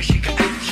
cause she got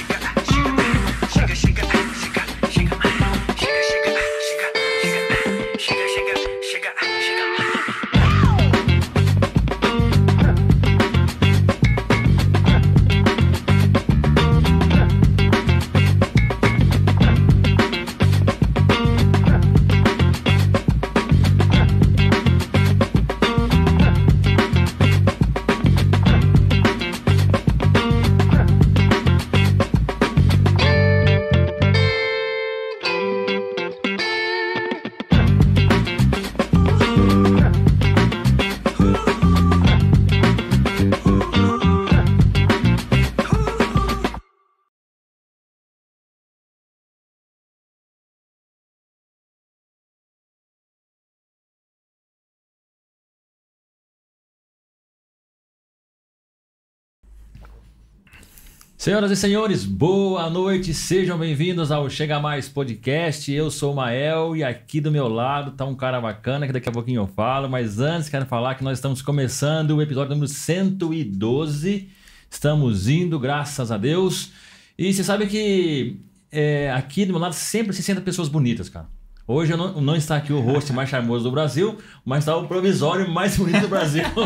Senhoras e senhores, boa noite, sejam bem-vindos ao Chega Mais Podcast. Eu sou o Mael e aqui do meu lado tá um cara bacana que daqui a pouquinho eu falo, mas antes quero falar que nós estamos começando o episódio número 112. Estamos indo, graças a Deus. E você sabe que é, aqui do meu lado sempre se sentam pessoas bonitas, cara. Hoje não, não, está aqui o host mais charmoso do Brasil, mas está o provisório mais bonito do Brasil.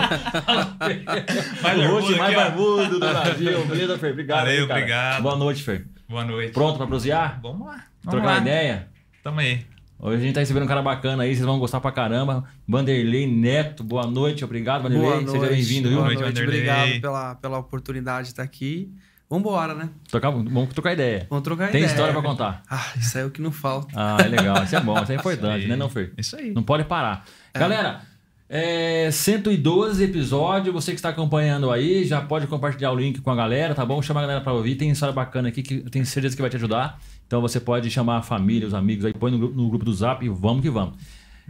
o host mais barbudo do Brasil. Beleza, Fer? Obrigado. Valeu, cara. obrigado. Boa noite, Fer. Boa noite. Pronto para prosear? Vamos lá. Vamos Trocar lá. uma ideia? Tamo aí. Hoje a gente tá recebendo um cara bacana aí, vocês vão gostar pra caramba. Vanderlei Neto, boa noite, obrigado, Vanderlei. Boa noite, Seja bem-vindo, viu? Boa noite, noite, obrigado Vanderlei. pela, pela oportunidade de estar aqui. Vambora, né? Trocar, vamos trocar ideia. Vamos trocar Tem ideia. história pra contar. Ah, isso aí é o que não falta. Ah, é legal. Isso é bom, isso é importante, Isso né, não, Fer? Isso aí. Não pode parar. Galera, é 112 episódio. Você que está acompanhando aí, já pode compartilhar o link com a galera, tá bom? Chama a galera para ouvir. Tem história bacana aqui que eu tenho certeza que vai te ajudar. Então você pode chamar a família, os amigos aí, põe no grupo, no grupo do Zap e vamos que vamos.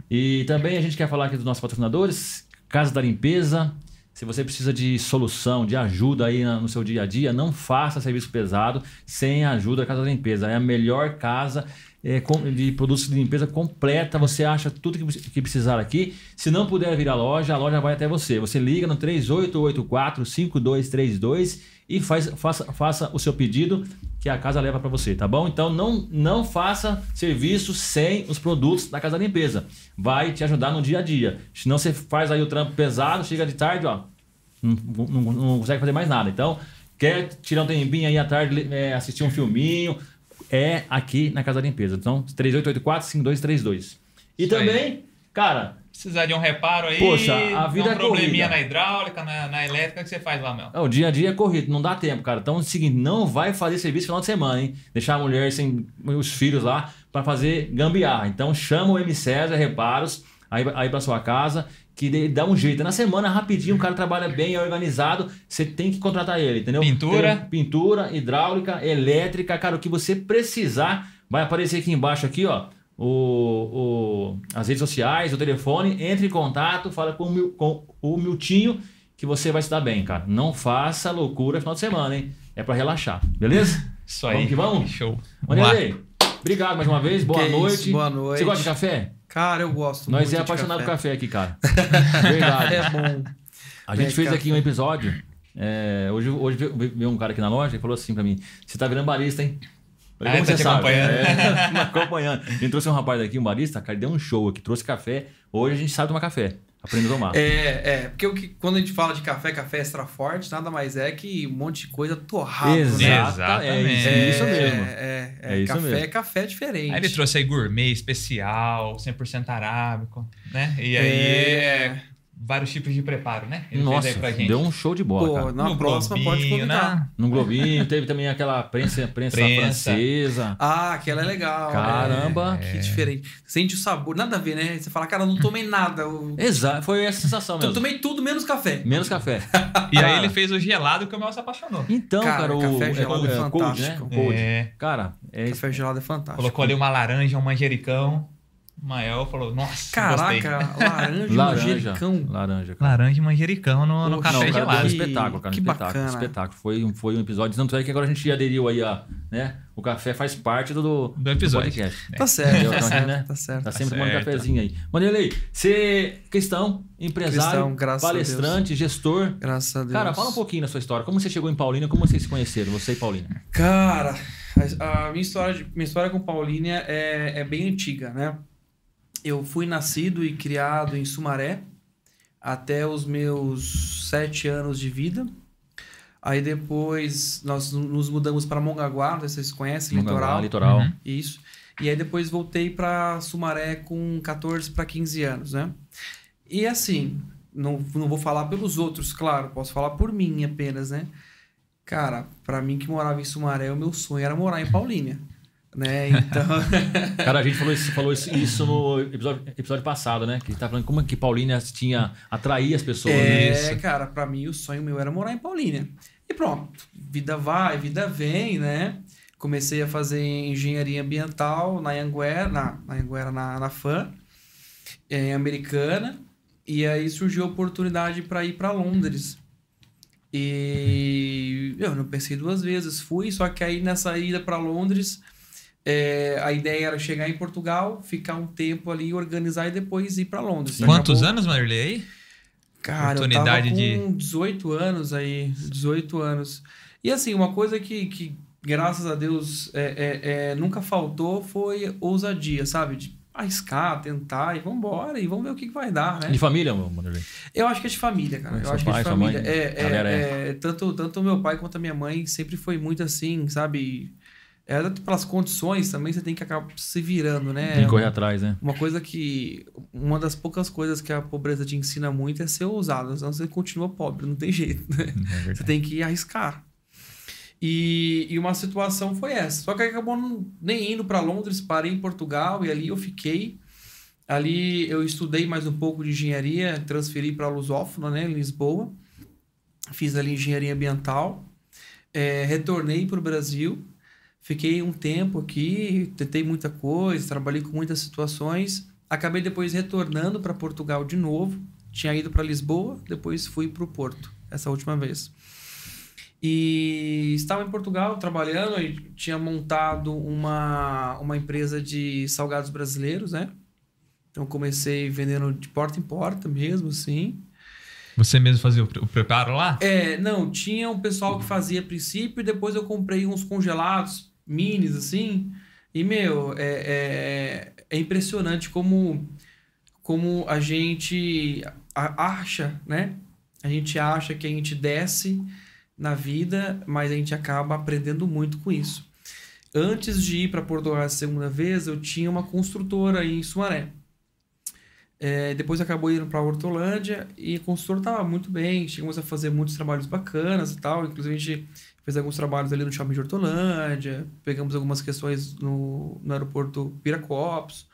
E também a gente quer falar aqui dos nossos patrocinadores, Casa da Limpeza. Se você precisa de solução, de ajuda aí no seu dia a dia, não faça serviço pesado sem ajuda da Casa da Limpeza. É a melhor casa é, de produtos de limpeza completa. Você acha tudo que precisar aqui. Se não puder vir à loja, a loja vai até você. Você liga no 3884-5232 e faz, faça, faça o seu pedido que a casa leva para você, tá bom? Então não, não faça serviço sem os produtos da Casa da Limpeza. Vai te ajudar no dia a dia. Senão você faz aí o trampo pesado, chega de tarde, ó, não, não- não consegue fazer mais nada. Então, quer tirar um tempinho aí à tarde, é, assistir um filminho, é aqui na Casa da Limpeza. Então, 3884-5232. E Isso aí. também, cara, Precisar de um reparo aí. Poxa, a vida um é probleminha corrida. na hidráulica, na, na elétrica, o que você faz lá, meu? é, o dia a dia é corrido, não dá tempo, cara. Então é o seguinte, não vai fazer serviço no final de semana, hein? Deixar a mulher sem os filhos lá para fazer gambiarra. Então chama o M César Reparos aí, aí para sua casa, que ele dá um jeito. Na semana, rapidinho, o cara trabalha bem, é organizado, você tem que contratar ele, entendeu? Pintura. Tem pintura, hidráulica, elétrica, cara, o que você precisar, vai aparecer aqui embaixo aqui, ó. O, o- as redes sociais, o telefone, entre em contato, fala com o, Mil- com o Miltinho que você vai se dar bem, cara. Não faça loucura final de semana, hein? É pra relaxar, beleza? Isso aí. Vamos que vamos? Show. Vamos lá. Vanderlei, obrigado mais uma vez, boa Que isso, noite. boa noite. Você gosta de café? Cara, eu gosto Nós muito é apaixonado por café. café aqui, cara. Verdade. É bom. A gente Bem, fez café. aqui um episódio. é, hoje hoje veio, um cara aqui na loja e falou assim pra mim: Você tá virando barista, hein? Falei, Ah, "Como tá você sabe?" acompanhando. É, acompanhando. A gente trouxe um rapaz aqui, um barista, cara, ele deu um show aqui, trouxe café. Hoje a gente sabe tomar café. Aprendeu a tomar. É, é, porque o que, quando a gente fala de café, café extra forte, nada mais é que um monte de coisa torrada. Né? Exatamente. É isso, É, isso mesmo. É, é, É isso café mesmo. é café diferente. Aí ele trouxe aí gourmet, especial, 100% arábico, né? E aí, É. é, vários tipos de preparo, né? Ele Nossa, fez aí pra gente. deu um show de bola, Pô, cara. na No próxima pode globinho, convidar. né? No Globinho, teve também aquela prensa, prensa, Prensa. francesa. Ah, aquela é legal. Caramba. É, que diferente. Sente o sabor, nada a ver, né? Você fala, cara, eu não tomei nada. Eu, Exato, foi essa sensação eu mesmo. tomei tudo menos café. Menos café. E aí ele fez o gelado que o Mel se apaixonou. Então, cara, Cara, o café gelado é cold, né? fantástico. Cold. É. Cara, é Café gelado é fantástico. Colocou ali uma laranja, um manjericão. Mael falou, nossa. Caraca, laranja, e laranja. manjericão. Laranja, cara. Laranja e manjericão no, no café Não, cara, gelado. um Que- espetáculo, cara. Um que espetáculo, bacana. espetáculo. Foi, um- foi um episódio. Tanto é que agora a gente aderiu aí a, né? O café faz parte do, Do episódio. podcast. Tá certo, tá Então, certo, né? tá certo. Tá sempre Tá tomando certo. cafezinho aí. Manelei, você cristão, empresário, Cristão, graças a palestrante, gestor. Graças a Deus. Cara, fala um pouquinho da sua história. Como você chegou em Paulínia? Como vocês se conheceram, você e Paulínia? Cara, a, a minha, história de- minha história com Paulínia é, é bem antiga, né? Eu fui nascido e criado em Sumaré até os meus sete anos de vida. Aí depois nós nos mudamos para Mongaguá, não sei se vocês conhecem, litoral. Litoral. Uhum. Isso. E aí depois voltei para Sumaré com 14 para 15 anos, né? E assim, não, não vou falar pelos outros, claro, posso falar por mim apenas, né? Cara, para mim que morava em Sumaré, o meu sonho era morar em Paulínia, né? Então, Cara, a gente falou isso, falou isso, no episódio, episódio passado, né? Que a gente tá falando como é que Paulínia tinha atraía as pessoas. né? é, Isso. cara, para mim o sonho meu era morar em Paulínia. E pronto, vida vai, vida vem, né? Comecei a fazer engenharia ambiental na Anguera, na, na Anguera, na, na FAM, em Americana. E aí surgiu a oportunidade para ir para Londres. E eu não pensei duas vezes, fui, só que aí nessa ida para Londres, é, a ideia era chegar em Portugal, ficar um tempo ali, organizar e depois ir para Londres. Quantos Acabou- anos, Marilei? aí? Cara, Oportunidade eu de- tava com 18 anos aí, 18 anos. E assim, uma coisa que, que graças a Deus, é, é, é, nunca faltou foi ousadia, sabe? De arriscar, tentar e vambora e vamos ver o que, que vai dar, né? De família, Wanderlei? Eu acho que é de família, cara. Seu Eu acho que é pai, de família. É, é, galera é, tanto, tanto o meu pai quanto a minha mãe sempre foi muito assim, sabe? É, pelas condições também você tem que acabar se virando, né? Tem que correr atrás, né? Uma coisa que. Uma das poucas coisas que a pobreza te ensina muito é ser ousado, senão você continua pobre, não tem jeito, né? É Você tem que arriscar. E, e uma situação foi essa. Só que acabou não- nem indo para Londres, parei em Portugal e ali eu fiquei. Ali eu estudei mais um pouco de engenharia, transferi para Lusófona, né, em Lisboa. Fiz ali engenharia ambiental. É, retornei para o Brasil. Fiquei um tempo aqui, tentei muita coisa, trabalhei com muitas situações. Acabei depois retornando para Portugal de novo. Tinha ido para Lisboa, depois fui para o Porto, essa última vez. E estava em Portugal trabalhando e tinha montado uma, uma empresa de salgados brasileiros, né? Então comecei vendendo de porta em porta mesmo, assim. Você mesmo fazia o, pre- o preparo lá? É, não, tinha um pessoal que fazia a princípio e depois eu comprei uns congelados minis, assim. E, meu, é, é, é impressionante como, como a gente acha, né? A gente acha que a gente desce na vida, mas a gente acaba aprendendo muito com isso. Antes de ir para Portugal a segunda vez, eu tinha uma construtora em Sumaré. É, depois acabou indo para Hortolândia e a construtora estava muito bem. Chegamos a fazer muitos trabalhos bacanas e tal. Inclusive, a gente fez alguns trabalhos ali no shopping de Hortolândia. Pegamos algumas questões no, no aeroporto Viracopos.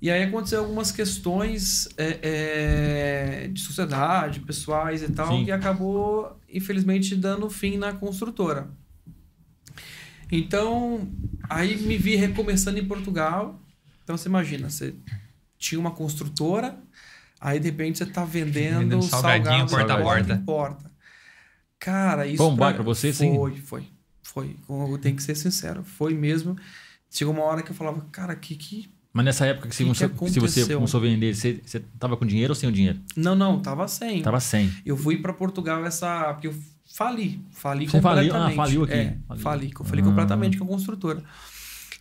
E aí aconteceu algumas questões é, é, de sociedade, pessoais e tal, Sim. que acabou, infelizmente, dando fim na construtora. Então, aí me vi recomeçando em Portugal. Então, você imagina, você tinha uma construtora, aí de repente você tá vendendo, Vendendo salgadinho salgado porta a porta. porta. Cara, isso Foi um baque pra você, sim? Foi, foi. Foi. Eu tenho que ser sincero. Foi mesmo. Chegou uma hora que eu falava, cara, que que... Mas nessa época que, você Que que começou, se você começou a vender, você, você tava com dinheiro ou sem o dinheiro? Não, não, tava sem. Tava sem. Eu fui para Portugal essa. Porque eu fali. Fali Você faliu? completamente. Ah, faliu aqui. É, Faliu. fali. Eu falei Ah. completamente com a construtora.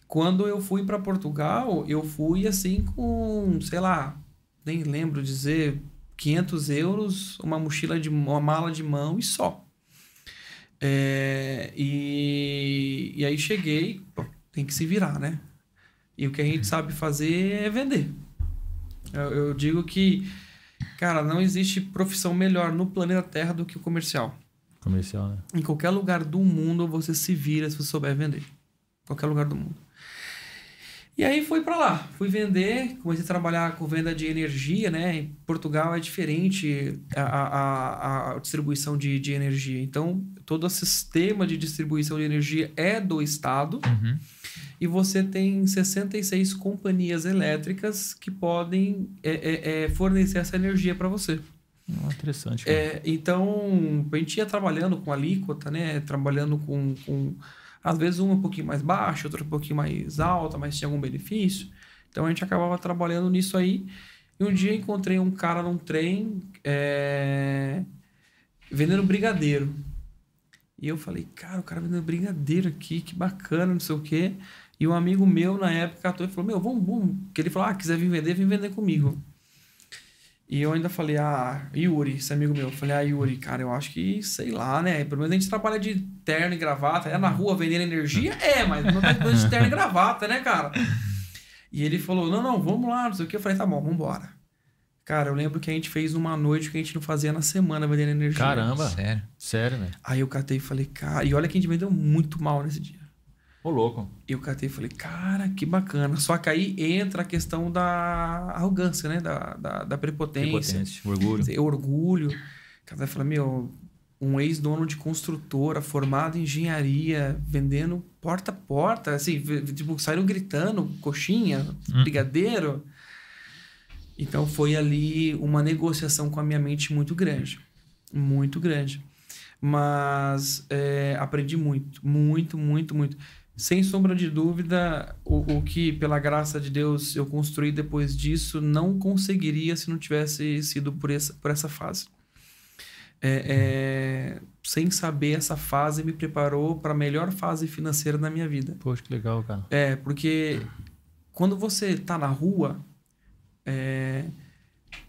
Quando eu fui para Portugal, eu fui assim com, sei lá, nem lembro dizer, 500 euros, uma mochila de uma mala de mão e só. É, e, e aí cheguei, pô, tem que se virar, né? E o que a gente sabe fazer é vender. Eu, eu digo que, cara, não existe profissão melhor no planeta Terra do que o comercial. Comercial, né? Em qualquer lugar do mundo você se vira se você souber vender. Qualquer lugar do mundo. E aí fui para lá, fui vender, comecei a trabalhar com venda de energia, né? Em Portugal é diferente a, a, a- distribuição de, de energia. Então, todo o sistema de distribuição de energia é do Estado Uhum. e você tem 66 companhias elétricas que podem é, é, é, fornecer essa energia para você. Ah, interessante. É, então, a gente ia trabalhando com alíquota, né? Trabalhando com, com, às vezes, uma um pouquinho mais baixa, outra um pouquinho mais alta, mas tinha algum benefício. Então, a gente acabava trabalhando nisso aí. E um dia encontrei um cara num trem é, vendendo brigadeiro. E eu falei, cara, o cara vendendo brigadeiro aqui, que bacana, não sei o quê. E um amigo meu, na época, catou e falou, meu, vamos, vamos. Que ele falou, ah, quiser vir vender, vem vender comigo. E eu ainda falei, ah, Yuri, esse amigo meu. Eu falei, ah, Yuri, cara, eu acho que, sei lá, né? Pelo menos a gente trabalha de terno e gravata. É na rua vendendo energia? É, mas não é de terno e gravata, né, cara? E ele falou, não, não, vamos lá, não sei o que. Eu falei, tá bom, vamos embora. Cara, eu lembro que a gente fez uma noite que a gente não fazia na semana vendendo energia. Caramba. Sério. Sério, velho. Aí eu catei e falei, cara... E olha que a gente vendeu muito mal nesse dia. Ô, louco. Eu catei e falei, cara, que bacana. Só que aí entra a questão da arrogância, né? Da, da, da prepotência. Prepotência, orgulho. Dizer, orgulho. O cara vai falar, meu, um ex-dono de construtora, formado em engenharia, vendendo porta a porta, assim, tipo, saíram gritando, coxinha, Hum. brigadeiro. Então foi ali uma negociação com a minha mente muito grande. Muito grande. Mas é, aprendi muito, muito, muito, muito. Sem sombra de dúvida, o, o que, pela graça de Deus, eu construí depois disso, não conseguiria se não tivesse sido por essa, por essa fase. É, é, sem saber essa fase me preparou para a melhor fase financeira da minha vida. Poxa, que legal, cara. É, porque quando você tá na rua, é,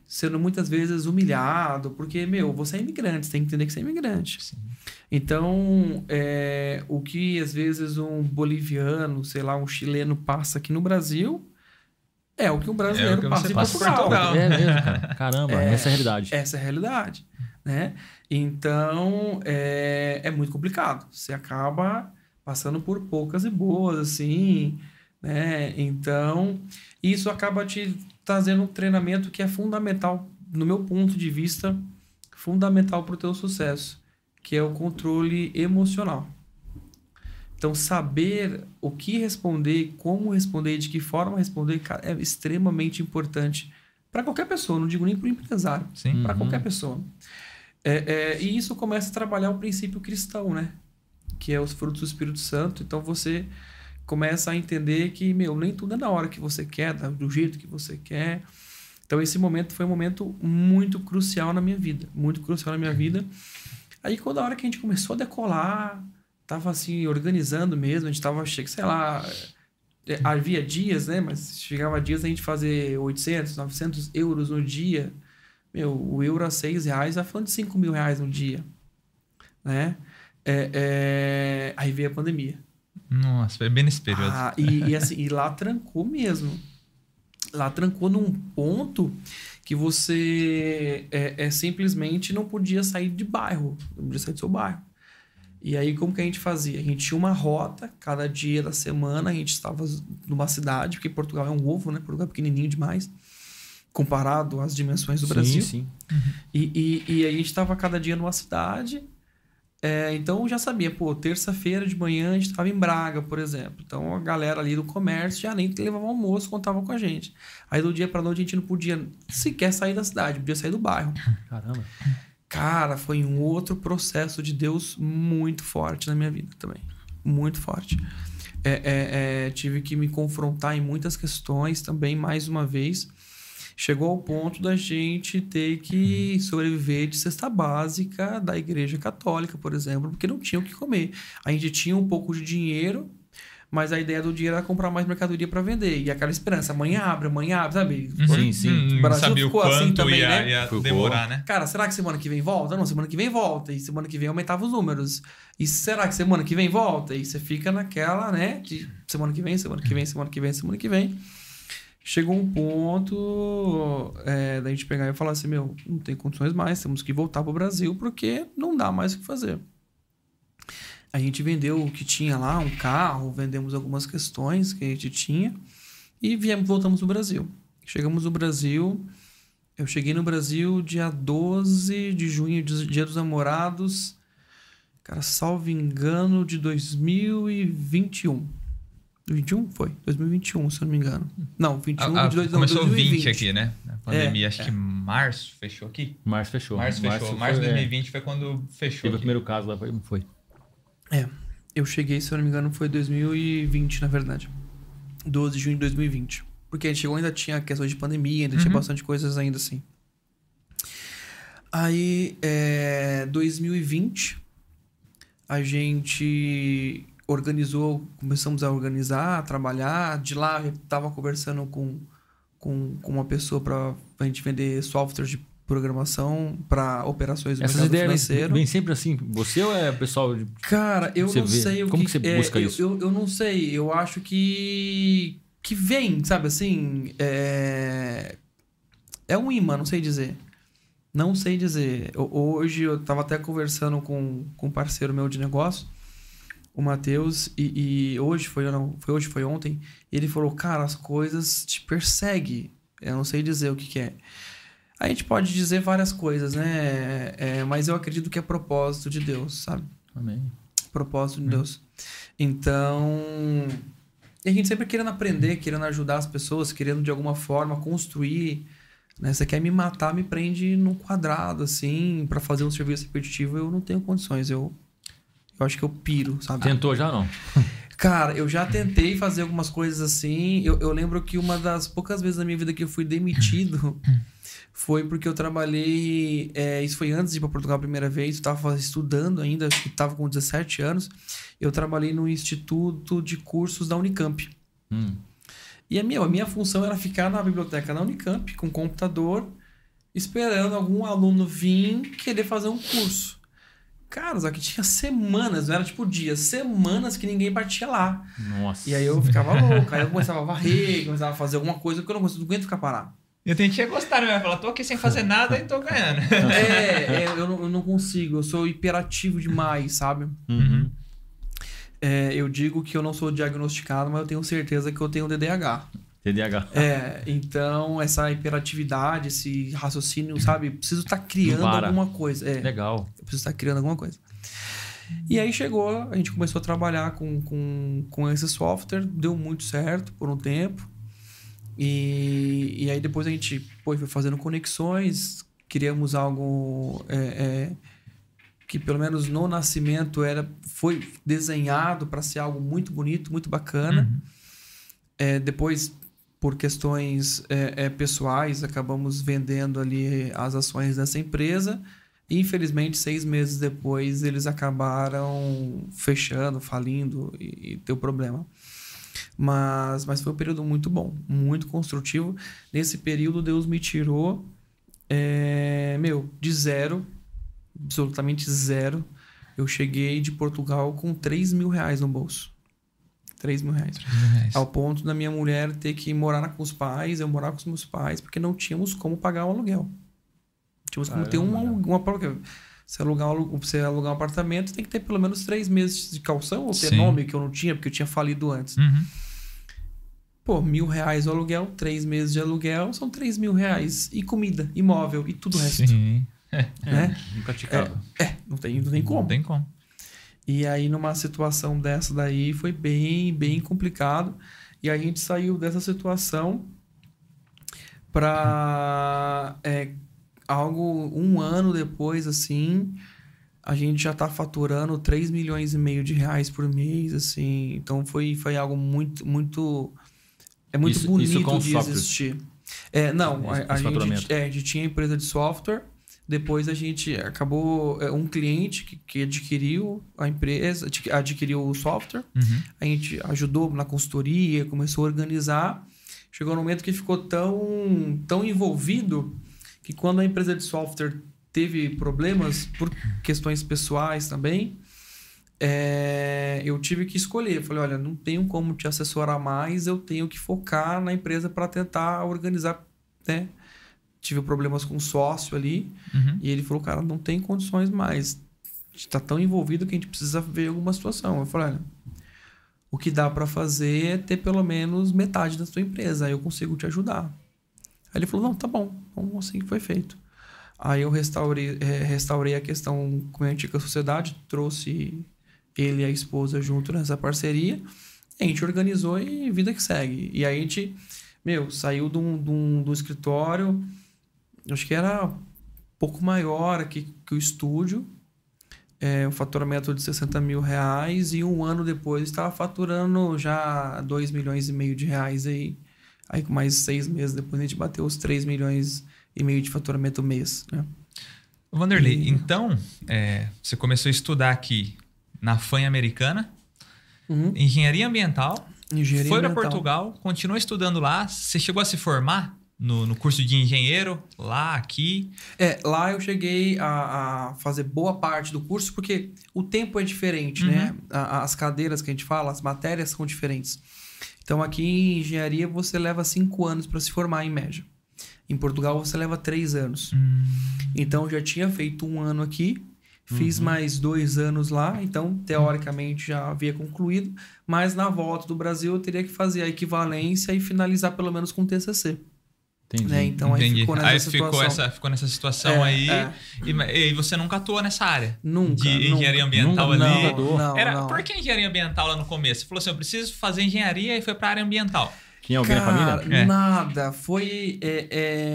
sendo muitas vezes humilhado, porque, meu, você é imigrante, você tem que entender que você é imigrante. Sim. Então, é, o que às vezes um boliviano, sei lá, um chileno passa aqui no Brasil, é o que um brasileiro É o que passa você em passa em Portugal. Portugal. É mesmo, cara. Caramba, É. essa é a realidade. Essa é a realidade, né? Então, é, é muito complicado. Você acaba passando por poucas e boas, assim, né? Então, isso acaba te trazendo um treinamento que é fundamental, no meu ponto de vista, fundamental para o teu sucesso, que é o controle emocional. Então, saber o que responder, como responder de que forma responder é extremamente importante para qualquer pessoa, não digo nem para o empresário para Uhum. qualquer pessoa. É, é, e isso começa a trabalhar o princípio cristão, né? Que é os frutos do Espírito Santo. Então você começa a entender que, meu, nem tudo é na hora que você quer, da- do jeito que você quer. Então esse momento foi um momento muito crucial na minha vida, muito crucial na minha vida. Aí quando a hora que a gente começou a decolar, tava assim organizando mesmo, a gente tava, sei lá, é, havia dias, né? Mas chegava dias a gente fazer 800, 900 euros no dia. Meu, o euro a 6 reais, tá falando de 5 mil reais no dia, né? É, é, Aí veio a pandemia. Nossa, foi bem nesse período. Ah, e, e assim, e lá trancou mesmo. Lá trancou num ponto que você é, é, simplesmente não podia sair de bairro, não podia sair do seu bairro. E aí, como que a gente fazia? A gente tinha uma rota, cada dia da semana a gente estava numa cidade, porque Portugal é um ovo, né? Portugal é pequenininho demais, comparado às dimensões do Brasil. Sim, sim. E, e, e a gente estava cada dia numa cidade. É, então eu já sabia, pô, terça-feira de manhã a gente estava em Braga, por exemplo. Então a galera ali do comércio já nem levava almoço, contava com a gente. Aí do dia para noite a gente não podia sequer sair da cidade, podia sair do bairro. Caramba. Cara, foi um outro processo de Deus muito forte na minha vida também. Muito forte. É, é, é, tive que me confrontar em muitas questões também, mais uma vez. Chegou ao ponto da gente ter que sobreviver de cesta básica da igreja católica, por exemplo, porque não tinha o que comer. A gente tinha um pouco de dinheiro, mas a ideia do dinheiro era comprar mais mercadoria para vender. E aquela esperança, amanhã abre, amanhã abre, sabe? Sim, sim. Hum, O Brasil sabia o ficou assim quanto também, ia, né? ia demorar, né? Cara, será que semana que vem volta? Não, semana que vem volta. E semana que vem aumentava os números. E será que semana que vem volta? E você fica naquela, né? De semana que vem, semana que vem, semana que vem, semana que vem. Chegou um ponto é, da gente pegar e falar assim: meu, não tem condições mais, temos que voltar pro Brasil porque não dá mais o que fazer. A gente vendeu o que tinha lá, um carro, vendemos algumas questões que a gente tinha e viemos, voltamos pro Brasil. Chegamos no Brasil. Eu cheguei no Brasil dia 12 de junho, dia dos namorados. Cara, salvo engano, de 2021. 21 foi? 2021, se eu não me engano. Não, 21 Ah, ah, de dois, não, começou 2020. 20 aqui, né? A pandemia, É, acho que março fechou aqui. Março fechou. Março fechou. foi- Março de é, 2020 foi quando fechou. Teve o aqui. primeiro caso lá, foi- foi. Eu cheguei, se eu não me engano, foi 2020, na verdade. 12 de junho de 2020. Porque a gente chegou ainda tinha questões de pandemia, ainda tinha Uhum. bastante coisas ainda assim. Aí, é, 2020, a gente organizou, começamos a organizar, a trabalhar. De lá, eu tava conversando com, com, com uma pessoa para a gente vender software de programação para operações do Essas mercado ideias financeiro. vem, sempre assim. Você ou é pessoal de. Cara, eu não vê? sei o Como que, que você é, busca eu, isso? Eu, eu não sei. Eu acho que que vem, sabe assim, é é um imã, não sei dizer. Não sei dizer. Eu- Hoje eu tava até conversando com, com um parceiro meu de negócio, o Matheus, e, e hoje foi não, foi hoje foi ontem, ele falou: "Cara, as coisas te perseguem". Eu não sei dizer o que que é. A gente pode dizer várias coisas, né? É, mas eu acredito que é propósito de Deus, sabe? Amém. propósito de Deus. Então, e a gente sempre querendo aprender, querendo ajudar as pessoas, querendo de alguma forma construir Né? Você quer me matar, me prende num quadrado, assim, pra fazer um serviço repetitivo, eu não tenho condições. Eu, eu acho que eu piro, sabe? Tentou já não? Cara, eu já tentei fazer algumas coisas assim. Eu, eu lembro que uma das poucas vezes na minha vida que eu fui demitido foi porque eu trabalhei. é, isso foi antes de ir para Portugal a primeira vez. Eu estava estudando ainda, acho que estava com 17 anos. Eu trabalhei no Instituto de Cursos da Unicamp. Hum. E a minha, a minha função era ficar na biblioteca da Unicamp com computador, esperando algum aluno vir querer fazer um curso. Cara, só que tinha semanas, não era tipo dias, semanas que ninguém batia lá. Nossa. E aí eu ficava louco, aí eu começava a varrer, começava a fazer alguma coisa, porque eu não, consigo- não aguento ficar parado. Eu tentei gostar, né? Falar, tô aqui sem fazer nada e tô ganhando. É, é, eu, não, eu não consigo, eu sou hiperativo demais, sabe? Uhum. É, eu digo que eu não sou diagnosticado, mas eu tenho certeza que eu tenho DDAH. TDAH. É, então essa hiperatividade, esse raciocínio, sabe? Preciso estar criando Não para. alguma coisa. É, Legal. eu preciso estar criando alguma coisa. E aí chegou, a gente começou a trabalhar com, com, com esse software, deu muito certo por um tempo. E, e aí depois a gente pô, foi fazendo conexões, criamos algo é, é, que pelo menos no nascimento era foi desenhado para ser algo muito bonito, muito bacana. Uhum. É, depois, por questões é, é, pessoais, acabamos vendendo ali as ações dessa empresa. Infelizmente, seis meses depois, eles acabaram fechando, falindo e, e deu problema. Mas, mas foi um período muito bom, muito construtivo. Nesse período, Deus me tirou, é, meu, de zero, absolutamente zero. Eu cheguei de Portugal com 3 mil reais no bolso. 3 mil reais. Ao ponto da minha mulher ter que morar com os pais, eu morar com os meus pais, porque não tínhamos como pagar o aluguel. Tínhamos como ter Caramba, uma, uma, porque você alugar, um alu- você alugar um apartamento, tem que ter pelo menos três meses de calção ou ter Sim. nome que eu não tinha, porque eu tinha falido antes. Uhum. Pô, mil reais o aluguel, três meses de aluguel, são três mil reais. E comida, imóvel e tudo o resto. Sim. Né? Nunca te cabe. É, não tem, não tem como. Não tem como. E aí, numa situação dessa daí, foi bem, bem complicado. E a gente saiu dessa situação para algo um ano depois, assim, a gente já tá faturando 3 milhões e meio de reais por mês, assim. Então foi, foi algo muito, muito. É muito Isso- bonito isso de software? existir. É, não, a, a gente, é, a gente tinha empresa de software. Depois a gente acabou. é, Um cliente que, que adquiriu a empresa, adqui- adquiriu o software. Uhum. A gente ajudou na consultoria, começou a organizar. Chegou no momento que ficou tão, tão envolvido que quando a empresa de software teve problemas por questões pessoais também, é, eu tive que escolher. Eu falei, olha, não tenho como te assessorar mais, eu tenho que focar na empresa para tentar organizar, né? Tive problemas com o sócio ali Uhum. e ele falou, cara, não tem condições mais. A gente tá tão envolvido que a gente precisa ver alguma situação. Eu falei, olha, o que dá para fazer é ter pelo menos metade da sua empresa, aí eu consigo te ajudar. Aí ele falou, não, tá bom, então assim que foi feito. Aí eu restaurei, eh, restaurei a questão com a antiga sociedade, trouxe ele e a esposa junto nessa parceria, a gente organizou e vida que segue. E aí a gente, meu, saiu de um, de um, de um escritório, acho que era um pouco maior aqui que o estúdio, é, o faturamento de 60 mil reais e um ano depois estava faturando já 2 milhões e meio de reais aí. Aí com mais seis meses depois a gente bateu os 3 milhões e meio de faturamento mês, né? Vanderlei, E- então, é, você começou a estudar aqui na FAM americana, Uhum. engenharia ambiental, Engenharia foi para. Portugal, continuou estudando lá, você chegou a se formar no, no curso de engenheiro, lá, aqui. É, lá eu cheguei a, a fazer boa parte do curso, porque o tempo é diferente, Uhum. né? A- as cadeiras que a gente fala, as matérias são diferentes. Então, aqui em engenharia, você leva cinco anos para se formar, em média. Em Portugal, você leva três anos. Então, eu já tinha feito um ano aqui, fiz mais dois anos lá, então, teoricamente, já havia concluído. Mas na volta do Brasil, eu teria que fazer a equivalência e finalizar pelo menos com TCC. Entendi. Né? Então, aí Entendi. ficou nessa Aí situação. ficou, essa, ficou nessa situação É, aí. é. E, e você nunca atuou nessa área Nunca. de engenharia nunca. ambiental Nunca- ali. não, Não, Era, não. Por que engenharia ambiental lá no começo? Você falou assim: eu preciso fazer engenharia e foi para área ambiental. Tinha alguém na Cara, família? É. nada. Foi é,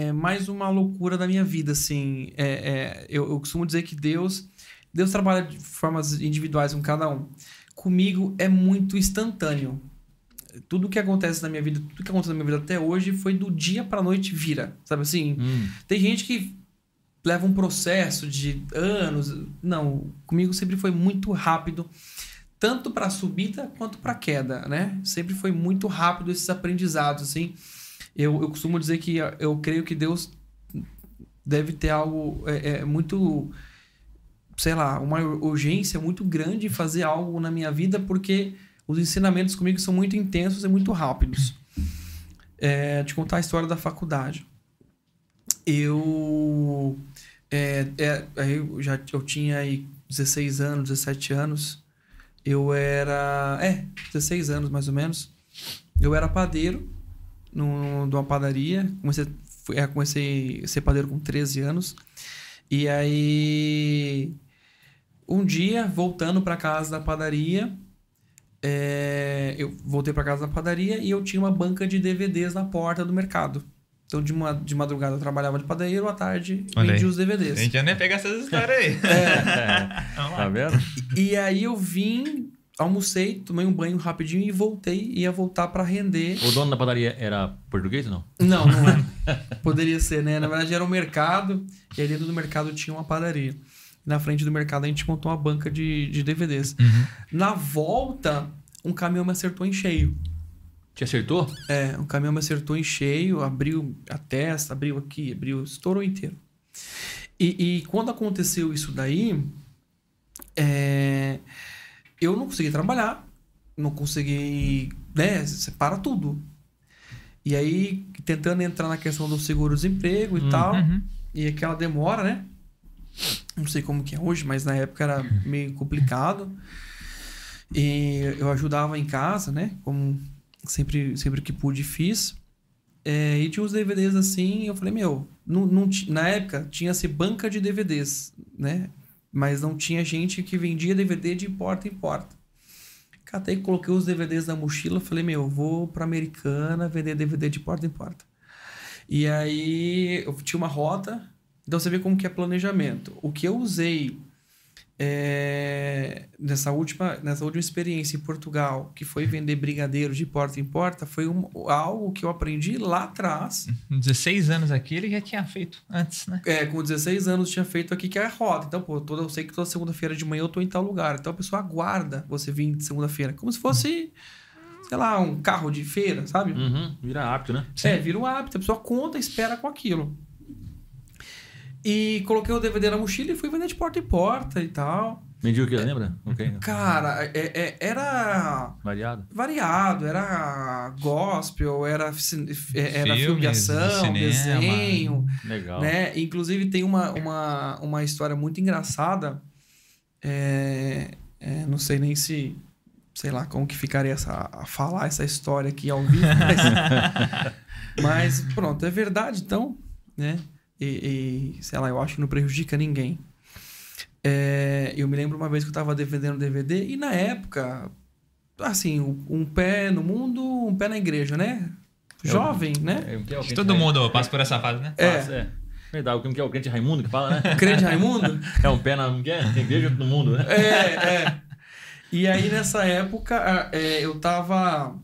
é, mais uma loucura da minha vida, assim. É, é, eu, eu costumo dizer que Deus, Deus trabalha de formas individuais com cada um. Comigo é muito instantâneo. Tudo que acontece na minha vida, tudo que aconteceu na minha vida até hoje foi do dia pra noite vira, sabe assim? Hum. Tem gente que leva um processo de anos. Não, comigo sempre foi muito rápido, tanto para subida quanto para queda, né? Sempre foi muito rápido esses aprendizados, assim. Eu, eu costumo dizer que eu creio que Deus deve ter algo é, é, muito, sei lá, uma urgência muito grande em fazer algo na minha vida, porque os ensinamentos comigo são muito intensos e muito rápidos. É, te contar a história da faculdade eu é, é, eu já eu tinha aí 16 anos, 17 anos. Eu era, é, 16 anos mais ou menos. Eu era padeiro no, de uma padaria. Comecei, fui- é, comecei a ser padeiro com 13 anos. E aí um dia, voltando para casa da padaria, é, eu voltei para casa da padaria e eu tinha uma banca de DVDs na porta do mercado. Então, de, ma- de madrugada eu trabalhava de padeiro, à tarde Olha vendia aí. os DVDs. A gente já nem ia pegar essas histórias aí. É, Vamos Tá vendo? e aí eu vim, almocei, tomei um banho rapidinho e voltei. Ia voltar para render. O dono da padaria era português ou não? Não, não é. Poderia ser, né? Na verdade era um mercado e ali dentro do mercado tinha uma padaria. Na frente do mercado a gente montou uma banca de, de DVDs. Uhum. Na volta, um caminhão me acertou em cheio. Te acertou? É, um caminhão me acertou em cheio, abriu a testa, abriu aqui, abriu, estourou inteiro. E, e quando aconteceu isso daí, é, eu não consegui trabalhar, não consegui, né, separa tudo. E aí, tentando entrar na questão do seguro-desemprego e Hum. tal, Uhum. e aquela demora, né? Não sei como que é hoje, mas na época era meio complicado. E eu ajudava em casa, né? Como sempre, sempre que pude, fiz. É, e tinha uns DVDs assim, eu falei, meu, não, não na época tinha-se banca de DVDs, né? Mas não tinha gente que vendia DVD de porta em porta. Catei, coloquei os DVDs na mochila, falei, meu, vou pra Americana vender DVD de porta em porta. E aí eu tinha uma rota, então você vê como que é planejamento. O que eu usei é, nessa, última, nessa última experiência em Portugal, que foi vender brigadeiro de porta em porta, foi um, algo que eu aprendi lá atrás. 16 anos aqui, ele já tinha feito antes, né? É, com 16 anos tinha feito aqui que é a rota. Então, pô, toda, eu sei que toda segunda-feira de manhã eu tô em tal lugar. Então a pessoa aguarda você vir de segunda-feira. Como se fosse, sei lá, um carro de feira, sabe? Uhum. Vira hábito, né? É, vira um hábito. A pessoa conta, espera com aquilo. E coloquei o DVD na mochila e fui vender de porta em porta e tal. Vendia o que, lembra? Ok. Cara, é- é- era Variado. variado. Era gospel, era, é, era filme de ação, cinema. desenho. Legal. Né? Inclusive tem uma, uma, uma história muito engraçada. É, é, não sei nem se. Sei lá como que ficaria essa, a falar essa história aqui ao vivo. Mas, mas pronto, é verdade então. Né? E, e, sei lá, eu acho que não prejudica ninguém. É, eu me lembro uma vez que eu tava vendendo DVD e na época, assim, um, um pé no mundo, um pé na igreja, né? Jovem, né? É, o que é o todo mundo passa por essa fase, né? É. Passa, é. Verdade, o que é o crente Raimundo que fala, né? Crente Raimundo? É um pé na. Tem igreja no mundo, né? É, é. E aí, nessa época, é, eu tava.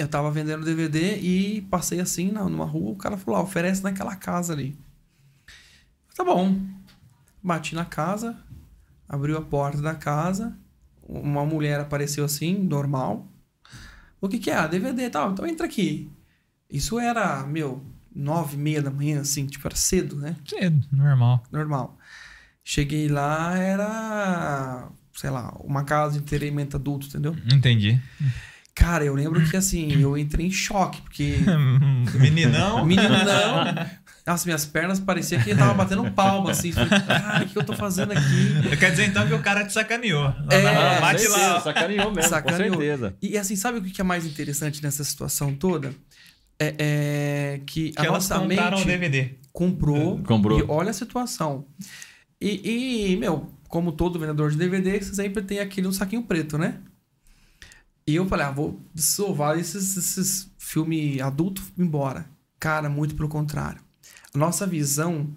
Eu tava vendendo DVD e passei assim na- numa rua, o cara falou: ah, oferece naquela casa ali. Tá bom. Bati na casa, abriu a porta da casa, uma mulher apareceu assim, normal. O que que é? Ah, DVD e tal. Então entra aqui. Isso era, meu, nove e meia da manhã, assim, tipo, era cedo, né? Cedo, normal. normal. Cheguei lá, era, sei lá, uma casa de entretenimento adulto, entendeu? Entendi. Cara, eu lembro que assim, eu entrei em choque, porque Meninão. meninão, nossa, minhas pernas pareciam que tava batendo palma, assim. Falei, cara, o que eu tô fazendo aqui? Quer dizer então que o cara te sacaneou. Lá É, na- bate certeza, lá. Sacaneou mesmo, Sacaneou. com certeza. E assim, sabe o que é mais interessante nessa situação toda? É, é que, Que a elas nossa compraram o mente DVD. comprou, Comprou. e olha a situação. E, e, meu, como todo vendedor de DVD, você sempre tem aquele um saquinho preto, né? E eu falei, ah, vou salvar esses, esses filmes adultos embora. Cara, muito pelo contrário. A nossa visão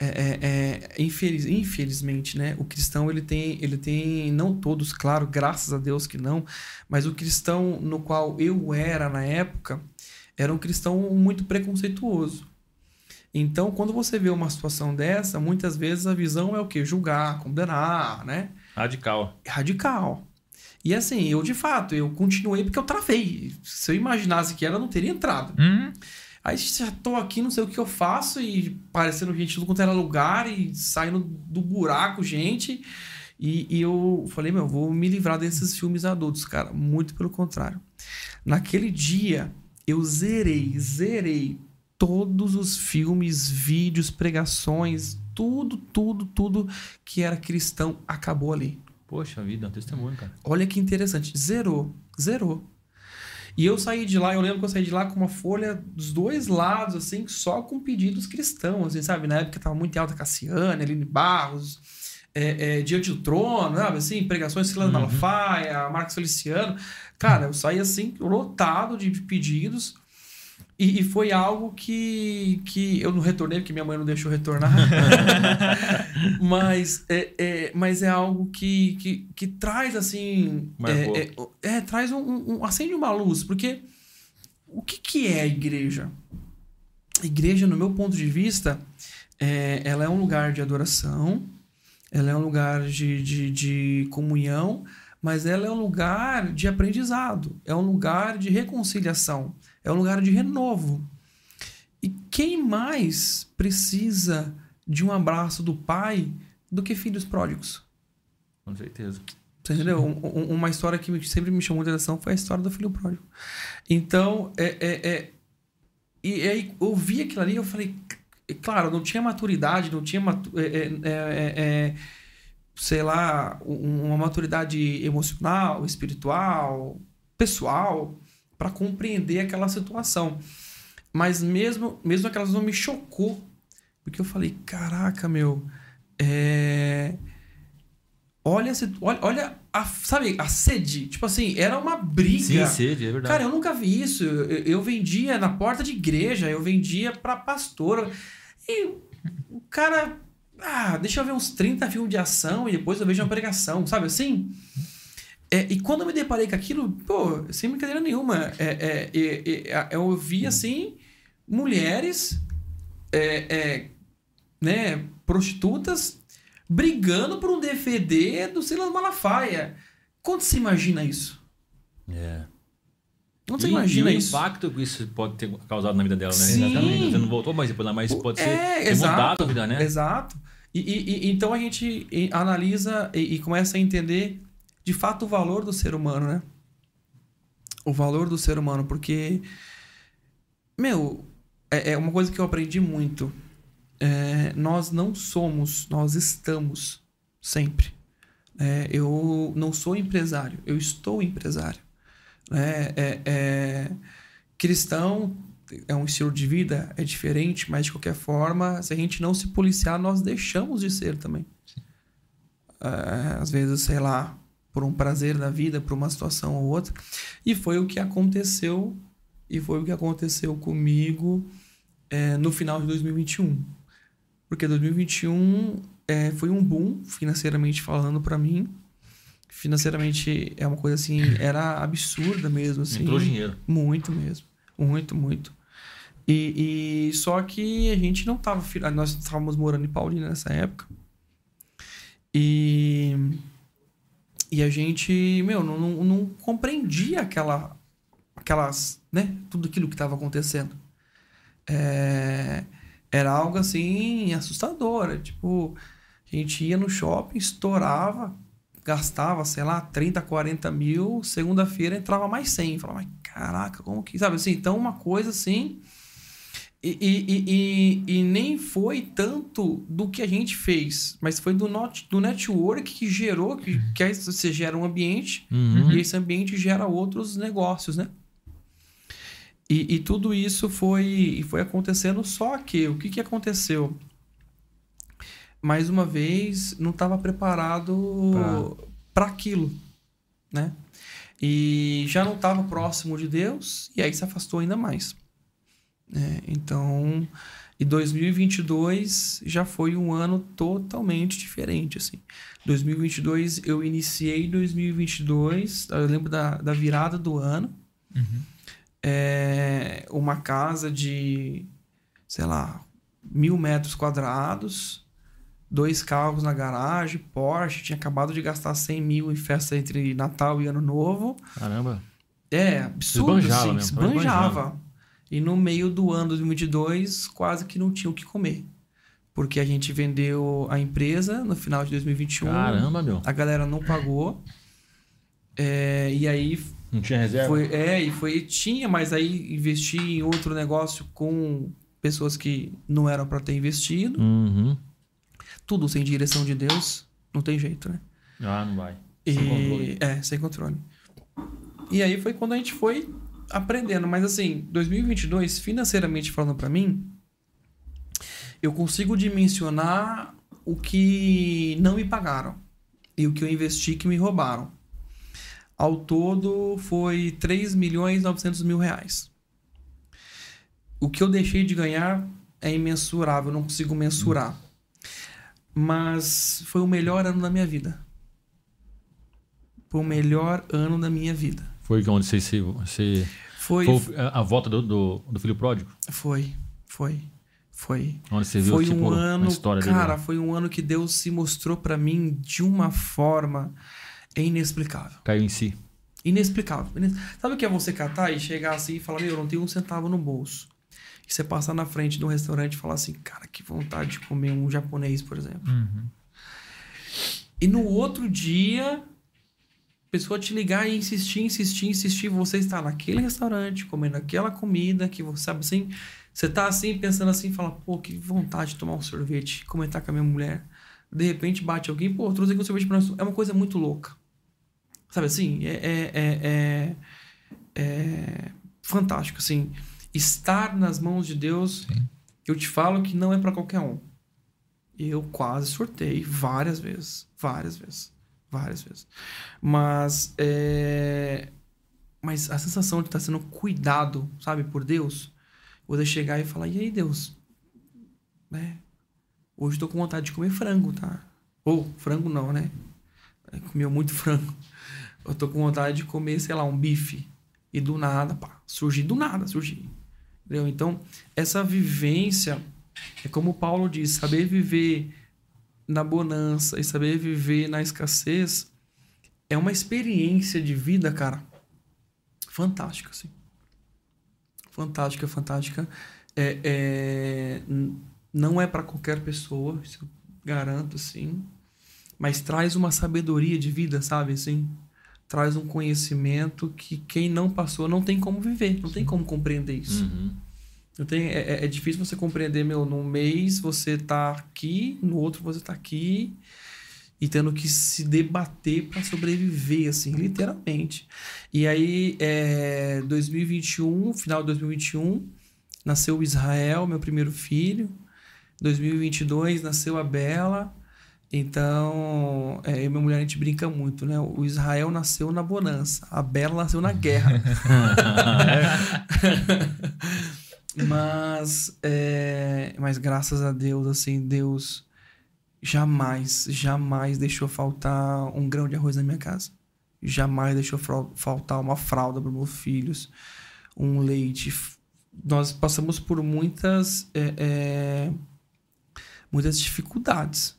é, é, é infeliz, infelizmente, né? O cristão ele tem, ele tem, não todos, claro, graças a Deus que não, mas o cristão no qual eu era na época era um cristão muito preconceituoso. Então, quando você vê uma situação dessa, muitas vezes a visão é o quê? Julgar, condenar, né? Radical. Radical. E assim, eu de fato, eu continuei porque eu travei. Se eu imaginasse que era, eu não teria entrado. Uhum. Aí já tô aqui, não sei o que eu faço, e parecendo gente tudo quanto era lugar, e saindo do buraco, gente. E, e, eu falei, meu, vou me livrar desses filmes adultos, cara. Muito pelo contrário. Naquele dia, eu zerei, zerei todos os filmes, vídeos, pregações, tudo, tudo, tudo que era cristão acabou ali. Poxa vida, é um testemunho, cara. Olha que interessante. Zerou, zerou. E eu saí de lá, eu lembro que eu saí de lá com uma folha dos dois lados, assim, só com pedidos cristãos, assim, sabe? Na época tava muito em alta Cassiane, Aline Barros, é, é, Diante do Trono, sabe? Assim, pregações Silas uhum. Malafaia, Marcos Feliciano. Cara, eu saí assim, lotado de pedidos. E, e, foi algo que, que eu não retornei, porque minha mãe não deixou retornar. mas, é, é, mas é algo que, que, que traz, assim. É, é, é, traz um, um, acende uma luz. Porque o que, que é a igreja? A igreja, no meu ponto de vista, é, ela é um lugar de adoração, ela é um lugar de, de, de comunhão, mas ela é um lugar de aprendizado, é um lugar de reconciliação é um lugar de renovo. E quem mais precisa de um abraço do pai do que filhos pródigos? Com certeza. Você entendeu? Um, uma história que sempre me chamou a atenção foi a história do filho pródigo. Então, é, é, é e aí eu vi aquilo ali eu falei, claro, não tinha maturidade, não tinha é, é, é, é sei lá, uma maturidade emocional, espiritual, pessoal, para compreender aquela situação. Mas mesmo, mesmo aquelas não me chocou. Porque eu falei, caraca, meu. É... Olha, olha, olha a, sabe, a sede. Tipo assim, era uma briga. Sim, sede, é verdade. Cara, eu nunca vi isso. Eu, eu vendia na porta de igreja, eu vendia pra pastora. E o cara. Ah, deixa eu ver uns 30 filmes de ação e depois eu vejo uma pregação, sabe assim? É, e quando eu me deparei com aquilo, pô, sem brincadeira nenhuma, é, é, é eu vi assim mulheres, é, né, prostitutas brigando por um DVD do Silas Malafaia. Quando você imagina isso? É. Não você imagina e o isso? impacto que isso pode ter causado na vida dela, né? Sim. Exatamente. Você não voltou mais depois, mas pode ser é, exato, mudado a vida, né? Exato. E, e, e, então a gente analisa e, e começa a entender de fato o valor do ser humano, né? O valor do ser humano, porque, meu, é, é uma coisa que eu aprendi muito. É, nós não somos, nós estamos sempre. É, eu não sou empresário, eu estou empresário. É, é, é, cristão é um estilo de vida, é diferente, mas de qualquer forma, se a gente não se policiar, nós deixamos de ser também. É, às vezes, sei lá, por um prazer da vida, por uma situação ou outra. E foi o que aconteceu, e foi o que aconteceu comigo é, no final de 2021. Porque 2021 é, foi um boom, financeiramente falando, para mim. Financeiramente é uma coisa assim, era absurda mesmo. Assim, Entrou dinheiro. Muito mesmo. Muito, muito. E, e só que a gente não tava. Nós estávamos morando em Paulina nessa época. E e a gente, meu, não, não, não compreendia aquela, aquelas, né? Tudo aquilo que estava acontecendo. É, era algo assim assustador. Tipo, a gente ia no shopping, estourava, gastava, sei lá, 30, 40 mil, segunda-feira entrava mais 100. Falava, mas caraca, como que. Sabe assim? Então, uma coisa assim e, e, e, e, nem foi tanto do que a gente fez, mas foi do, not, do network que gerou, que, que você gera um ambiente uhum. e esse ambiente gera outros negócios, né? E, e tudo isso foi, foi acontecendo, só que o que, que aconteceu? Mais uma vez, não estava preparado para aquilo, né? E já não estava próximo de Deus, e aí se afastou ainda mais. É, então, e 2022 já foi um ano totalmente diferente, assim. 2022, eu iniciei 2022, eu lembro da, da virada do ano. Uhum. É, uma casa de, sei lá, mil metros quadrados, dois carros na garagem, Porsche, tinha acabado de gastar 100 mil em festa entre Natal e Ano Novo. Caramba. É, absurdo, Esbanjava assim, mesmo, esbanjava. E no meio do ano 2022, quase que não tinha o que comer. Porque a gente vendeu a empresa no final de 2021. Caramba, meu. A galera não pagou. É, e aí Não tinha reserva? foi, é, e foi, tinha, mas aí investi em outro negócio com pessoas que não eram para ter investido. Uhum. Tudo sem direção de Deus, não tem jeito, né? Ah, não vai. E, Sem controle. É, sem controle. E aí foi quando a gente foi aprendendo. Mas assim, 2022, financeiramente falando para mim, eu consigo dimensionar o que não me pagaram e o que eu investi que me roubaram. Ao todo foi 3 milhões e 900 mil reais. O que eu deixei de ganhar é imensurável, não consigo mensurar. Mas foi o melhor ano da minha vida. Foi o melhor ano da minha vida. Foi onde você, se- Foi, foi a a volta do, do, do filho pródigo? foi, foi, foi. Onde você viu Foi tipo, um ano, história dele? cara, lá? foi um ano que Deus se mostrou pra mim de uma forma inexplicável. Caiu em si. Inexplicável. Sabe o que é você catar e chegar assim e falar, meu, eu não tenho um centavo no bolso. E você passar na frente de um restaurante e falar assim, cara, que vontade de comer um japonês, por exemplo. Uhum. E no outro dia, pessoa te ligar e insistir, insistir, insistir, você está naquele restaurante, comendo aquela comida que você sabe assim, você tá assim, pensando assim, fala, pô, que vontade de tomar um sorvete, comentar com a minha mulher. De repente bate alguém, pô, trouxe aqui um sorvete pra nós. É uma coisa muito louca. Sabe assim? É, é, é, é, é fantástico, assim. Estar nas mãos de Deus, Sim. eu te falo que não é para qualquer um. Eu quase sortei várias vezes. Várias vezes. Várias vezes. Mas, é... Mas a sensação de estar sendo cuidado, sabe, por Deus. Você chegar e falar, e aí, Deus? Né? Hoje tô com vontade de comer frango, tá? Ou, frango não, né? É, Comeu muito frango. Eu tô com vontade de comer, sei lá, um bife. E do nada, pá, surgir do nada, surgir. Entendeu? Então, essa vivência é como o Paulo diz, saber viver na bonança e saber viver na escassez é uma experiência de vida, cara, fantástica, assim. Fantástica, fantástica. É, é, não é para qualquer pessoa, isso eu garanto, assim. Mas traz uma sabedoria de vida, sabe, assim? Traz um conhecimento que quem não passou não tem como viver, não tem como compreender isso. Uhum. Tem, é, é- é difícil você compreender, meu, num mês você tá aqui, no outro você tá aqui, e tendo que se debater para sobreviver, assim, literalmente. E aí, é, 2021, final de 2021, nasceu o Israel, meu primeiro filho. 2022 nasceu a Bela. Então, é, eu e minha mulher a gente brinca muito, né? O Israel nasceu na bonança, a Bela nasceu na guerra. mas, é, mas graças a Deus, assim, Deus jamais, jamais deixou faltar um grão de arroz na minha casa. Jamais deixou faltar uma fralda para meus filhos, um leite. Nós passamos por muitas, é, é, muitas dificuldades,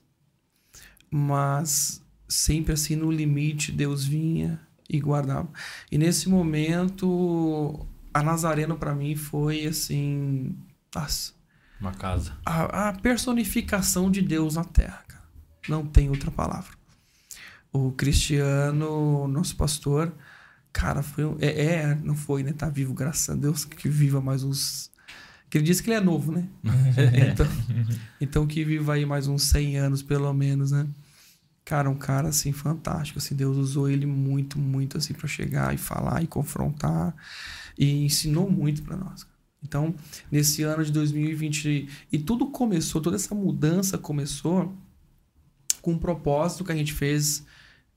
mas sempre assim no limite Deus vinha e guardava. E nesse momento a Nazareno para mim foi assim, nossa, Uma casa. a, a personificação de Deus na Terra, cara. Não tem outra palavra. O Cristiano, nosso pastor, cara, foi um, é, é, não foi, né? Tá vivo, graças a Deus, que viva mais uns. Que ele disse que ele é novo, né? Então, então que viva aí mais uns 100 anos, pelo menos, né? Cara, um cara assim fantástico, assim, Deus usou ele muito, muito assim para chegar e falar e confrontar e ensinou muito para nós. Então, nesse ano de 2020 e tudo começou, toda essa mudança começou com um propósito que a gente fez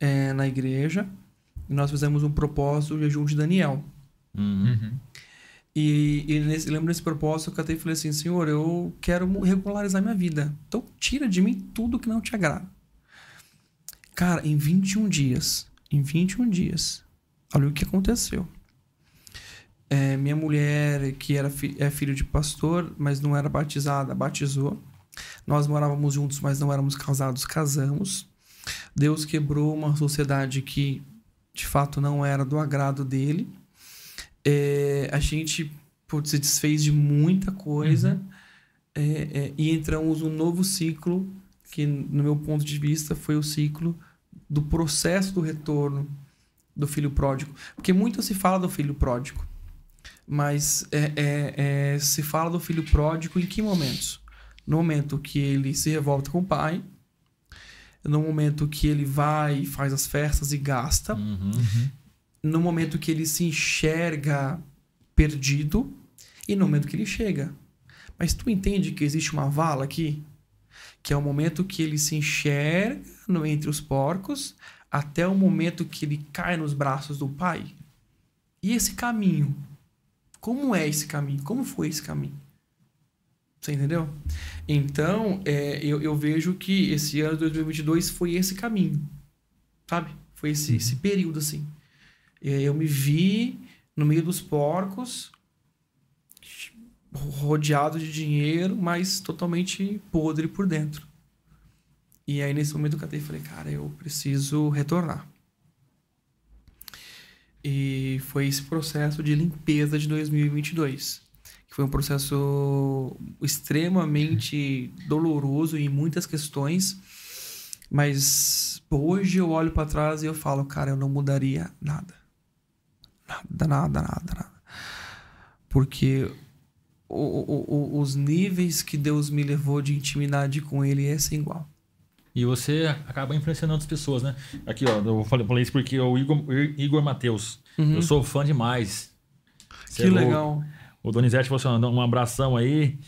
é, na igreja E nós fizemos um propósito, o jejum de Daniel. Uhum. Uhum. E, e nesse, lembro desse propósito, eu catei e falei assim: Senhor, eu quero regularizar minha vida. Então, tira de mim tudo que não te agrada. Cara, em 21 dias, em 21 dias, olha o que aconteceu. É, minha mulher, que era fi, é filho de pastor, mas não era batizada, batizou. Nós morávamos juntos, mas não éramos casados, casamos. Deus quebrou uma sociedade que, de fato, não era do agrado dele. É, a gente putz, se desfez de muita coisa é, é, e entramos num novo ciclo que, no meu ponto de vista, foi o ciclo do processo do retorno do filho pródigo. Porque muito se fala do filho pródigo, mas é, é, é, se fala do filho pródigo em que momentos? No momento que ele se revolta com o pai, no momento que ele vai e faz as festas e gasta, Uhum. no momento que ele se enxerga perdido e no momento que ele chega. Mas tu entende que existe uma vala aqui? Que é o momento que ele se enxerga no, entre os porcos até o momento que ele cai nos braços do pai. E esse caminho? Como é esse caminho? Como foi esse caminho? Você entendeu? Então, é, eu, eu vejo que esse ano de 2022 foi esse caminho. Sabe? Foi esse, esse período assim. É, Eu me vi no meio dos porcos, rodeado de dinheiro, mas totalmente podre por dentro. E aí, nesse momento, eu catei e falei, cara, eu preciso retornar. E foi esse processo de limpeza de 2022, que foi um processo extremamente doloroso em muitas questões, mas hoje eu olho para trás e eu falo, cara, eu não mudaria nada. Nada, nada, nada, nada. Porque o- o- os níveis que Deus me levou de intimidade com Ele é sem igual. E você acaba influenciando outras pessoas, né? Aqui, ó, eu falei, falei isso porque o Igor, Igor Matheus. Eu sou fã demais. Uhum. Que é legal. O Donizete falou assim: um abração aí.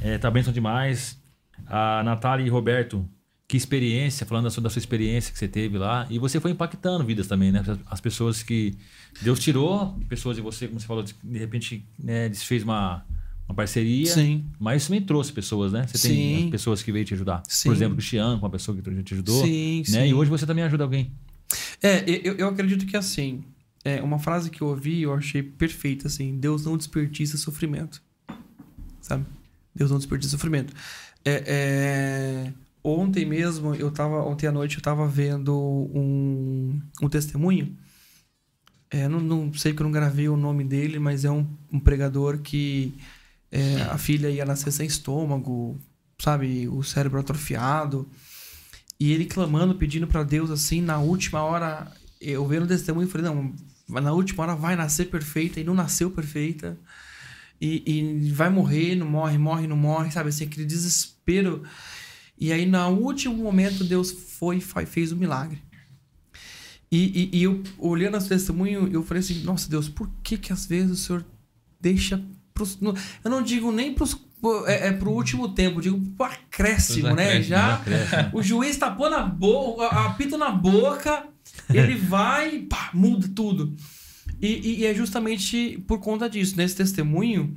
É, tá bênção demais. A Natália e Roberto, que experiência, falando da sua, da sua experiência que você teve lá. E você foi impactando vidas também, né? As pessoas que Deus tirou, pessoas de você, como você falou, de repente né, desfez uma, uma parceria. Sim. Mas isso também trouxe pessoas, né? Você Sim. tem pessoas que veio te ajudar. Sim. Por exemplo, o Cristiano, uma pessoa que te ajudou. Sim, né? sim. E hoje você também ajuda alguém. É, eu, eu acredito que assim, é uma frase que eu ouvi eu achei perfeita, assim, Deus não desperdiça sofrimento. Sabe? Deus não desperdiça sofrimento. É, é, ontem mesmo, eu tava, ontem à noite eu tava vendo um, um testemunho. É, não, não sei que eu não gravei o nome dele, mas é um, um pregador que é, a filha ia nascer sem estômago, sabe? O cérebro atrofiado. E ele clamando, pedindo pra Deus assim, na última hora, eu vendo o testemunho, falei, não, na última hora vai nascer perfeita, e não nasceu perfeita. E, e vai morrer, não morre, morre, não morre, sabe? Assim, aquele desespero. E aí, no último momento, Deus foi e fez o milagre. E, e, e eu, olhando esse testemunho, eu falei assim, nossa Deus, por que que às vezes o Senhor deixa pros, no- eu não digo nem pros, é, é pro último tempo, digo pro acréscimo, Pros né? Já né? o juiz tapou na boca, apita na boca, ele vai e pá, muda tudo. E, e- e é justamente por conta disso. Nesse testemunho,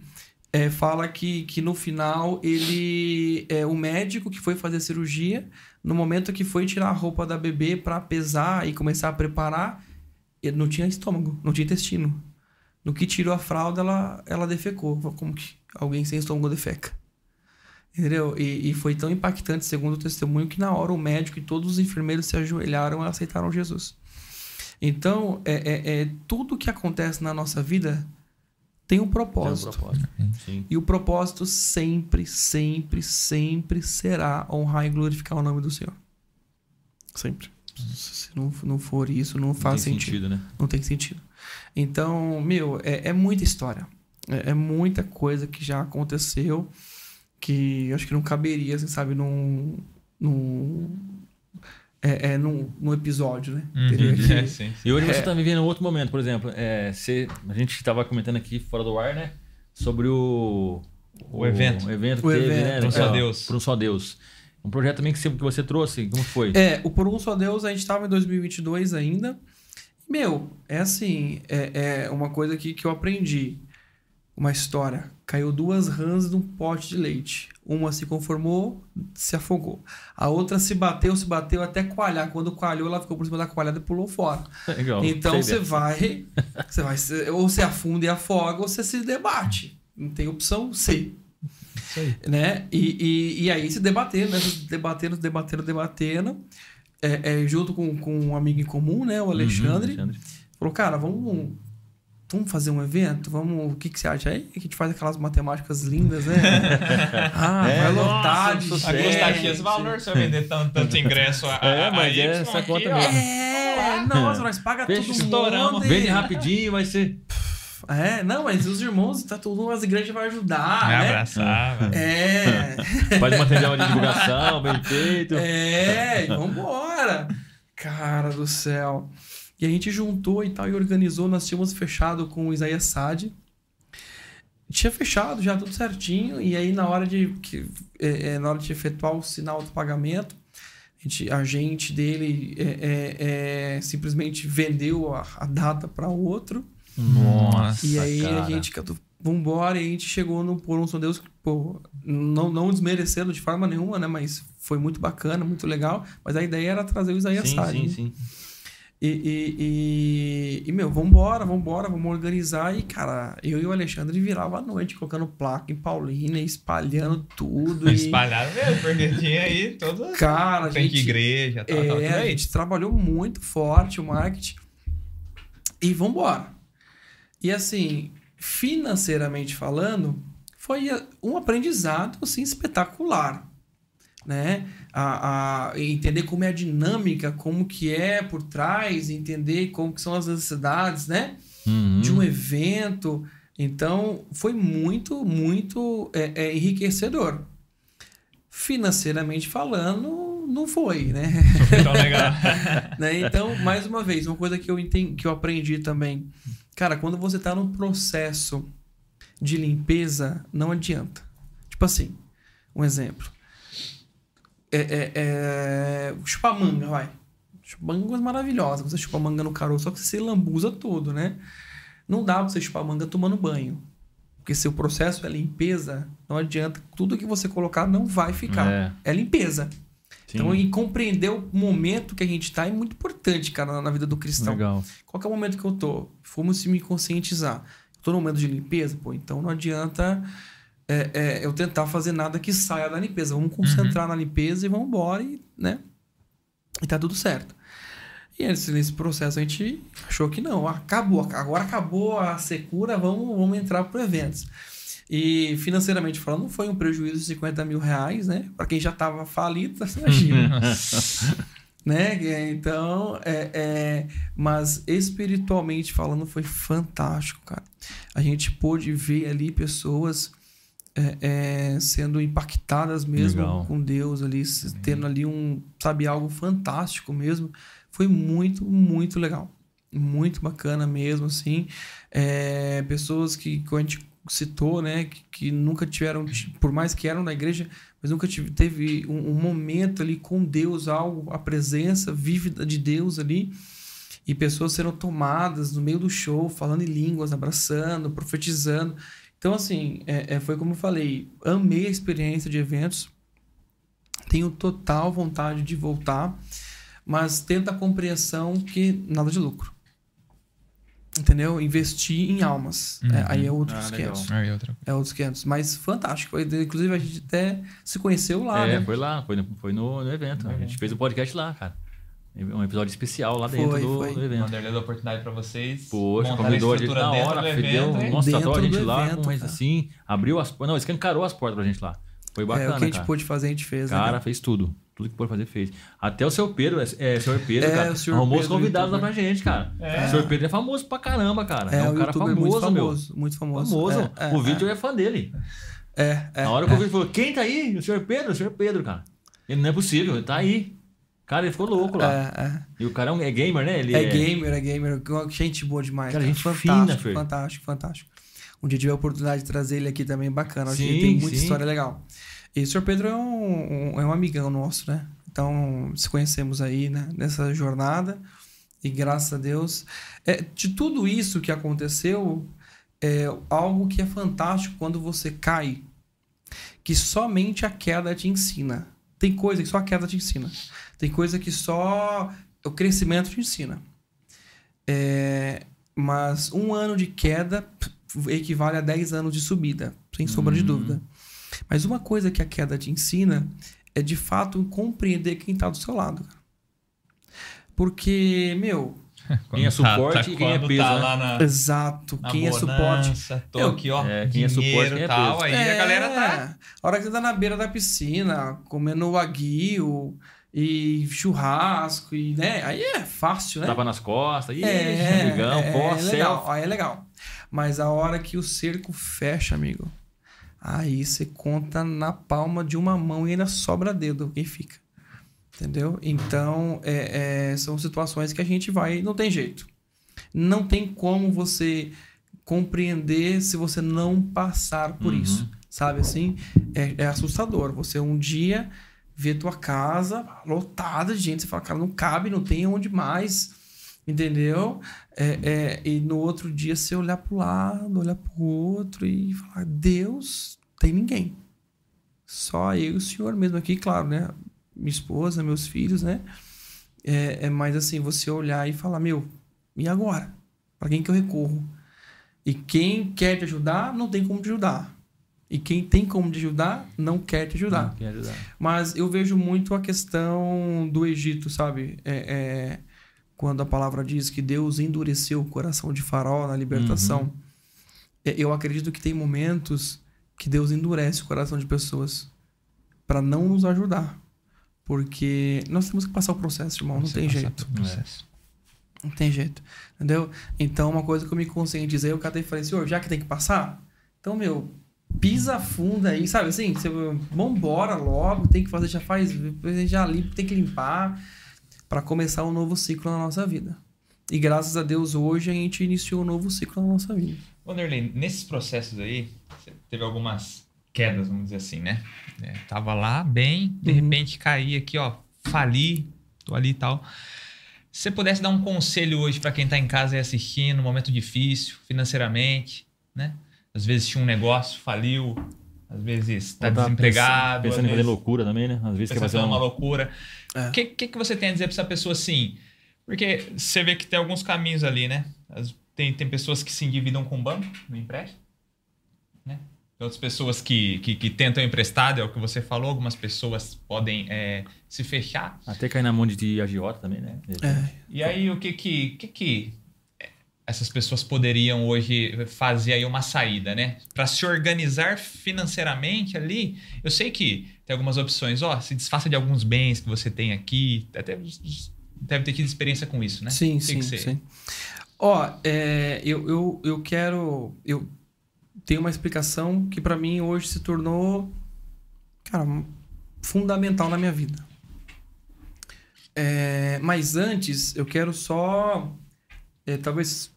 é, fala que, que no final ele é o médico que foi fazer a cirurgia, no momento que foi tirar a roupa da bebê para pesar e começar a preparar, ele não tinha estômago, não tinha intestino. No que tirou a fralda, ela, ela defecou. Como que alguém sem estômago defeca? Entendeu? E, e foi tão impactante, segundo o testemunho, que na hora o médico e todos os enfermeiros se ajoelharam e aceitaram Jesus. Então, é, é, é tudo que acontece na nossa vida tem um propósito. Tem um propósito. Sim. E o propósito sempre, sempre, sempre será honrar e glorificar o nome do Senhor. Sempre. Se não, não for isso, não Não faz tem sentido. sentido, né? Não tem sentido. Então, meu, é, é muita história. É, é muita coisa que já aconteceu que eu acho que não caberia, assim, sabe, num. num é, é num, num episódio, né? Uhum. que- É, sim. E hoje você É. está vivendo outro momento, por exemplo. É, você, a gente estava comentando aqui fora do ar, né? Sobre o. O evento. O evento que O teve, evento. né? Por um só Ó, Deus. Por um só Deus. Um projeto também que você, que você trouxe, como foi? É, o Por Um Só Deus, a gente estava em 2022 ainda. Meu, é assim, é, é uma coisa que, que eu aprendi. Uma história. Caiu duas rãs num pote de leite. Uma se conformou, se afogou. A outra se bateu, se bateu até coalhar. Quando coalhou, ela ficou por cima da coalhada e pulou fora. Legal. Então você vai, você vai, se- ou você afunda e afoga, ou você se debate. Não tem opção C. Isso aí. Né? E, e, e aí se debatendo, né? Debatendo, debatendo, debatendo. É, é, junto com, com um amigo em comum, né? O Alexandre. Uhum, Alexandre. Falou, cara, vamos, vamos fazer um evento? Vamos, o que, que você acha aí? Que a gente faz aquelas matemáticas lindas, né? ah, É, vai lotar de gente. custar X valor se eu vender tanto, tanto ingresso a, a, É, mas a é Y essa aqui, conta ó. mesmo. É, nossa, nós paga Fecha, tudo estouramos. mundo. Vende rapidinho, vai ser. É, não, mas os irmãos, tá tudo, as igrejas vão ajudar, Me né? abraçar, velho. É, Faz material de divulgação, bem feito. é, e vambora. Cara do céu. E a gente juntou e tal, e organizou, nós tínhamos fechado com o Isaías Sade. Tinha fechado já tudo certinho, e aí na hora de, que, é, é, na hora de efetuar o sinal do pagamento, a gente, a gente dele é, é, é, simplesmente vendeu a, a data para outro. Nossa, E aí cara. a gente cantou, vambora, e a gente chegou no Por um São Deus, pô, não, não desmerecendo de forma nenhuma, né? Mas foi muito bacana, muito legal. Mas a ideia era trazer o Isaías Sim, Sade, sim, né? sim. E, e, e, e, meu, vambora, vambora, vamos organizar. E, cara, eu e o Alexandre virava a noite colocando placa em Paulínia, espalhando tudo. e, Espalhado mesmo, porque tinha aí todas. cara, a Tem que igreja, tal, tal, é, a aí. gente trabalhou muito forte o marketing. E vambora. E assim, financeiramente falando, foi um aprendizado assim, espetacular. Né? A, a entender como é a dinâmica, como que é por trás, entender como que são as necessidades, né? Uhum. De um evento. Então, foi muito, muito é, é, enriquecedor. Financeiramente falando, não foi, né? Então, legal. né? Então, mais uma vez, uma coisa que eu entendi, que eu aprendi também. Cara, quando você tá num processo de limpeza, não adianta. Tipo assim, um exemplo. É, é, é... Chupar manga, vai. Chupar manga é uma coisa maravilhosa. Você chupa manga no caroço, só que você se lambuza todo, né? Não dá pra você chupar manga tomando banho. Porque se o processo é limpeza, não adianta. Tudo que você colocar não vai ficar. É, É limpeza. Sim. Então, e compreender o momento que a gente tá é muito importante, cara, na- na vida do cristão. Legal. Qual é o momento que eu tô? Fomos se me conscientizar. Tô no momento de limpeza? Pô, então não adianta é, é, eu tentar fazer nada que saia da limpeza. Vamos concentrar na limpeza e vamos embora, e, né? E tá tudo certo. E nesse, nesse processo a gente achou que não, acabou. Agora acabou a secura, vamos, vamos entrar pro eventos. E financeiramente falando, não foi um prejuízo de 50 mil reais, né? Para quem já tava falido, você imagina né? Então, é, é, mas espiritualmente falando, foi fantástico, cara. A gente pôde ver ali pessoas é, é, sendo impactadas mesmo Legal. com Deus ali, tendo ali um, sabe, algo fantástico mesmo. Foi muito, muito legal. Muito bacana mesmo, assim. É, pessoas que, que a gente citou, né, que, que nunca tiveram, por mais que eram da igreja, mas nunca tive, teve um, um momento ali com Deus, algo, a presença vívida de Deus ali, e pessoas sendo tomadas no meio do show, falando em línguas, abraçando, profetizando. Então, assim, é, é, foi como eu falei, amei a experiência de eventos, tenho total vontade de voltar, mas tenta a compreensão que nada de lucro. Entendeu? Investir em almas. Uhum. É, aí é outros Ah, legal. 500. Aí outra É outros 500. Mas fantástico. Foi- Inclusive, a gente até se conheceu lá, é, né? foi lá, foi no, foi no, no evento. A gente fez um podcast lá, cara. Um episódio especial lá Foi, dentro do, foi. do evento. A oportunidade pra vocês. Poxa, convidou a gente na dentro hora, do deu, evento, hein? nossa, tratou a gente lá, evento, mas cara. assim, abriu as portas. Não, escancarou as portas pra gente lá. Foi É, bacana, o que a gente cara. pôde fazer, a gente fez. né, Cara, cara? fez tudo. Tudo que pôde fazer, fez. Até o seu Pedro, é, é senhor Pedro, É, cara, o senhor arrumou os Pedro, convidados lá youtuber. pra gente, cara. É. O senhor Pedro é famoso pra caramba, cara. É, É, um cara famoso, muito meu. famoso. Muito famoso. Famoso. É, é, o vídeo é fã dele. É, é. Na hora que o vídeo falou, quem tá aí? O senhor Pedro, o senhor Pedro, cara. Ele não é possível, ele tá aí. Cara, ele ficou louco lá. É, é. E o cara é, um, é gamer, né? Ele É gamer, é gamer. Gente boa demais. Cara, Cara, gente fantástico, fina, fantástico, fantástico. Um dia tiver a oportunidade de trazer ele aqui também, bacana. Acho que Sim, ele tem muita sim. história legal. E o Sr. Pedro é um, um- é um amigão nosso, né? Então, se conhecemos aí né, nessa jornada. E graças a Deus. É, de tudo isso que aconteceu, é algo que é fantástico quando você cai, que somente a queda te ensina. Tem coisa que só a queda te ensina. Tem coisa que só o crescimento te ensina. É, mas um ano de queda equivale a 10 anos de subida, sem sombra de Hum. dúvida. Mas uma coisa que a queda te ensina é de fato compreender quem está do seu lado. cara. Porque, meu, Quem é suporte e quem é quando peso, tá né? lá na, exato, na quem é suporte. bonança, Tô Eu- aqui, ó. É, quem é suporte, quem é e tal. peso. Aí a galera tá. A hora que você tá na beira da piscina, comendo aguio e churrasco, e, né? Aí é fácil, né? Tapa nas costas, ih, É, amigão, é, pó, é legal, aí é legal. Mas a hora que o cerco fecha, amigo, aí você conta na palma de uma mão e ainda sobra dedo quem fica. Entendeu? Então, é- é, são situações que a gente vai. Não tem jeito. Não tem como você compreender se você não passar por Uhum. isso. Sabe assim? É, é assustador. Você um dia vê tua casa lotada de gente, você fala, cara, não cabe, não tem onde mais. Entendeu? É, é, e no outro dia você olhar pro lado, olhar pro outro e falar, Deus, tem ninguém. Só eu e o senhor mesmo aqui, claro, né? Minha esposa, meus filhos, né? É, é mais assim, você olhar e falar, meu, e agora? Para quem que eu recorro? E quem quer te ajudar, não tem como te ajudar. E quem tem como te ajudar, não quer te ajudar. Quem ajudar. Mas eu vejo muito a questão do Egito, sabe? É, é, quando a palavra diz que Deus endureceu o coração de Faraó na libertação. É, Eu acredito que tem momentos que Deus endurece o coração de pessoas para não nos ajudar. Porque nós temos que passar o processo, irmão. Não Você tem jeito. Não tem jeito. Entendeu? Então, uma coisa que eu me conscientizei, eu catei e falei, senhor, já que tem que passar, então, meu, pisa fundo aí, sabe assim? Você, vambora logo, tem que fazer, já faz, já limpa, tem que limpar para começar um novo ciclo na nossa vida. E graças a Deus, hoje a gente iniciou um novo ciclo na nossa vida. Wanderlei, nesses processos aí, você teve algumas quedas, vamos dizer assim, né? É, tava lá bem, de Uhum. repente caí aqui, ó, fali, tô ali e tal. Se você pudesse dar um conselho hoje para quem tá em casa aí assistindo, um momento difícil, financeiramente, né? Às vezes tinha um negócio, faliu, às vezes tá desempregado, Pensando, pensando em fazer loucura também, né? Às vezes quer fazer uma uma... loucura. É. O que, que, que você tem a dizer para essa pessoa assim? Porque você vê que tem alguns caminhos ali, né? As- Tem, tem pessoas que se endividam com o banco, no empréstimo, né? Tem outras pessoas que, que, que tentam emprestado, é o que você falou. Algumas pessoas podem é, se fechar. Até cair na mão de- agiota também, né? É. E aí, o que que, que, que essas pessoas poderiam hoje fazer aí uma saída, né? Para se organizar financeiramente ali. Eu sei que tem algumas opções. Ó, se desfaça de alguns bens que você tem aqui. Até deve ter tido experiência com isso, né? Sim, que sim, que sim. Ó, é, eu, eu, eu quero. Eu tenho uma explicação que pra mim hoje se tornou, cara, fundamental na minha vida. É, mas antes, eu quero só. é, talvez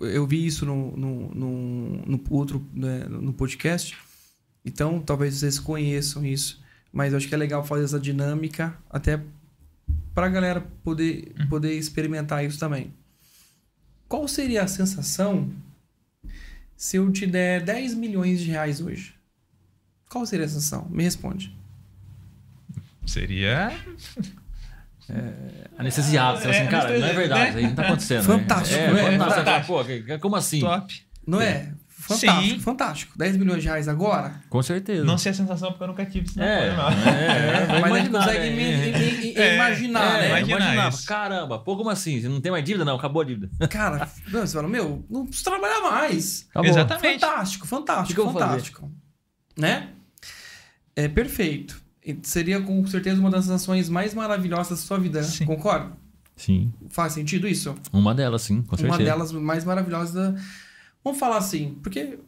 eu vi isso no, no, no, no outro né, no podcast, então talvez vocês conheçam isso. Mas eu acho que é legal fazer essa dinâmica até pra galera poder, poder experimentar isso também. Qual seria a sensação se eu te der 10 milhões de reais hoje? Qual seria a sensação? Me responde. Seria. Anestesiado. Você assim, É, cara, não é verdade, né? isso aí não tá acontecendo. Fantástico, É, né? é, fantástico. Fantástico. Pô, como assim? Top. Não é? Fantástico, Sim. fantástico. 10 milhões de reais agora? Com certeza. Não sei a sensação porque eu nunca tive isso É, não. é, vai mas a gente imaginar, consegue né? me- me- me- É, imaginar, é, né? imagina imaginava. isso. Caramba, pô, como assim? Você não tem mais dívida? Não, acabou a dívida. Cara, não, você fala, meu, não preciso trabalhar mais. Acabou. Exatamente. Fantástico, fantástico, fantástico. Né? É perfeito. Seria com certeza uma das sensações mais maravilhosas da sua vida, Sim. concorda? Sim. Faz sentido isso? Uma delas, sim, com certeza. uma delas mais maravilhosas da... Vamos falar assim, porque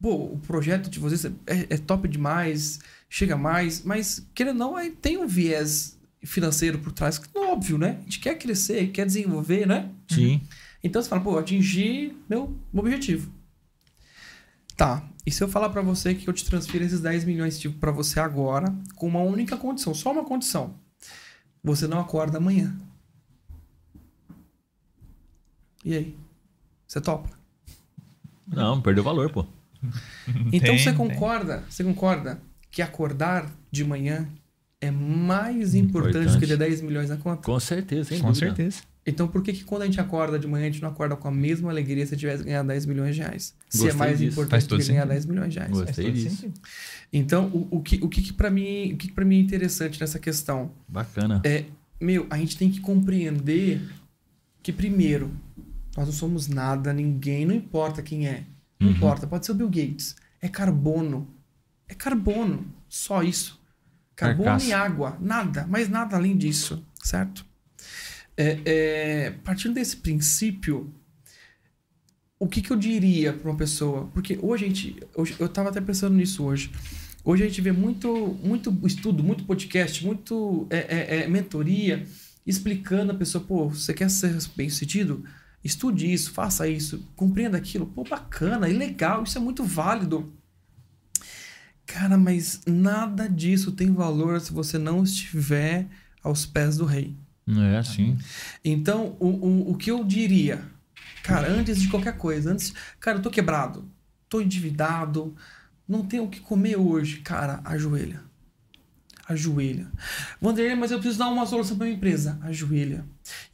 pô, o projeto de vocês é, é top demais, chega mais, mas querendo ou não, tem um viés financeiro por trás, que é óbvio, né? A gente quer crescer, quer desenvolver, né? Sim. Então você fala, pô, atingi meu objetivo. Tá. E se eu falar pra você que eu te transfiro esses 10 milhões tipo, pra você agora, com uma única condição, só uma condição. Você não acorda amanhã. E aí? Você topa? Não, perdeu valor, pô. Então Tem, você tem. concorda? Você concorda que acordar de manhã é mais importante, Importante. que ter 10 milhões na conta? Com certeza, sem Com dúvida. certeza. Então por que, que quando a gente acorda de manhã a gente não acorda com a mesma alegria se tivesse ganhado 10 milhões de reais? se é Gostei mais disso. Faz importante do que ganhar sentido. 10 milhões de reais. Gostei disso. Então, o, o que, o que, que para mim, o que, que para mim é interessante nessa questão Bacana. é, meu, a gente tem que compreender que primeiro, nós não somos nada, ninguém, não importa quem é. Não Uhum. importa, pode ser o Bill Gates. É carbono. É carbono, só isso. Carbono Carcaça. e água, nada, mais nada além disso, certo? É, é, partindo desse princípio, o que, que eu diria para uma pessoa? Porque hoje a gente, hoje, eu estava até pensando nisso hoje. Hoje a gente vê muito, muito estudo, muito podcast, muito é, é, é, mentoria explicando a pessoa, pô, você quer ser bem sucedido? Estude isso, faça isso, compreenda aquilo. Pô, bacana e legal, isso é muito válido. Cara, mas nada disso tem valor se você não estiver aos pés do rei. É assim. Então, o, o, o que eu diria? Cara, antes de qualquer coisa, antes. Cara, eu tô quebrado, tô endividado, não tenho o que comer hoje. Cara, ajoelha. Ajoelha. Wanderlei, mas eu preciso dar uma solução para minha empresa. Ajoelha.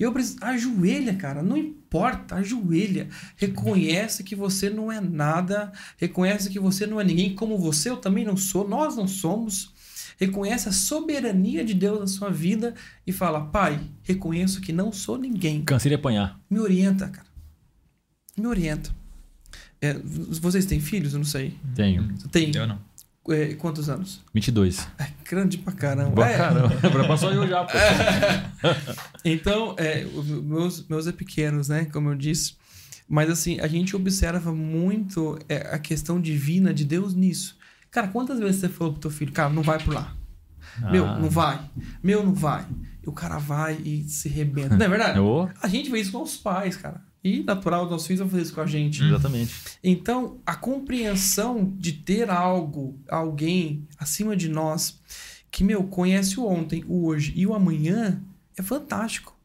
Eu preciso. Ajoelha, cara. Não importa. Ajoelha. Reconhece que você não é nada. Reconhece que você não é ninguém. Como você, eu também não sou. Nós não somos. Reconhece a soberania de Deus na sua vida e fala: Pai, reconheço que não sou ninguém. Cansei de apanhar. Me orienta, cara. Me orienta. É, vocês têm filhos? Eu não sei. Tenho. Tem Eu não. É, quantos anos? 22. É grande pra caramba. Boa É, caramba. Passou eu já. Então, é, meus, meus é pequenos, né? Como eu disse. Mas assim, a gente observa muito é, a questão divina de Deus nisso. Cara, quantas vezes você falou pro teu filho, cara, não vai por lá. Meu, Ah. não vai. Meu, não vai. E o cara vai e se rebenta. Não é verdade? Ô, A gente vê isso com os pais, cara. E natural, os nossos filhos vão fazer isso com a gente. Exatamente. Então, a compreensão de ter algo, alguém acima de nós, que, meu, conhece o ontem, o hoje e o amanhã, é fantástico.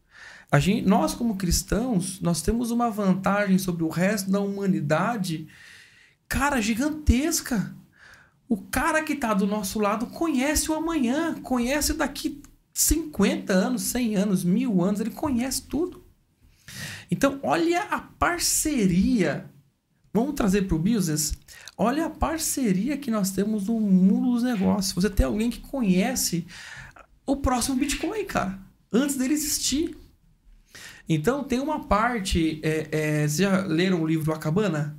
A gente, nós, como cristãos, nós temos uma vantagem sobre o resto da humanidade, cara, gigantesca. O cara que está do nosso lado conhece o amanhã, conhece daqui 50 anos, 100 anos, mil anos, ele conhece tudo. Então, olha a parceria Vamos trazer para o business? Olha a parceria que nós temos no mundo dos negócios. Você tem alguém que conhece o próximo Bitcoin, cara, antes dele existir. Então tem uma parte. É, é, vocês já leram o livro do Acabana?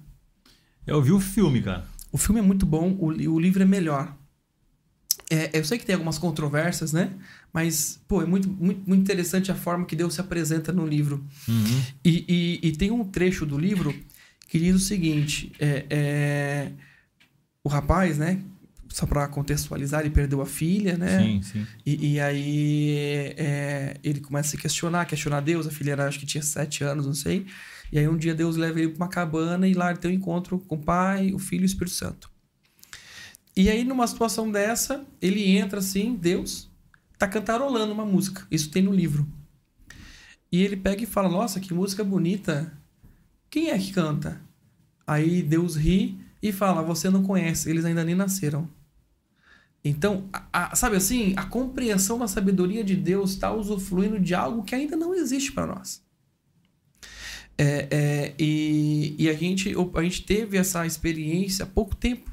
Eu vi o filme, cara. O filme é muito bom, o, o livro é melhor. É, eu sei que tem algumas controvérsias, né? Mas, pô, é muito, muito, muito interessante a forma que Deus se apresenta no livro. Uhum. E, e- e tem um trecho do livro que diz o seguinte: é, é, o rapaz, né? Só para contextualizar, ele perdeu a filha, né? Sim, sim. E, e aí é, ele começa a se questionar, questionar Deus. A filha era, acho que tinha sete anos, não sei. E aí um dia Deus leva ele para uma cabana e lá ele tem um encontro com o Pai, o Filho e o Espírito Santo. E aí, numa situação dessa, ele entra assim, Deus tá cantarolando uma música. Isso tem no livro. E ele pega e fala: Nossa, que música bonita. Quem é que canta? Aí Deus ri e fala: Você não conhece, eles ainda nem nasceram. Então, a- a- sabe assim, a compreensão da sabedoria de Deus está usufruindo de algo que ainda não existe para nós. É, é, e e a, gente, a gente teve essa experiência há pouco tempo.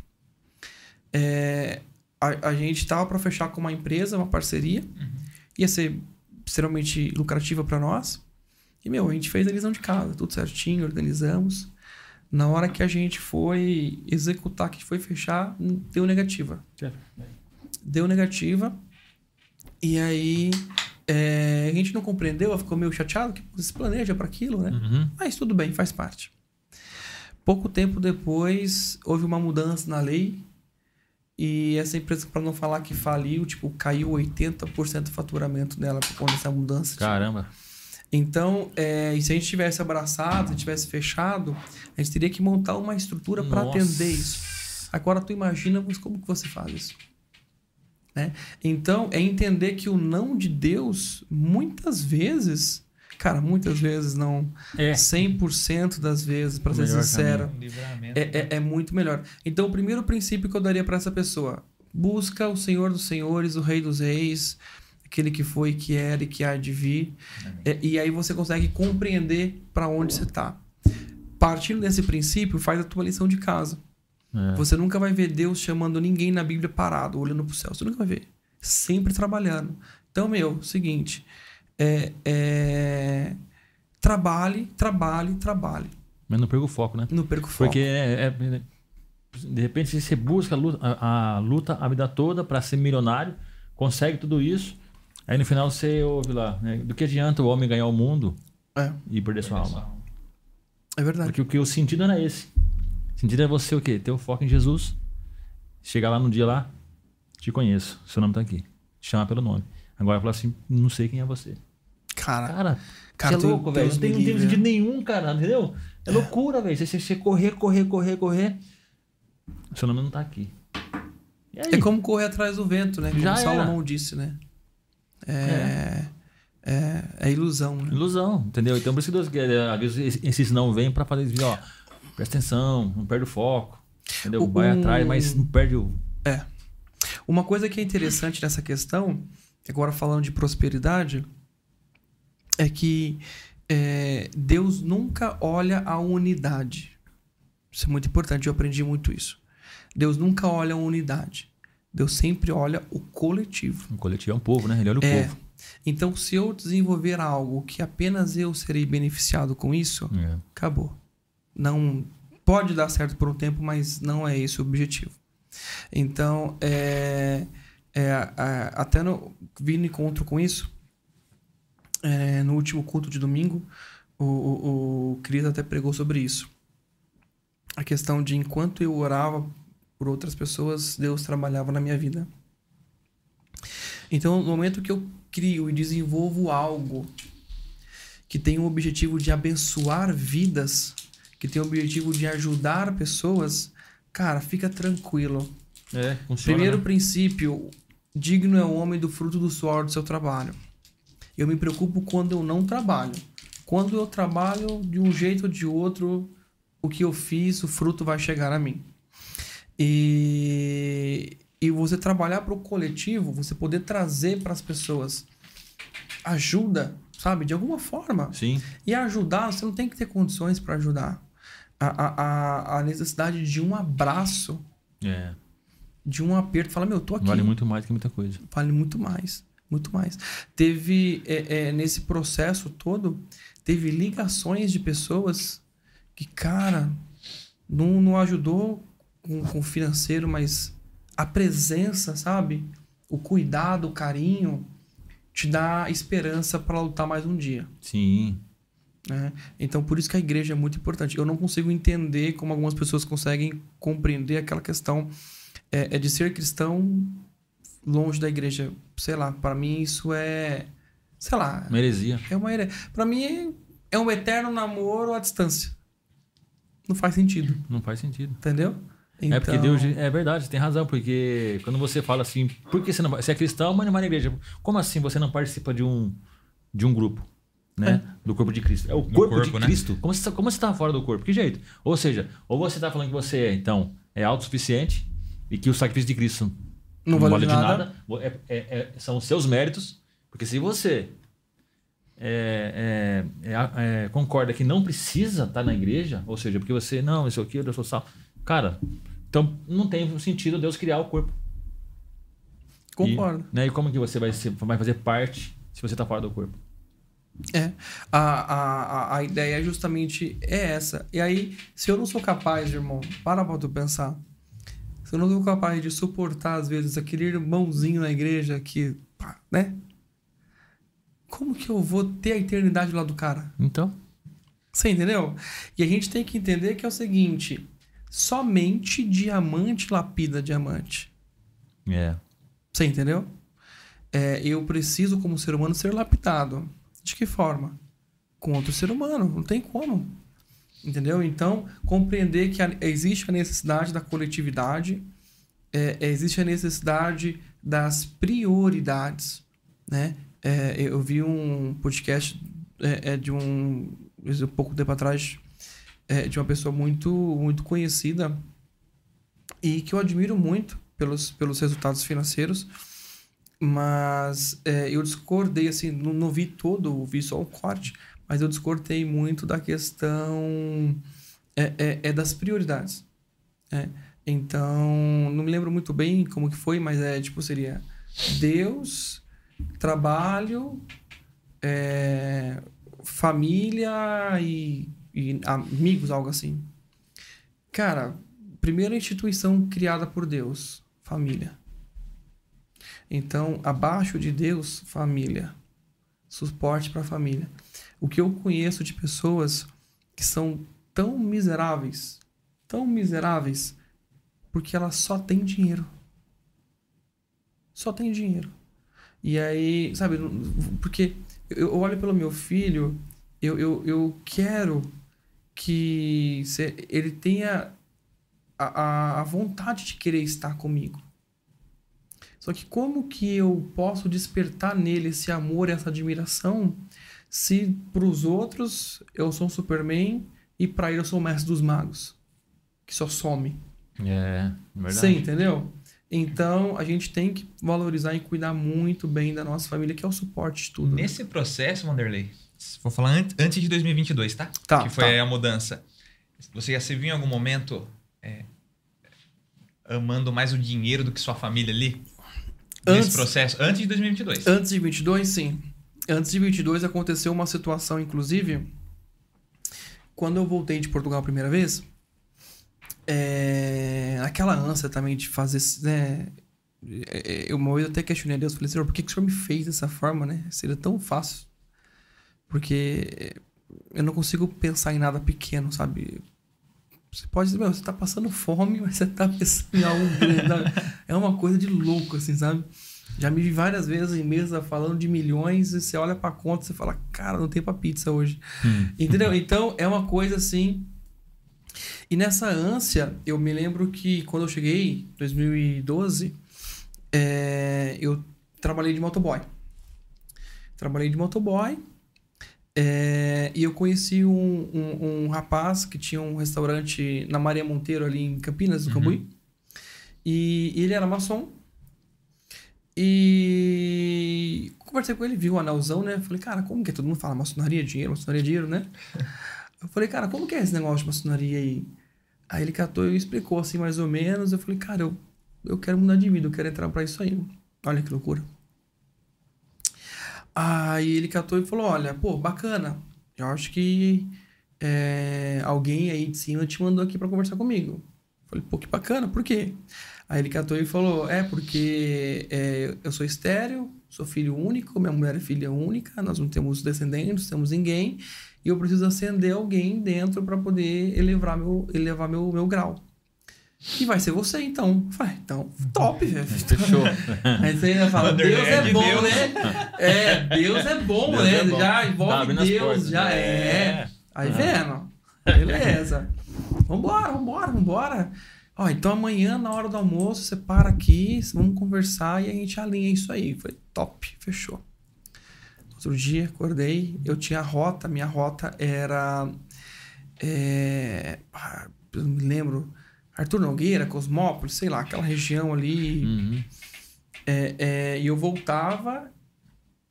É, a, a gente estava para fechar com uma empresa, uma parceria, ia ser extremamente lucrativa para nós. E, meu, a gente fez a lição de casa, tudo certinho, organizamos. Na hora que a gente foi executar, que foi fechar, deu negativa. Deu negativa. E aí é, a gente não compreendeu, ficou meio chateado, que se planeja para aquilo, né? Uhum. Mas tudo bem, faz parte. Pouco tempo depois, houve uma mudança na lei. E essa empresa, para não falar que faliu, tipo, caiu 80% do faturamento dela por conta dessa mudança. Caramba. Então, é, e se a gente tivesse abraçado, se tivesse fechado, a gente teria que montar uma estrutura para atender isso. Agora tu imagina mas como que você faz isso. Né? Então, é entender que o não de Deus, muitas vezes, Cara, muitas vezes não. É. 100% das vezes, para ser sincero, Um livramento. é, é, é muito melhor. Então, o primeiro princípio que eu daria para essa pessoa: busca o Senhor dos Senhores, o Rei dos Reis, aquele que foi, que era e que há de vir. É, e aí você consegue compreender para onde você está. Partindo desse princípio, faz a tua lição de casa. É. Você nunca vai ver Deus chamando ninguém na Bíblia parado, olhando pro céu. Você nunca vai ver. Sempre trabalhando. Então, meu, seguinte. É, é, trabalhe, trabalhe, trabalhe. Mas não perca o foco, né? Não perca o foco. Porque é, é- de repente você busca a luta a, a luta a vida toda para ser milionário, consegue tudo isso, aí no final você ouve lá, né? do que adianta o homem ganhar o mundo É, e perder sua alma? é verdade. Porque o que o sentido era esse. O sentido é você o quê? Ter o foco em Jesus, chegar lá no dia lá, te conheço, seu nome tá aqui, te chamar pelo nome. Agora falar assim, não sei quem é você. Cara, Cara, cara, é louco, velho. Não tem, não tem sentido nenhum, cara, entendeu? É loucura, velho. Você, você, correr, correr, correr, correr. Seu nome não tá aqui. É como correr atrás do vento, né? Como Já Salomão disse, né? É, é, é ilusão, né? Ilusão, entendeu? Então por isso que Deus quer. Às vezes esses não vêm pra fazer isso, ó. Presta atenção, não perde o foco. Entendeu? O- Vai o- atrás, mas não perde o. Uma coisa que é interessante nessa questão, agora falando de prosperidade, é que é, Deus nunca olha a unidade. Isso é muito importante, eu aprendi muito isso. Deus nunca olha a unidade. Deus sempre olha o coletivo. O coletivo é um povo, né? Ele olha o É. povo. Então, se eu desenvolver algo que apenas eu serei beneficiado com isso, É. acabou. Não pode dar certo por um tempo, mas não é esse o objetivo. Então, é, é, até no, vindo em encontro com isso, é, no último culto de domingo, o, o, o Cris até pregou sobre isso. A questão de enquanto eu orava por outras pessoas, Deus trabalhava na minha vida. Então, no momento que eu crio e desenvolvo algo que tem o objetivo de abençoar vidas, que tem o objetivo de ajudar pessoas, cara, fica tranquilo. É, funciona. Primeiro né? princípio, digno é o homem do fruto do suor do seu trabalho. Eu me preocupo quando eu não trabalho. Quando eu trabalho de um jeito ou de outro, o que eu fiz, o fruto vai chegar a mim. E, e você trabalhar para o coletivo, você poder trazer para as pessoas ajuda, sabe? De alguma forma. Sim. E ajudar, você não tem que ter condições para ajudar. A, a, a- necessidade de um abraço, É. de um aperto, fala, meu, tô aqui. Vale muito mais que muita coisa. Vale muito mais. Muito mais. Teve, é, é, nesse processo todo, teve ligações de pessoas que, cara, não, não ajudou com, com o financeiro, mas a presença, sabe? O cuidado, o carinho, te dá esperança para lutar mais um dia. Sim. né? Então, por isso que a igreja é muito importante. Eu não consigo entender como algumas pessoas conseguem compreender aquela questão é, é de ser cristão longe da igreja. Sei lá, para mim isso é, sei lá, Uma heresia. é uma ire- Para mim é um eterno namoro à distância. Não faz sentido, Não faz sentido. entendeu? É porque Então, Deus. É verdade, você tem razão, porque quando você fala assim, por que você não vai. Você é cristão, mas não vai na igreja. Como assim você não participa de um, de um grupo? Né? Do corpo de Cristo. É o corpo, corpo, de né? Cristo. Como você, tá- como você tá fora do corpo? Que jeito? Ou seja, ou você tá falando que você, então, é autossuficiente e que o sacrifício de Cristo não, vale, de nada. É- é- é- são os seus méritos. Porque se você é, é, concorda que não precisa estar na igreja, ou seja, porque você, não, isso aqui, eu sou sal. Cara, então não tem sentido Deus criar o corpo. Concordo. E, né, e como que você vai, ser, vai fazer parte se você está fora do corpo? É. A, a, a- ideia é justamente é essa. E aí, se eu não sou capaz, irmão, para pra tu pensar. Se eu não sou capaz de suportar, às vezes, aquele irmãozinho na igreja que, pá, né? Como que eu vou ter a eternidade lá do cara? Então, Você entendeu? E a gente tem que entender que é o seguinte: somente diamante lapida diamante. é. Você entendeu? É, eu preciso, como ser humano, ser lapidado. De que forma? Com outro ser humano. Não tem como. Entendeu? Então, compreender que existe a necessidade da coletividade, é, existe a necessidade das prioridades. Né? É, eu vi um podcast é, é de um. Um pouco tempo atrás, é de uma pessoa muito, muito conhecida e que eu admiro muito pelos, pelos resultados financeiros. Mas é, eu discordei, assim, não, não vi todo, vi só o corte, mas eu discordei muito da questão é, é, é das prioridades. É. Então, não me lembro muito bem como que foi, mas é tipo, seria Deus, trabalho, é, família e, e amigos, algo assim. Cara, primeira instituição criada por Deus, família. Então, abaixo de Deus, família. Suporte para família. O que eu conheço de pessoas que são tão miseráveis, tão miseráveis, porque elas só têm dinheiro. Só tem dinheiro. E aí, sabe, porque eu olho pelo meu filho, eu, eu, eu quero que ele tenha a, a vontade de querer estar comigo. Só que como que eu posso despertar nele esse amor, essa admiração, se para os outros eu sou um Superman e para ele eu sou o mestre dos magos, que só some. É, verdade. Você entendeu? Então, a gente tem que valorizar e cuidar muito bem da nossa família, que é o suporte de tudo. Né? Nesse né? processo, Wanderlei, vou falar antes de 2022, tá? Tá. Que foi tá. a mudança. Você já se viu em algum momento é, amando mais o dinheiro do que sua família ali? Antes, nesse processo? Antes de 2022? Antes de 2022, sim. Antes de 2022 aconteceu uma situação, inclusive, quando eu voltei de Portugal a primeira vez, é, aquela ânsia também de fazer, né? Eu uma vez até questionei a Deus, falei, Senhor, por que, que o Senhor me fez dessa forma, né? Seria tão fácil. Porque eu não consigo pensar em nada pequeno, sabe? Você pode dizer, meu, você tá passando fome, mas você tá pensando em algo grande. é uma coisa de louco, assim, sabe? Já me vi várias vezes em mesa falando de milhões e você olha pra conta e você fala, cara, não tem pra pizza hoje. Hum. Entendeu? Então, é uma coisa assim. E nessa ânsia, eu me lembro que quando eu cheguei, 2012, é, eu trabalhei de motoboy. Trabalhei de motoboy é, e eu conheci um, um, um, rapaz que tinha um restaurante na Maria Monteiro, ali em Campinas, no uhum. Cambuí. E ele era maçom. E conversei com ele, viu o anelzão, né? Falei, cara, como que é? Todo mundo fala maçonaria, dinheiro, maçonaria, dinheiro, né? Eu falei, cara, como que é esse negócio de maçonaria aí? Aí ele catou e explicou assim mais ou menos. Eu falei, cara, eu, eu quero mudar de vida, eu quero entrar para isso aí. Olha que loucura. Aí ele catou e falou: Olha, pô, bacana. Eu acho que é, alguém aí de cima te mandou aqui para conversar comigo. Eu falei, pô, que bacana, por quê? Aí ele catou e falou: É, porque é, eu sou estéreo, sou filho único, minha mulher é filha única, nós não temos descendentes, não temos ninguém, e eu preciso acender alguém dentro para poder elevar meu, elevar meu, meu grau. E vai ser você, então. Vai, então, top, velho. Fechou. Aí você ainda fala, Deus é bom, Deus. né? É, Deus é bom, Deus né? É bom. Já envolve tá Deus, portas, já né? é. Aí vendo. Beleza. Vambora, vambora, vambora. Ó, então amanhã, na hora do almoço, você para aqui, vamos conversar e a gente alinha isso aí. Foi top, fechou. Outro dia, acordei, eu tinha a rota, minha rota era. É, eu me lembro Arthur Nogueira, Cosmópolis, sei lá, aquela região ali. Uhum. É, é, e eu voltava,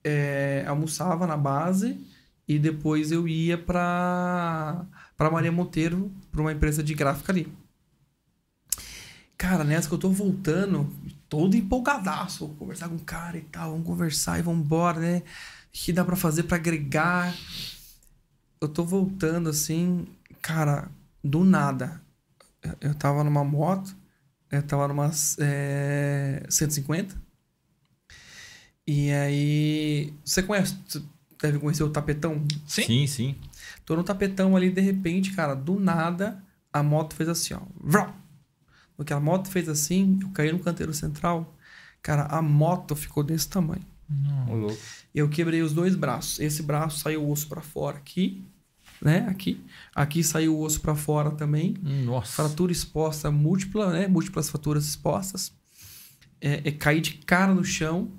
é, almoçava na base e depois eu ia para para Maria Monteiro, para uma empresa de gráfica ali. Cara, nessa que eu tô voltando, todo empolgadaço, vou conversar com o cara e tal, vamos conversar e vamos embora, né? O que dá para fazer para agregar? Eu tô voltando assim, cara, do nada eu tava numa moto, eu tava numa é, 150. E aí. Você conhece? Você deve conhecer o tapetão? Sim. Sim, sim. Tô no tapetão ali, de repente, cara, do nada, a moto fez assim, ó. Vrau! No que a moto fez assim, eu caí no canteiro central. Cara, a moto ficou desse tamanho. Não. Eu quebrei os dois braços. Esse braço saiu o osso para fora aqui né? Aqui, aqui saiu o osso para fora também. Nossa. Fratura exposta múltipla, né? Múltiplas fraturas expostas. É, é cair de cara no chão.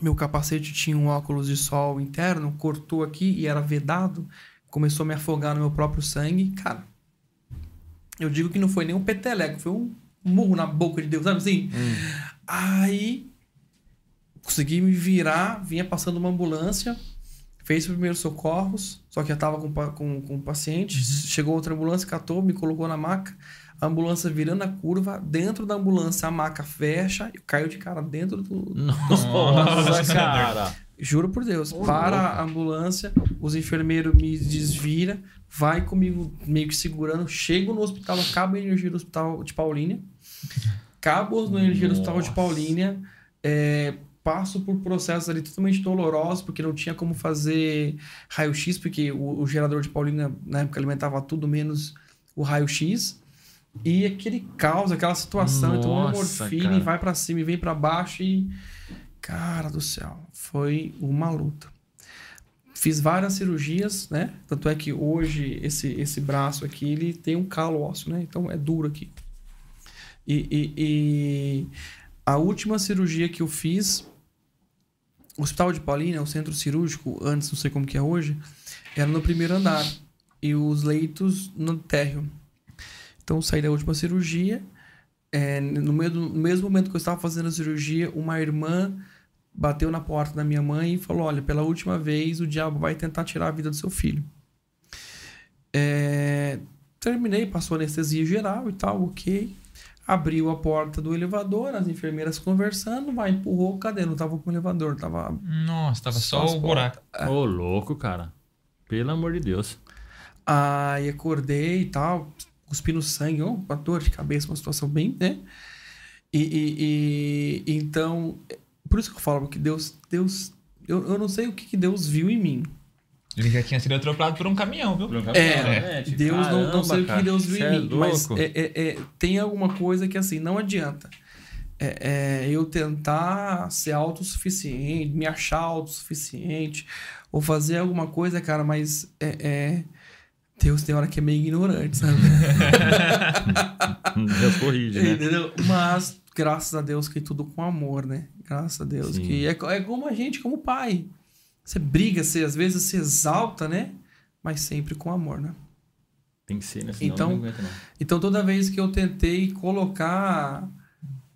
Meu capacete tinha um óculos de sol interno, cortou aqui e era vedado, começou a me afogar no meu próprio sangue. Cara, eu digo que não foi nem um peteleco, foi um murro na boca de Deus, sabe assim? Aí consegui me virar, vinha passando uma ambulância, fez os primeiros socorros, só que eu tava com, com, com o paciente, chegou outra ambulância, catou, me colocou na maca, a ambulância virando a curva, dentro da ambulância a maca fecha e caiu de cara dentro do... Nossa, cara. Juro por Deus, para a ambulância, os enfermeiros me desvira, vai comigo meio que segurando, chego no hospital, acabo a energia do hospital de Paulínia, cabo a energia do hospital de. Paulínia, é, passo por processos ali totalmente dolorosos, porque não tinha como fazer raio-x, porque o, o gerador de Paulínia na época alimentava tudo menos o raio-x. E aquele caos, aquela situação, então uma Nossa, morfina cara. e vai pra cima e vem pra baixo e. Cara do céu, foi uma luta. Fiz várias cirurgias, né? Tanto é que hoje esse, esse braço aqui ele tem um calo ósseo, né? Então é duro aqui. E, e- e a última cirurgia que eu fiz, o Hospital de Paulínia, o centro cirúrgico, antes não sei como que é hoje, era no primeiro andar e os leitos no térreo. Então saí da última cirurgia, é, no, no mesmo momento que eu estava fazendo a cirurgia, uma irmã bateu na porta da minha mãe e falou: Olha, pela última vez o diabo vai tentar tirar a vida do seu filho. É, terminei, passou anestesia geral e tal, ok. Abriu a porta do elevador, as enfermeiras conversando, vai, empurrou, cadê? Não tava com o elevador, tava. Nossa, tava só, Só o buraco. Ô, louco, cara. Pelo amor de Deus. Aí acordei e tal, cuspindo sangue, ó, com a dor de cabeça, uma situação bem, né? E, e- e- então, por isso que eu falo que Deus, Deus, eu, eu não sei o que, que Deus viu em mim. Ele já tinha sido atropelado por um caminhão, viu? É, Deus não, não sei o que Deus viu cê em é mim, mas louco. é, é- é- tem alguma coisa que assim, não adianta. É, é, eu tentar ser autossuficiente, me achar autossuficiente, ou fazer alguma coisa, cara, mas é, é, Deus tem hora que é meio ignorante, sabe? Deus corrige, né? Entendeu? Mas, graças a Deus, que tudo com amor, né? Graças a Deus. Sim. Que é, é como a gente, como pai. Você briga, você às vezes se exalta, né? Mas sempre com amor, né? Tem que ser, né? Senão Então- não aguenta, não. Então, toda vez que eu tentei colocar.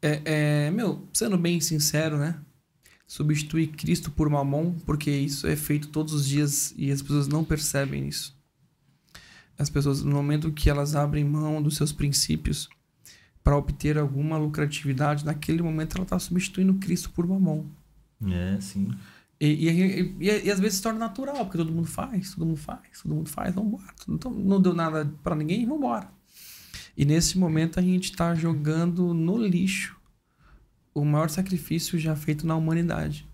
É, é, meu, sendo bem sincero, né? Substituir Cristo por mamon, porque isso é feito todos os dias e as pessoas não percebem isso. As pessoas, no momento que elas abrem mão dos seus princípios para obter alguma lucratividade, naquele momento ela está substituindo Cristo por mamon. É, sim. E, e, e, e às vezes se torna natural, porque todo mundo faz, todo mundo faz, todo mundo faz, vamos embora. Então, não deu nada para ninguém, vamos embora. E nesse momento a gente está jogando no lixo o maior sacrifício já feito na humanidade.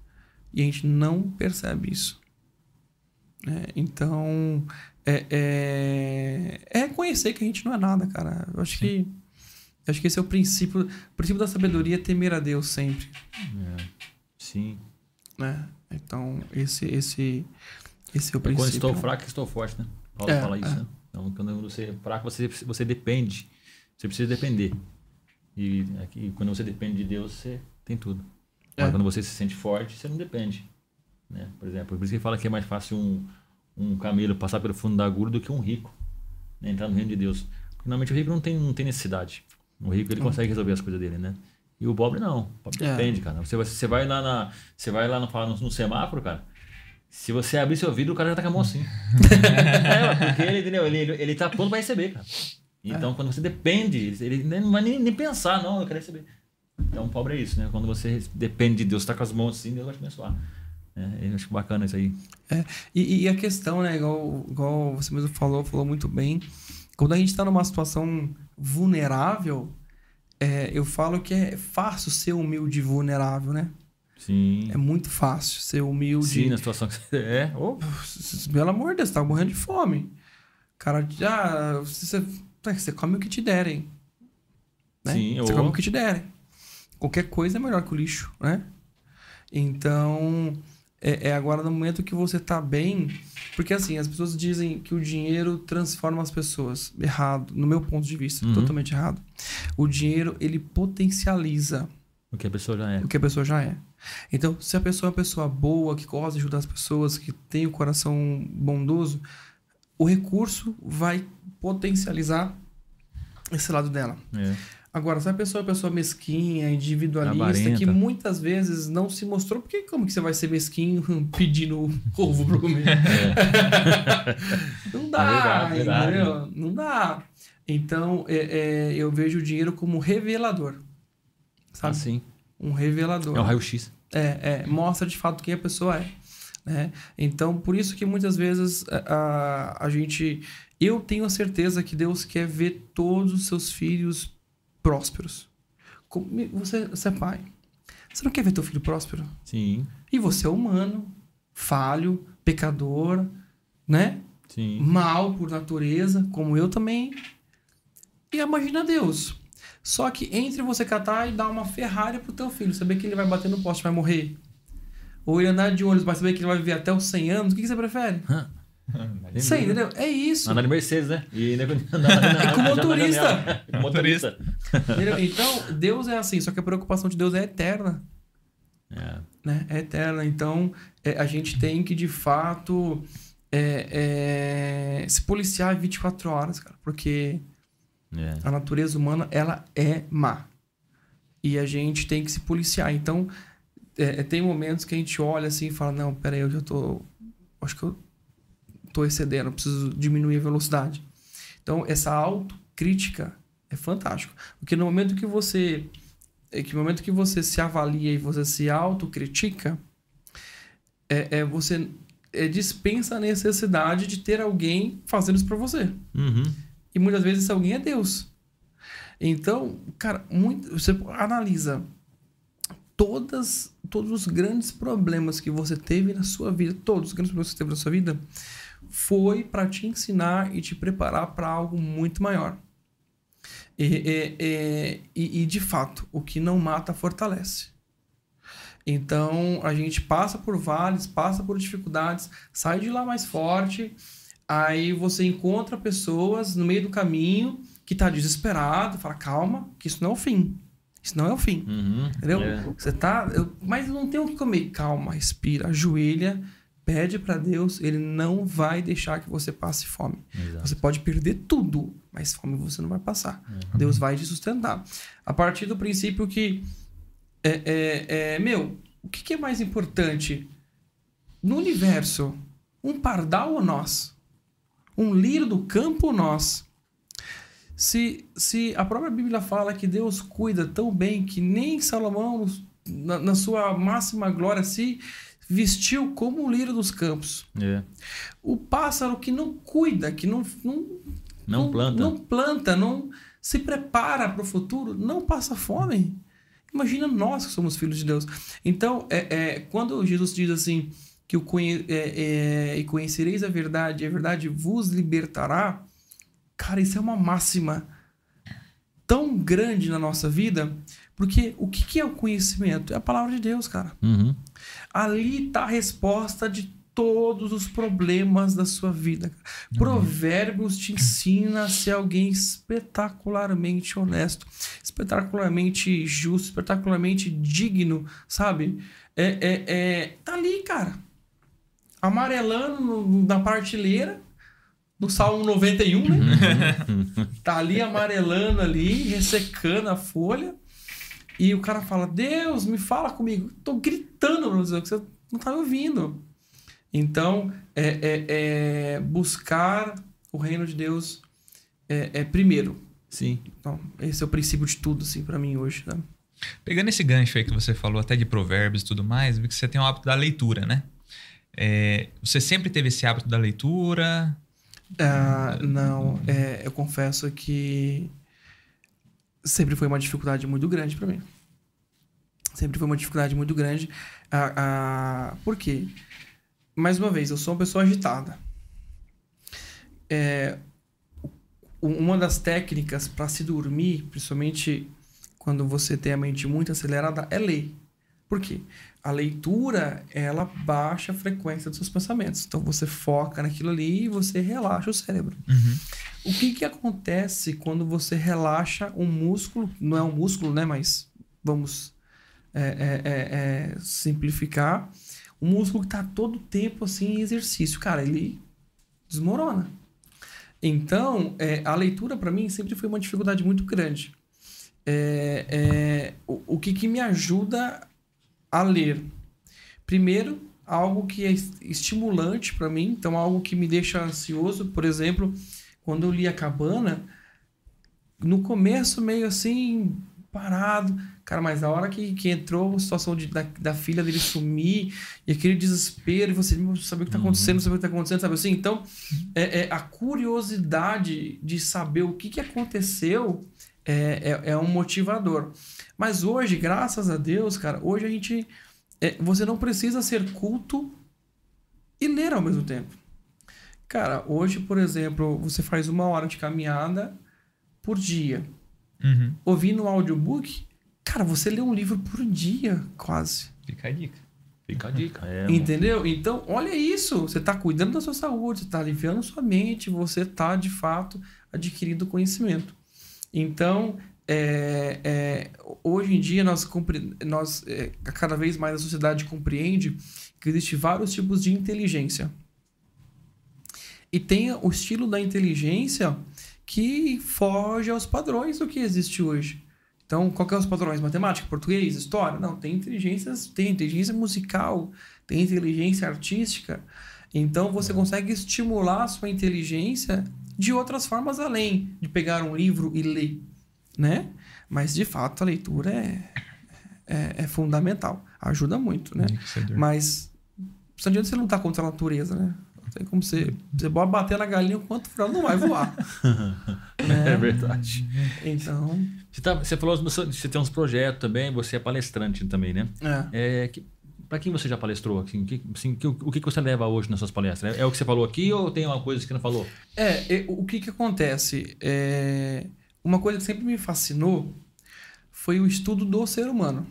E a gente não percebe isso. É, então, é, é, é reconhecer que a gente não é nada, cara. Eu acho que eu acho que esse é o princípio, o princípio da sabedoria é temer a Deus sempre É. Sim. né? Então, esse esse esse é o É quando princípio. estou fraco, estou forte, né? Paulo É, fala isso, é. né? Então, quando você é fraco, você, você depende. Você precisa depender. E aqui, quando você depende de Deus, você tem tudo. Agora, É. quando você se sente forte, você não depende. Né? Por exemplo, por isso que fala que é mais fácil um, um camelo passar pelo fundo da agulha do que um rico né? entrar no reino de Deus. Porque, normalmente o rico não tem, não tem necessidade. O rico ele consegue resolver as coisas dele, né? E o pobre não. O pobre É. depende, cara. Você vai, você vai lá na. Você vai lá no, no, no semáforo, cara. Se você abrir seu vidro, o cara já tá com a mão assim. é, porque ele, entendeu? Ele, ele, ele tá pronto pra receber, cara. Então, quando você depende, ele nem- não vai nem, nem pensar, não, eu quero receber. Então, pobre é isso, né? Quando você depende de Deus, tá com as mãos assim, Deus vai te abençoar. É, eu acho bacana isso aí. E, e a questão, né, igual, igual você mesmo falou, falou muito bem, quando a gente está numa situação vulnerável, é, eu falo que é fácil ser humilde e vulnerável, né? Sim. É muito fácil ser humilde. Sim, na situação que você é. Ô, Pelo amor de Deus, você tá morrendo de fome. Cara, já. Você, você come o que te derem. Né? Sim, você ô. come o que te derem. Qualquer coisa é melhor que o lixo, né? Então, é, é agora no momento que você tá bem. Porque assim, as pessoas dizem que o dinheiro transforma as pessoas. Errado, no meu ponto de vista, Uhum. totalmente errado. O dinheiro, ele potencializa o que a pessoa já é. o que a pessoa já é. Então, se a pessoa é uma pessoa boa, que gosta de ajudar as pessoas, que tem o coração bondoso, o recurso vai potencializar esse lado dela. É. Agora, se a pessoa é uma pessoa mesquinha, individualista, Avarenta. que muitas vezes não se mostrou, porque como que você vai ser mesquinho pedindo ovo pra comer? não dá, É verdade, verdade. Não dá. Então, é, é, eu vejo o dinheiro como revelador. Sabe? Assim. Um revelador. É o raio-x. É, é, mostra de fato quem a pessoa é. Né? Então, por isso que muitas vezes a, a, a gente. Eu tenho a certeza que Deus quer ver todos os seus filhos prósperos. Você, você é pai. Você não quer ver teu filho próspero? Sim. E você é humano, falho, pecador, né? Sim. Mal por natureza, como eu também. E imagina Deus. Só que entre você catar e dar uma Ferrari pro teu filho, saber que ele vai bater no poste, vai morrer. Ou ele andar de ônibus, mas saber que ele vai viver até os 100 anos, o que, que você prefere? Isso aí, entendeu? É isso. Andar de Mercedes, né? E ainda andar É com motorista. Com motorista. Então, Deus é assim, só que a preocupação de Deus é eterna. É. né? É eterna. Então, é, a gente tem que, de fato, é, é, se policiar 24 horas, cara. Porque É. a natureza humana, ela é má. E a gente tem que se policiar. Então, é, tem momentos que a gente olha assim e fala, não, peraí, eu já tô... Acho que eu tô excedendo, preciso diminuir a velocidade. Então, essa autocrítica é fantástico. Porque no momento que você... É que no momento que você se avalia e você se autocritica, é, é você é, dispensa a necessidade de ter alguém fazendo isso pra você. Uhum. E muitas vezes esse alguém é Deus. Então, cara, muito, você analisa todas, todos os grandes problemas que você teve na sua vida, todos os grandes problemas que você teve na sua vida, foi para te ensinar e te preparar para algo muito maior. E, e- e- e- de fato, o que não mata fortalece. Então, a gente passa por vales, passa por dificuldades, sai de lá mais forte. Aí você encontra pessoas no meio do caminho que tá desesperado, fala, calma, que isso não é o fim. Isso não é o fim. Uhum. Entendeu? É. Você tá. eu- mas eu não tenho o que comer. Calma, respira, ajoelha, pede para Deus, ele não vai deixar que você passe fome. Exato. Você pode perder tudo, mas fome você não vai passar. Deus vai te sustentar. A partir do princípio que. É, é, é, meu, o que, que é mais importante no universo? Um pardal ou nós? Um lírio do campo ou nós? Se, se a própria Bíblia fala que Deus cuida tão bem que nem Salomão, na, na sua máxima glória, se vestiu como um lírio dos campos. É. O pássaro que não cuida, que não, não Não planta. não planta, não se prepara para o futuro, não passa fome. Imagina nós que somos filhos de Deus. Então, é, é, quando Jesus diz assim que o conhe é, é, e conhecereis a verdade, e a verdade vos libertará, cara, isso é uma máxima tão grande na nossa vida, porque o que, que é o conhecimento? É a palavra de Deus, cara. Uhum. Ali está a resposta de todos os problemas da sua vida. cara. Provérbios te ensina a ser alguém espetacularmente honesto, espetacularmente justo, espetacularmente digno, sabe? É, é, é, tá ali, cara. Amarelando no- na partilheira do Salmo 91, né? tá ali amarelando ali, ressecando a folha. E o cara fala: Deus, me fala comigo. Tô gritando você, que você não tá me ouvindo. Então, é, é- é buscar o reino de Deus é, é primeiro. Sim. Então, esse é o princípio de tudo, assim, pra mim hoje. Né? Pegando esse gancho aí que você falou, até de provérbios e tudo mais, vi que você tem o hábito da leitura, né? É, você sempre teve esse hábito da leitura? Ah, não, é, eu confesso que sempre foi uma dificuldade muito grande pra mim. Sempre foi uma dificuldade muito grande. Ah, ah, por quê? Mais uma vez, eu sou uma pessoa agitada. É, uma das técnicas para se dormir, principalmente quando você tem a mente muito acelerada, é ler. Por quê? A leitura, ela baixa a frequência dos seus pensamentos. Então você foca naquilo ali e você relaxa o cérebro. O que que acontece quando você relaxa um músculo, não é um músculo, né, mas vamos é, é, é, é simplificar, o músculo que está todo tempo assim em exercício, cara, ele desmorona. Então, é, a leitura para mim sempre foi uma dificuldade muito grande. É, é, o, o que, que me ajuda a ler? Primeiro, algo que é estimulante para mim, então algo que me deixa ansioso. Por exemplo, quando eu li a Cabana, no começo meio assim parado, cara, mas na hora que, que entrou a situação de, da, da filha dele sumir e aquele desespero e você não saber o que está acontecendo, não saber o que está acontecendo, sabe assim? Então, é, é, a curiosidade de saber o que, que aconteceu é, é, é um motivador. Mas hoje, graças a Deus, cara, hoje a gente é, você não precisa ser culto e ler ao mesmo tempo. Cara, hoje, por exemplo, você faz uma hora de caminhada por dia. Uhum. Ouvindo um audiobook, cara, você lê um livro por dia, quase. Fica a dica. Fica a dica. É, Entendeu? Então, olha isso. Você está cuidando da sua saúde, você está aliviando sua mente, você está, de fato, adquirindo conhecimento. Então, é, é, hoje em dia nós, nós é, cada vez mais a sociedade compreende que existe vários tipos de inteligência e tem o estilo da inteligência que foge aos padrões do que existe hoje. Então, qual que é os padrões? Matemática, português, história? Não, tem inteligências, tem inteligência musical, tem inteligência artística. Então, você consegue estimular a sua inteligência de outras formas além de pegar um livro e ler né? Mas de fato a leitura é, é, é fundamental, ajuda muito, né? Mas não adianta você lutar contra a natureza, né? Não tem como você. Você pode bater na galinha enquanto o não vai voar. né? É verdade. Então. Você, tá, você falou que você tem uns projetos também, você é palestrante também, né? É. é que, para quem você já palestrou? Assim, que, assim, que, o que você leva hoje nas suas palestras? É, o que você falou aqui ou tem uma coisa que não falou? É, é o que, que acontece? É uma coisa que sempre me fascinou foi o estudo do ser humano.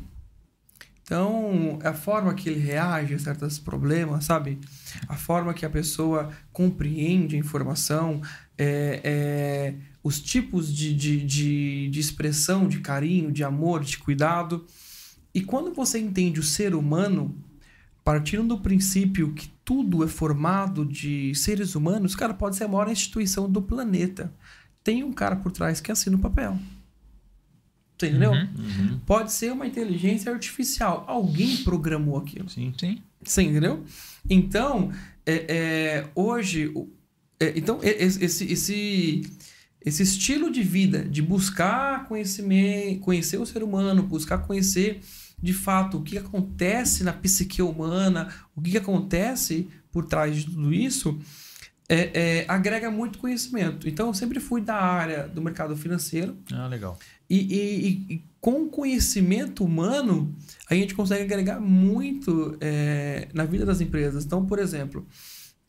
Então, a forma que ele reage a certos problemas, sabe? A forma que a pessoa compreende a informação, é, é, os tipos de, de, de, de expressão, de carinho, de amor, de cuidado. E quando você entende o ser humano, partindo do princípio que tudo é formado de seres humanos, cara, pode ser a maior instituição do planeta tem um cara por trás que assina o papel. Você entendeu? Uhum, uhum. Pode ser uma inteligência artificial. Alguém programou aquilo. Sim, sim. Você entendeu? Então, é, é, hoje, é, então esse, esse, esse estilo de vida, de buscar conhecimento, conhecer o ser humano, buscar conhecer de fato o que acontece na psique humana, o que acontece por trás de tudo isso, é, é, agrega muito conhecimento. Então, eu sempre fui da área do mercado financeiro. Ah, legal. E, e, e com conhecimento humano, a gente consegue agregar muito é, na vida das empresas. Então, por exemplo,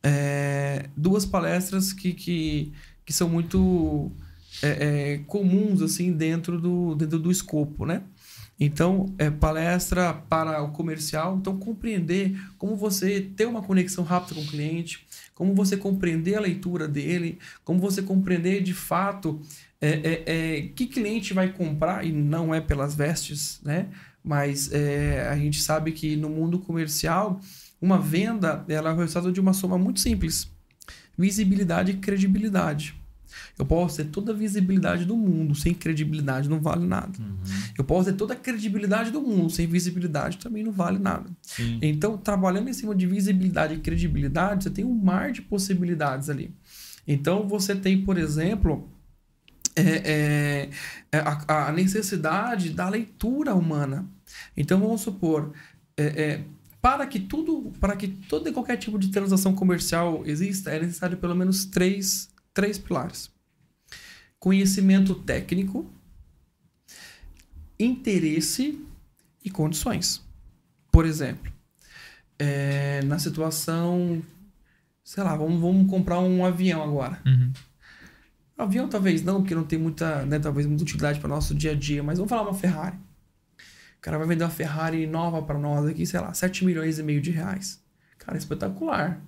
é, duas palestras que, que, que são muito é, é, comuns assim dentro do, dentro do escopo, né? Então, é palestra para o comercial. Então, compreender como você ter uma conexão rápida com o cliente, como você compreender a leitura dele, como você compreender de fato é, é, é, que cliente vai comprar, e não é pelas vestes, né? Mas é, a gente sabe que no mundo comercial, uma venda ela é o resultado de uma soma muito simples: visibilidade e credibilidade. Eu posso ter toda a visibilidade do mundo, sem credibilidade não vale nada. Uhum. Eu posso ter toda a credibilidade do mundo, sem visibilidade também não vale nada. Sim. Então, trabalhando em cima de visibilidade e credibilidade, você tem um mar de possibilidades ali. Então, você tem, por exemplo, é, é, é a, a, necessidade da leitura humana. Então, vamos supor, é, é, para que tudo, para que todo e qualquer tipo de transação comercial exista, é necessário pelo menos três, três pilares conhecimento técnico, interesse e condições. Por exemplo, é, na situação, sei lá, vamos, vamos comprar um avião agora. Uhum. Avião talvez não, porque não tem muita, né, talvez muita utilidade para nosso dia a dia, mas vamos falar uma Ferrari. O cara vai vender uma Ferrari nova para nós aqui, sei lá, 7 milhões e meio de reais. Cara, espetacular.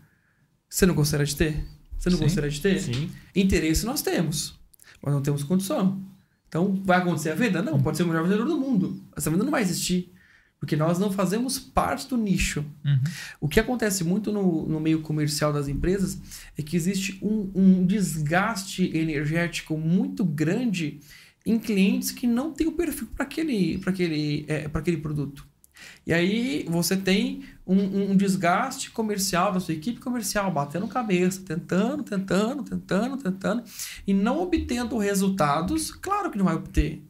Você não gostaria de ter? Você não Sim. gostaria de ter? Sim. Interesse nós temos mas não temos condição. Então, vai acontecer a venda? Não, pode ser o melhor vendedor do mundo. Essa venda não vai existir. Porque nós não fazemos parte do nicho. Uhum. O que acontece muito no, no meio comercial das empresas é que existe um, um desgaste energético muito grande em clientes que não têm o perfil para aquele, pra aquele, é, aquele produto. E aí você tem um, um, desgaste comercial da sua equipe comercial, batendo cabeça, tentando, tentando, tentando, tentando, e não obtendo resultados. Claro que não vai obter.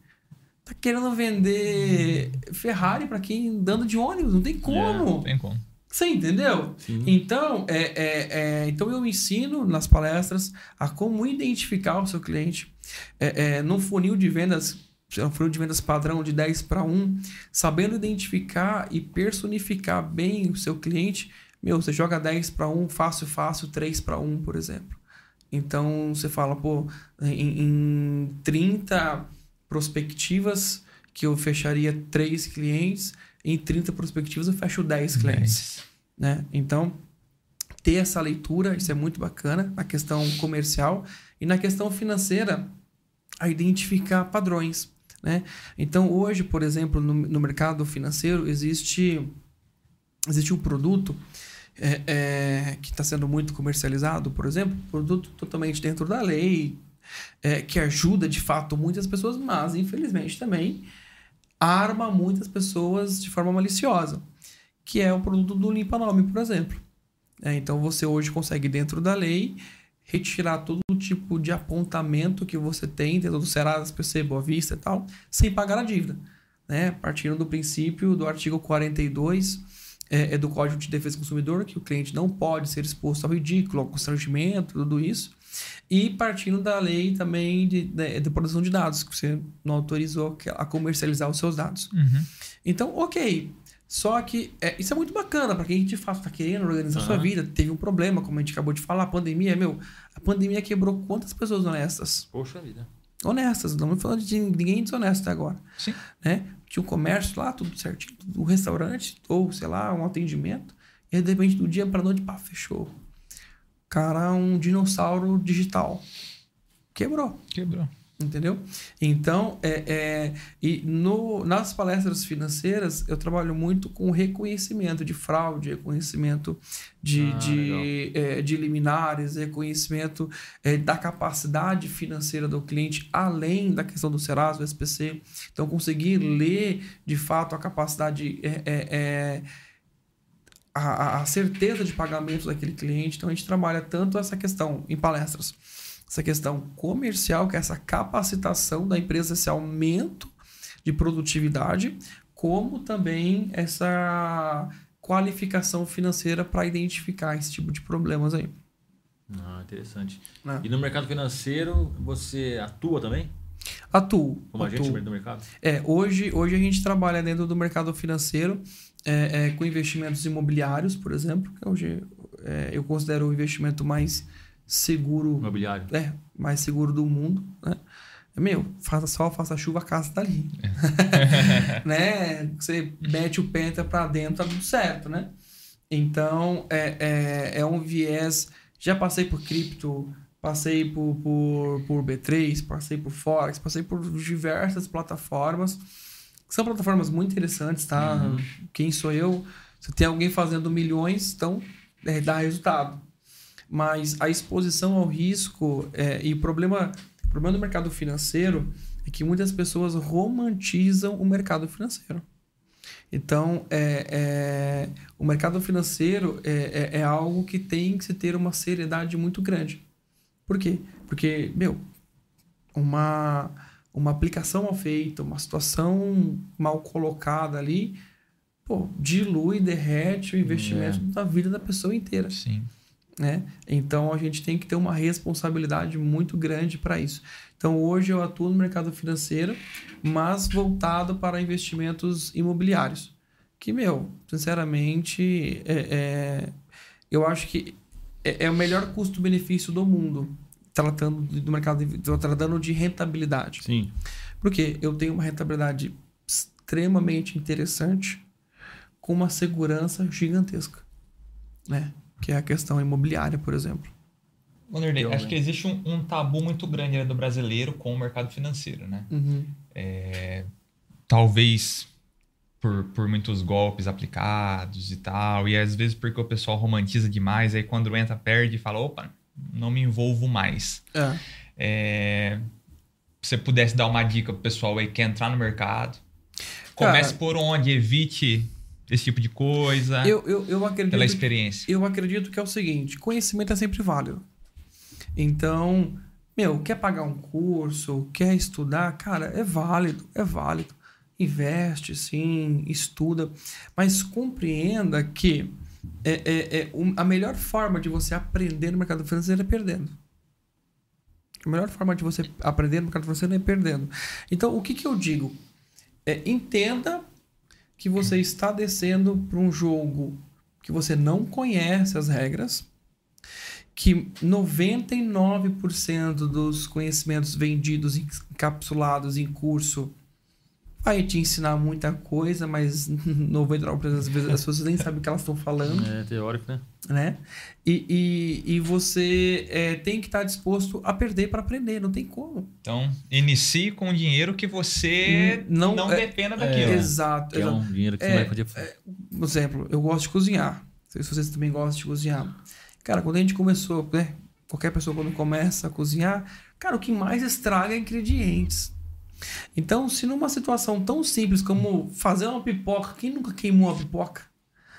Tá querendo vender Ferrari para quem andando de ônibus, não tem como. É, não tem como. Você entendeu? Sim. Então, é, é, é, então eu ensino nas palestras a como identificar o seu cliente é, é, num funil de vendas, um funil de vendas padrão de 10 para 1, sabendo identificar e personificar bem o seu cliente. Meu, você joga 10 para 1, fácil, fácil, 3 para 1, por exemplo. Então você fala, pô, em, em 30 prospectivas que eu fecharia 3 clientes, em 30 prospectivas eu fecho 10 clientes. Né? Então, ter essa leitura, isso é muito bacana na questão comercial e na questão financeira, a identificar padrões. Né? Então, hoje, por exemplo, no, no mercado financeiro, existe, existe um produto é, é, que está sendo muito comercializado, por exemplo, produto totalmente dentro da lei, é, que ajuda de fato muitas pessoas, mas infelizmente também arma muitas pessoas de forma maliciosa, que é o produto do limpa-nome, por exemplo. É, então você hoje consegue, dentro da lei, retirar todo tipo de apontamento que você tem dentro do Serasa, SPC, Boa Vista e tal, sem pagar a dívida. Né? Partindo do princípio do artigo 42 é, é do Código de Defesa do Consumidor, que o cliente não pode ser exposto ao ridículo, ao constrangimento, tudo isso. E partindo da lei também de, de, de proteção de dados, que você não autorizou a comercializar os seus dados. Uhum. Então, ok. Só que é, isso é muito bacana para quem de fato está querendo organizar uhum. sua vida. Teve um problema, como a gente acabou de falar, a pandemia, meu, a pandemia quebrou quantas pessoas honestas? Poxa vida. Honestas, não me falando de ninguém desonesto até agora. Sim. Né? Tinha um comércio lá, tudo certinho, um restaurante, ou sei lá, um atendimento, e de repente do dia para noite, pá, fechou cara um dinossauro digital. Quebrou. Quebrou. Entendeu? Então, é, é, e no, nas palestras financeiras, eu trabalho muito com reconhecimento de fraude, reconhecimento de, ah, de, é, de liminares, reconhecimento é, da capacidade financeira do cliente, além da questão do Serasa, do SPC. Então, conseguir ler de fato a capacidade é, é, é a, a certeza de pagamento daquele cliente. Então a gente trabalha tanto essa questão em palestras, essa questão comercial, que é essa capacitação da empresa, esse aumento de produtividade, como também essa qualificação financeira para identificar esse tipo de problemas aí. Ah, interessante. É. E no mercado financeiro, você atua também? Atuo. Como atuo. agente do mercado? É, hoje, hoje a gente trabalha dentro do mercado financeiro é, é, com investimentos imobiliários, por exemplo, que hoje é, eu considero o investimento mais seguro. Imobiliário. É, mais seguro do mundo. Né? Meu, faça sol, faça chuva, a casa tá ali. É. né? Você mete o penta para dentro, tá tudo certo, né? Então, é, é, é um viés. Já passei por cripto, passei por, por, por B3, passei por Forex, passei por diversas plataformas são plataformas muito interessantes, tá? Uhum. Quem sou eu? Se tem alguém fazendo milhões, então é, dá resultado. Mas a exposição ao risco é, e o problema, o problema do mercado financeiro é que muitas pessoas romantizam o mercado financeiro. Então, é, é, o mercado financeiro é, é, é, algo que tem que se ter uma seriedade muito grande. Por quê? Porque, meu, uma, uma aplicação mal feita, uma situação mal colocada ali, pô, dilui, derrete o investimento é. da vida da pessoa inteira. Sim. Né? Então a gente tem que ter uma responsabilidade muito grande para isso. Então hoje eu atuo no mercado financeiro, mas voltado para investimentos imobiliários. Que, meu, sinceramente, é, é eu acho que é, é o melhor custo-benefício do mundo tratando do mercado, tratando de rentabilidade. Sim. Porque eu tenho uma rentabilidade extremamente interessante com uma segurança gigantesca, né? Que é a questão imobiliária, por exemplo. Wanderlei, acho que existe um, um, tabu muito grande do brasileiro com o mercado financeiro, né? Uhum. É, talvez por, por muitos golpes aplicados e tal. E às vezes porque o pessoal romantiza demais, aí quando entra, perde e fala, opa, não me envolvo mais. É. É, se você pudesse dar uma dica pro pessoal aí que quer entrar no mercado, comece Cara, por onde, evite esse tipo de coisa, Eu, eu, eu acredito pela experiência. eu acredito que é o seguinte: conhecimento é sempre válido. Então, meu, quer pagar um curso, quer estudar, cara, é válido, é válido. Investe, sim, estuda, mas compreenda que é, é, é um- a melhor forma de você aprender no mercado financeiro é perdendo. A melhor forma de você aprender no mercado financeiro é perdendo. Então, o que, que eu digo? É, entenda que você está descendo para um jogo que você não conhece as regras, que 99% dos conhecimentos vendidos, encapsulados em curso, vai te ensinar muita coisa, mas 99% das vezes as pessoas nem sabem o que elas estão falando É teórico, né? né? E, e, e você é, tem que estar disposto a perder para aprender, não tem como. Então, inicie com o dinheiro que você Hum, não- não, é- dependa daquilo. Exato. Que é exato. um dinheiro que É, você vai fazer. Por exemplo, eu gosto de cozinhar. Não sei se vocês também gostam de cozinhar. Cara, quando a gente começou, né? Qualquer pessoa quando começa a cozinhar, cara, o que mais estraga é ingredientes. Então, se numa situação tão simples como fazer uma pipoca, quem nunca queimou uma pipoca?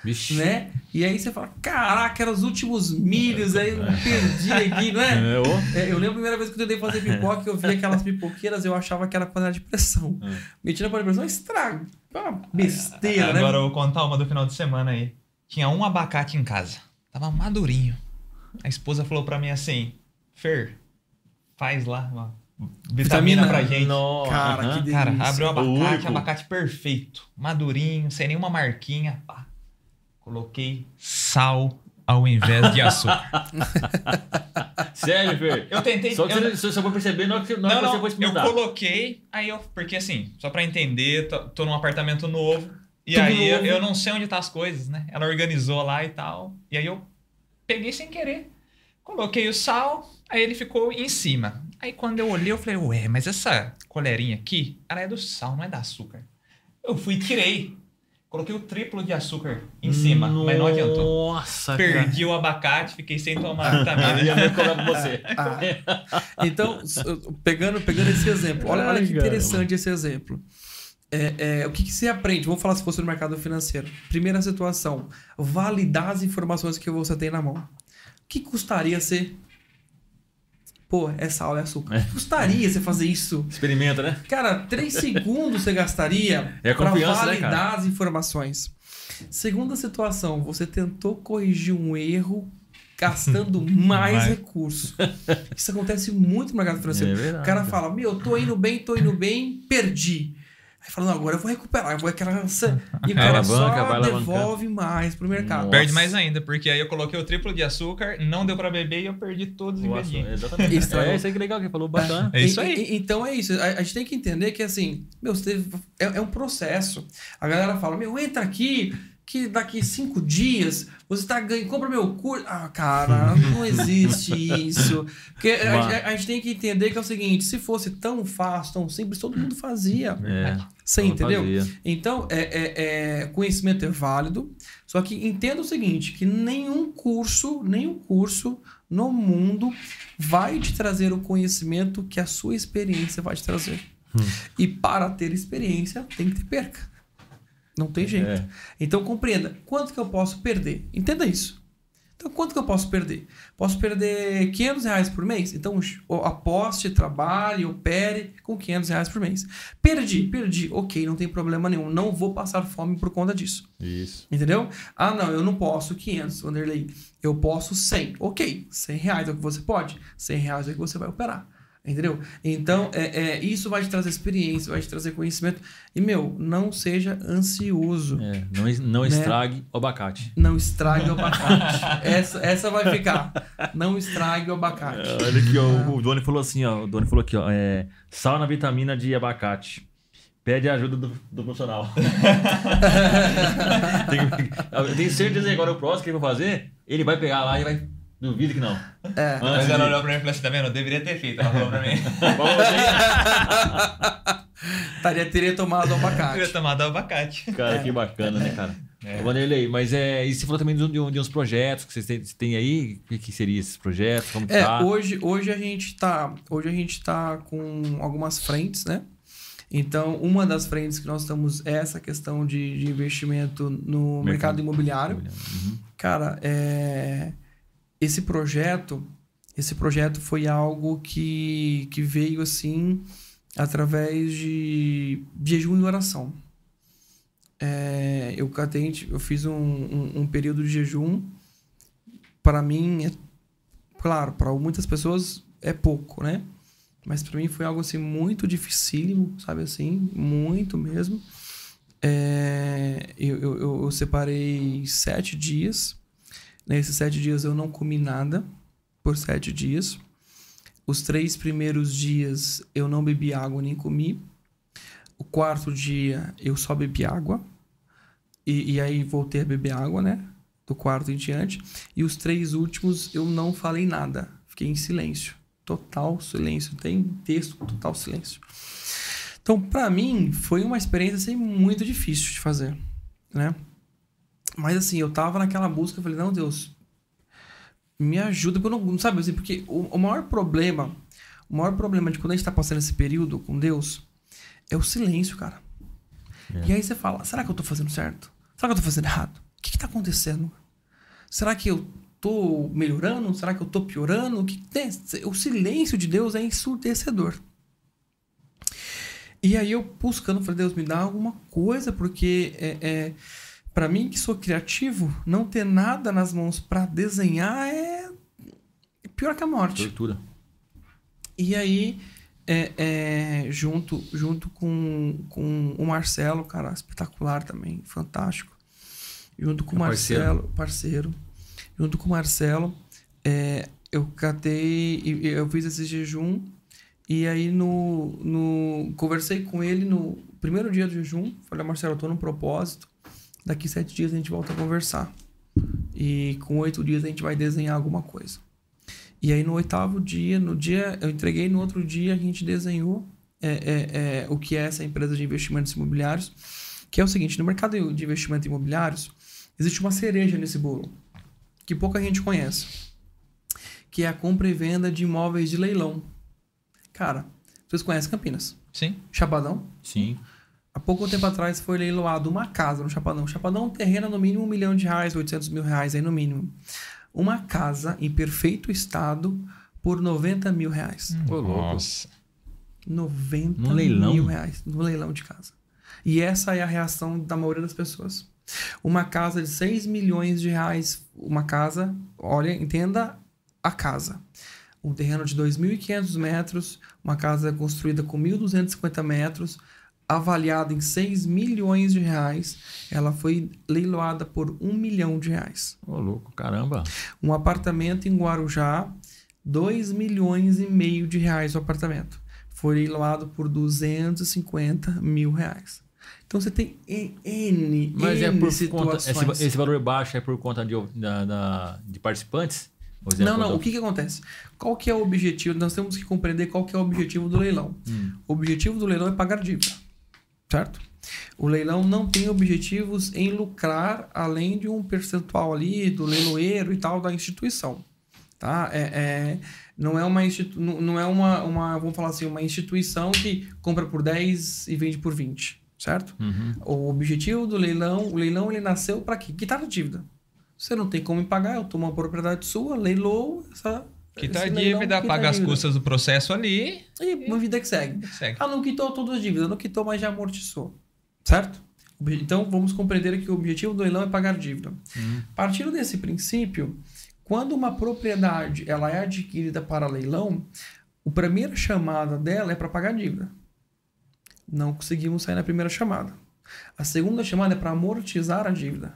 Vixe. Né? E aí você fala, caraca, eram os últimos milhos, aí eu perdi aqui, não é? É. É, eu lembro a primeira vez que eu tentei fazer pipoca, eu vi aquelas pipoqueiras, eu achava que era panela de pressão. É. Meti na panela de pressão, estrago. É uma besteira, né? Agora eu vou contar uma do final de semana aí. Tinha um abacate em casa. Tava madurinho. A esposa falou pra mim assim: Fer, faz lá uma vitamina, Vitamina. pra gente. Nossa. Cara, aham. que Cara, delícia. abre o O abacate, único. abacate perfeito. Madurinho, sem nenhuma marquinha. Pá. Coloquei sal ao invés de açúcar. Sério, Fer? Eu tentei. Só que eu- você, só perceber na hora que, na não, você não, eu experimentar. coloquei, aí eu. Porque assim, só pra entender, tô, tô num apartamento novo. E Tudo aí eu, novo. eu não sei onde tá as coisas, né? Ela organizou lá e tal. E aí eu peguei sem querer. Coloquei o sal, aí ele ficou em cima. Aí quando eu olhei, eu falei, ué, mas essa colherinha aqui, ela é do sal, não é da açúcar. Eu fui e tirei. Coloquei o triplo de açúcar em cima, mas não adiantou. Nossa, Perdi o abacate, fiquei sem tomar cara. vitamina. Ia pra você. Ah, então, pegando, pegando esse exemplo, olha, olha que interessante esse exemplo. É, é, o que, que você aprende? Vamos falar se fosse no mercado financeiro. Primeira situação: validar as informações que você tem na mão. O que custaria ser. Pô, é sal, é açúcar. O que custaria você fazer isso? Experimenta, né? Cara, três segundos você gastaria É para né, validar cara? as informações. Segunda situação, você tentou corrigir um erro gastando mais Mais. recursos. Isso acontece muito no mercado financeiro. É verdade. o cara fala, meu, eu tô indo bem, tô indo bem, perdi. Aí fala, não, agora eu vou recuperar, eu vou aquela... E o cara alavanca, só devolve mais pro mercado. Nossa. Perde mais ainda, porque aí eu coloquei o triplo de açúcar, não deu pra beber e eu perdi todos os ingredientes. exatamente. Estragou. É isso aí que legal que falou, bacana. É isso E- aí. e- então é isso. A, a gente tem que entender que, assim, meu, você teve- é, é um processo. A galera fala, meu, entra aqui, que daqui cinco dias você tá ganhando, compra meu curso. Ah, cara, não existe isso. Porque a, a- a gente tem que entender que é o seguinte: se fosse tão fácil, tão simples, todo mundo fazia. É, Você eu entendeu? fazia. Então, é, é- é- conhecimento é válido, só que entenda o seguinte, que nenhum curso, nenhum curso no mundo vai te trazer o conhecimento que a sua experiência vai te trazer. Hum. E para ter experiência, tem que ter perca. Não tem jeito. É. Então, compreenda, quanto que eu posso perder? Entenda isso. Então, quanto que eu posso perder? Posso perder 500 reais por mês? Então, aposte, trabalhe, opere com 500 reais por mês. Perdi, perdi. Ok, não tem problema nenhum. Não vou passar fome por conta disso. Isso. Entendeu? Ah, não, eu não posso 500, Wanderlei. Eu posso 100. Ok, 100 reais é o que você pode. 100 reais é o que você vai operar. Entendeu? Então, é, é, isso vai te trazer experiência, vai te trazer conhecimento. E, meu, não seja ansioso. É, não, não Né? estrague o abacate. Não estrague o abacate. essa, essa vai ficar. Não estrague o abacate. É, Olha aqui, ó, o Doni falou assim, ó. O Doni falou aqui, ó. É, sal na vitamina de abacate. Pede a ajuda do, do profissional. Tem- eu tenho certeza que agora o próximo que ele vai fazer, ele vai pegar lá e vai. Duvido que não. É. Mas Antes ela de- olhou pra mim e falou assim: tá vendo? Eu deveria ter feito. Ela falou pra mim. Vamos ver. Taria, teria tomado abacate. tomar do abacate. Cara, É. que bacana, né, cara? É. Vanderlei, mas é, e você falou também de, um- de uns projetos que vocês têm, você tem aí? O que, que seriam esses projetos? Como que É, tá? hoje, hoje a gente tá. Hoje a gente tá com algumas frentes, né? Então, uma das frentes que nós estamos é essa questão de, de investimento no mercado, Mercado. imobiliário. Uhum. Cara, é, esse projeto, esse projeto foi algo que, que veio assim através de jejum e oração. É, eu catei, eu fiz um, um, um período de jejum. Para mim, é, claro, para muitas pessoas é pouco, né? Mas para mim foi algo assim muito dificílimo, sabe assim, muito mesmo. É, eu, eu- eu separei sete dias. Nesses sete dias eu não comi nada por sete dias. Os três primeiros dias eu não bebi água nem comi. O quarto dia eu só bebi água. E, e aí voltei a beber água, né? Do quarto em diante. E os três últimos eu não falei nada. Fiquei em silêncio. Total silêncio. Tem texto, total silêncio. Então, pra mim, foi uma experiência assim, muito difícil de fazer, né? Mas assim, eu tava naquela busca, eu falei, não, Deus, me ajuda, porque eu não, sabe assim, porque o, o maior problema, o maior problema de quando a gente tá passando esse período com Deus é o silêncio, cara. É. E aí você fala, será que eu tô fazendo certo? Será que eu tô fazendo errado? O que que tá acontecendo? Será que eu tô melhorando? Será que eu tô piorando? O que que tem? O silêncio de Deus é ensurdecedor. E aí eu buscando, falei, Deus, me dá alguma coisa, porque é, é, para mim que sou criativo, não ter nada nas mãos para desenhar é pior que a morte. Tortura. E aí, é, é, junto, junto com, com o Marcelo, cara, espetacular também, fantástico. Junto com o É parceiro. Marcelo, parceiro. Junto com o Marcelo, é, eu catei, eu fiz esse jejum. E aí, no, no, conversei com ele no primeiro dia do jejum. Falei, Marcelo, eu tô num propósito. Daqui sete dias a gente volta a conversar. E com oito dias a gente vai desenhar alguma coisa. E aí no oitavo dia, no dia, eu entreguei, no outro dia a gente desenhou é, é, é, o que é essa empresa de investimentos imobiliários, que é o seguinte, no mercado de investimentos imobiliários, existe uma cereja nesse bolo, que pouca gente conhece, que é a compra e venda de imóveis de leilão. Cara, vocês conhecem Campinas? Sim. Chapadão? Sim. Há pouco tempo atrás foi leiloado uma casa no Chapadão. Chapadão, um terreno no mínimo um milhão de reais, 800 mil reais aí no mínimo. Uma casa em perfeito estado por 90 mil reais. Louco. Nossa. 90 No leilão? mil reais no leilão de casa. E essa é a reação da maioria das pessoas. Uma casa de 6 milhões de reais, uma casa, olha, entenda a casa. Um terreno de 2.500 metros, uma casa construída com 1.250 metros, avaliada em 6 milhões de reais, ela foi leiloada por 1 milhão de reais. Ô, louco, caramba. Um apartamento em Guarujá, 2 milhões e meio de reais o apartamento. Foi leiloado por 250 mil reais. Então você tem N, N Mas é por conta. situações. Esse, esse valor baixo é por conta de, da, da- de participantes? É Não, não. conta- O que, que acontece? Qual que é o objetivo? Nós temos que compreender qual que é o objetivo do leilão. Hum. O objetivo do leilão é pagar dívida, certo? O leilão não tem objetivos em lucrar além de um percentual ali do leiloeiro e tal da instituição, tá? É, é- não é uma institu não é uma, uma vamos falar assim uma instituição que compra por 10 e vende por 20, certo? Uhum. O objetivo do leilão, o leilão ele nasceu para quê? Quitar a dívida. Você não tem como me pagar, eu tomo uma propriedade sua, leilou essa Quita a esse leilão, dívida, quita a paga as dívida. custas do processo ali E uma vida que segue. segue. Ah, não quitou todas as dívidas, não quitou, mas já amortizou. Certo? Então, vamos compreender que o objetivo do leilão é pagar dívida. Uhum. Partindo desse princípio, quando uma propriedade ela é adquirida para leilão, a primeira chamada dela é para pagar dívida. Não conseguimos sair na primeira chamada. A segunda chamada é para amortizar a dívida.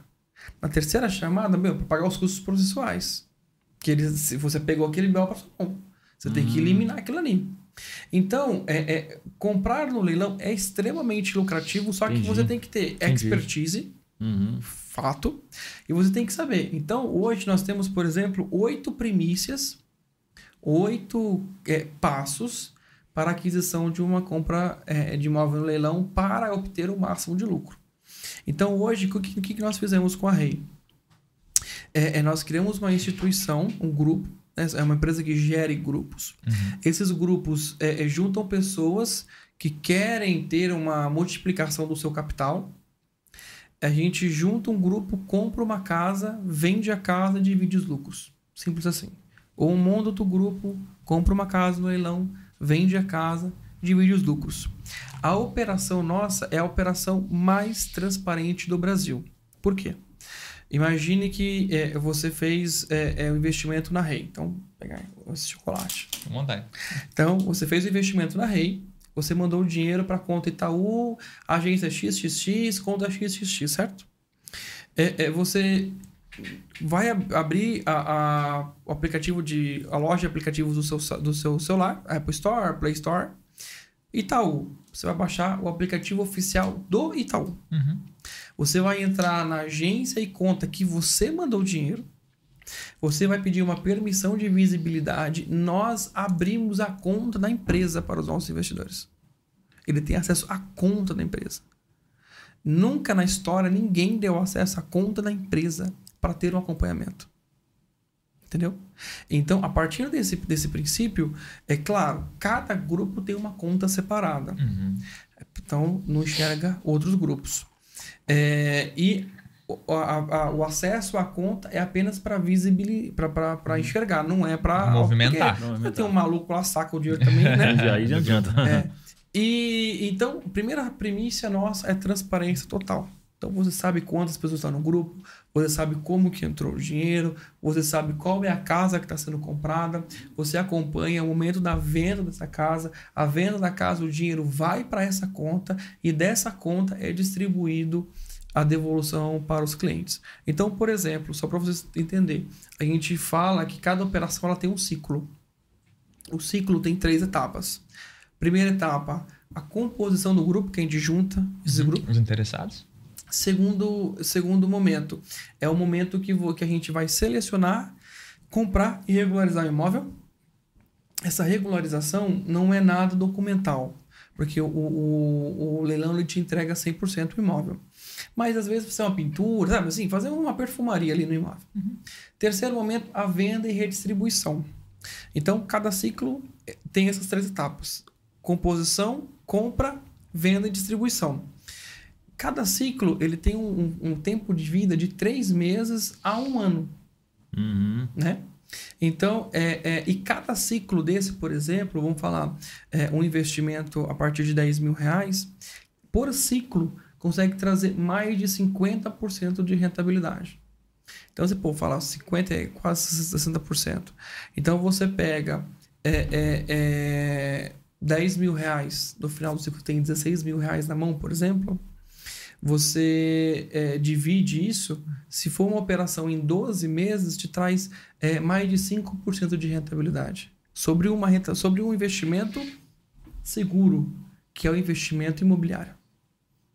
Na terceira chamada, meu, para pagar os custos processuais. Que eles, se você pegou aquele BO para sua mão. Você tem que Hum. eliminar aquilo ali. Então, é, é, comprar no leilão é extremamente lucrativo, só que Entendi. você tem que ter Entendi. expertise, Uhum. fato, e você tem que saber. Então, hoje nós temos, por exemplo, oito primícias, oito é, passos para aquisição de uma compra é, de imóvel no leilão para obter o máximo de lucro. Então, hoje, o que, o que nós fizemos com a REI? É, é, nós criamos uma instituição, um grupo, né? é uma empresa que gere grupos. Uhum. Esses grupos é, é, juntam pessoas que querem ter uma multiplicação do seu capital. A gente junta um grupo, compra uma casa, vende a casa e divide os lucros. Simples assim. Ou monta outro grupo, compra uma casa no leilão, vende a casa, divide os lucros. A operação nossa é a operação mais transparente do Brasil. Por quê? Imagine que é, você fez é, é, um investimento na Rei. Então, vou pegar esse chocolate. Com vontade. Então, você fez o investimento na Rei, você mandou o dinheiro para a conta Itaú, agência XXX, conta XXX, certo? É, é, você vai ab abrir a, a, o aplicativo de a loja de aplicativos do seu, do seu celular, Apple Store, Play Store, Itaú. Você vai baixar o aplicativo oficial do Itaú. Uhum. Você vai entrar na agência e conta que você mandou o dinheiro. Você vai pedir uma permissão de visibilidade. Nós abrimos a conta da empresa para os nossos investidores. Ele tem acesso à conta da empresa. Nunca na história ninguém deu acesso à conta da empresa para ter um acompanhamento. Entendeu? Então, a partir desse, desse princípio, é claro, cada grupo tem uma conta separada. Uhum. Então, não enxerga outros grupos. É, e o, a, a, o acesso à conta é apenas para visibilizar, para enxergar, não é para movimentar. Porque Tem um maluco lá saca o dinheiro também, né? Aí já adianta. É. E então, a primeira primícia nossa é transparência total. Então você sabe quantas pessoas estão no grupo, você sabe como que entrou o dinheiro, você sabe qual é a casa que está sendo comprada, você acompanha o momento da venda dessa casa, a venda da casa, o dinheiro vai para essa conta e dessa conta é distribuído a devolução para os clientes. Então, por exemplo, só para vocês entenderem, a gente fala que cada operação ela tem um ciclo. O ciclo tem três etapas. Primeira etapa, a composição do grupo, que a gente junta esses Uhum. grupos. Os interessados? Segundo, segundo momento, é o momento que, vo- que a gente vai selecionar, comprar e regularizar o imóvel. Essa regularização não é nada documental, porque o, o, o leilão ele te entrega 100% o imóvel. Mas às vezes você é uma pintura, sabe assim, fazer uma perfumaria ali no imóvel. Terceiro momento, a venda e redistribuição. Então, cada ciclo eh, tem essas três etapas: composição, compra, venda e distribuição. Cada ciclo ele tem um, um- tempo de vida de três meses a um ano, Uhum. né? Então, é, é, e cada ciclo desse, por exemplo, vamos falar, é, um investimento a partir de 10 mil reais, por ciclo, consegue trazer mais de 50% de rentabilidade. Então, você pode falar 50% é quase 60%. Então, você pega é, é, é, 10 mil reais, no final do ciclo tem 16 mil reais na mão, por exemplo, você é, divide isso, se for uma operação em 12 meses, te traz é, mais de 5% de rentabilidade. Sobre, uma renta, sobre um investimento seguro, que é o investimento imobiliário.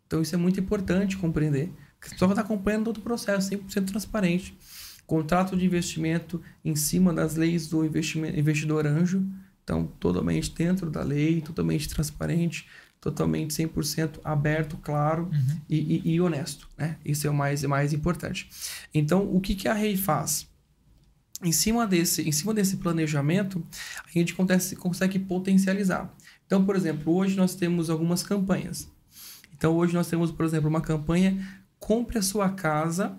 Então isso é muito importante compreender. Você vai estar acompanhando todo o processo, 100% transparente. Contrato de investimento em cima das leis do investidor anjo. Então, totalmente dentro da lei, totalmente transparente, totalmente 100% aberto, claro Uhum. e, e- e honesto. Né? Isso é o mais, é mais importante. Então, o que, que a REI faz? Em cima, desse, em cima desse planejamento, a gente consegue, consegue potencializar. Então, por exemplo, hoje nós temos algumas campanhas. Então, hoje nós temos, por exemplo, uma campanha Compre a sua casa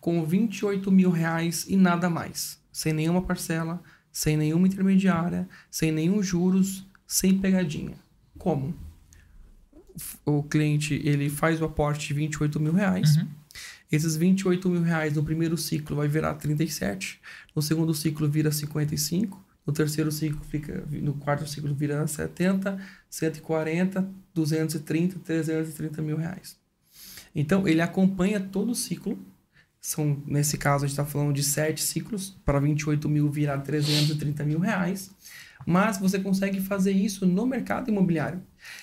com 28 mil reais e nada mais. Sem nenhuma parcela, sem nenhuma intermediária, sem nenhum juros, sem pegadinha. Como? O cliente ele faz o aporte de 28 mil reais. Uhum. Esses 28 mil reais no primeiro ciclo vai virar 37, no segundo ciclo vira 55, no terceiro ciclo fica, no quarto ciclo vira 70, 140, 230, 330 mil reais. Então ele acompanha todo o ciclo. São, nesse caso, a gente está falando de sete ciclos, para 28 mil virar 330 mil reais. Mas você consegue fazer isso no mercado imobiliário.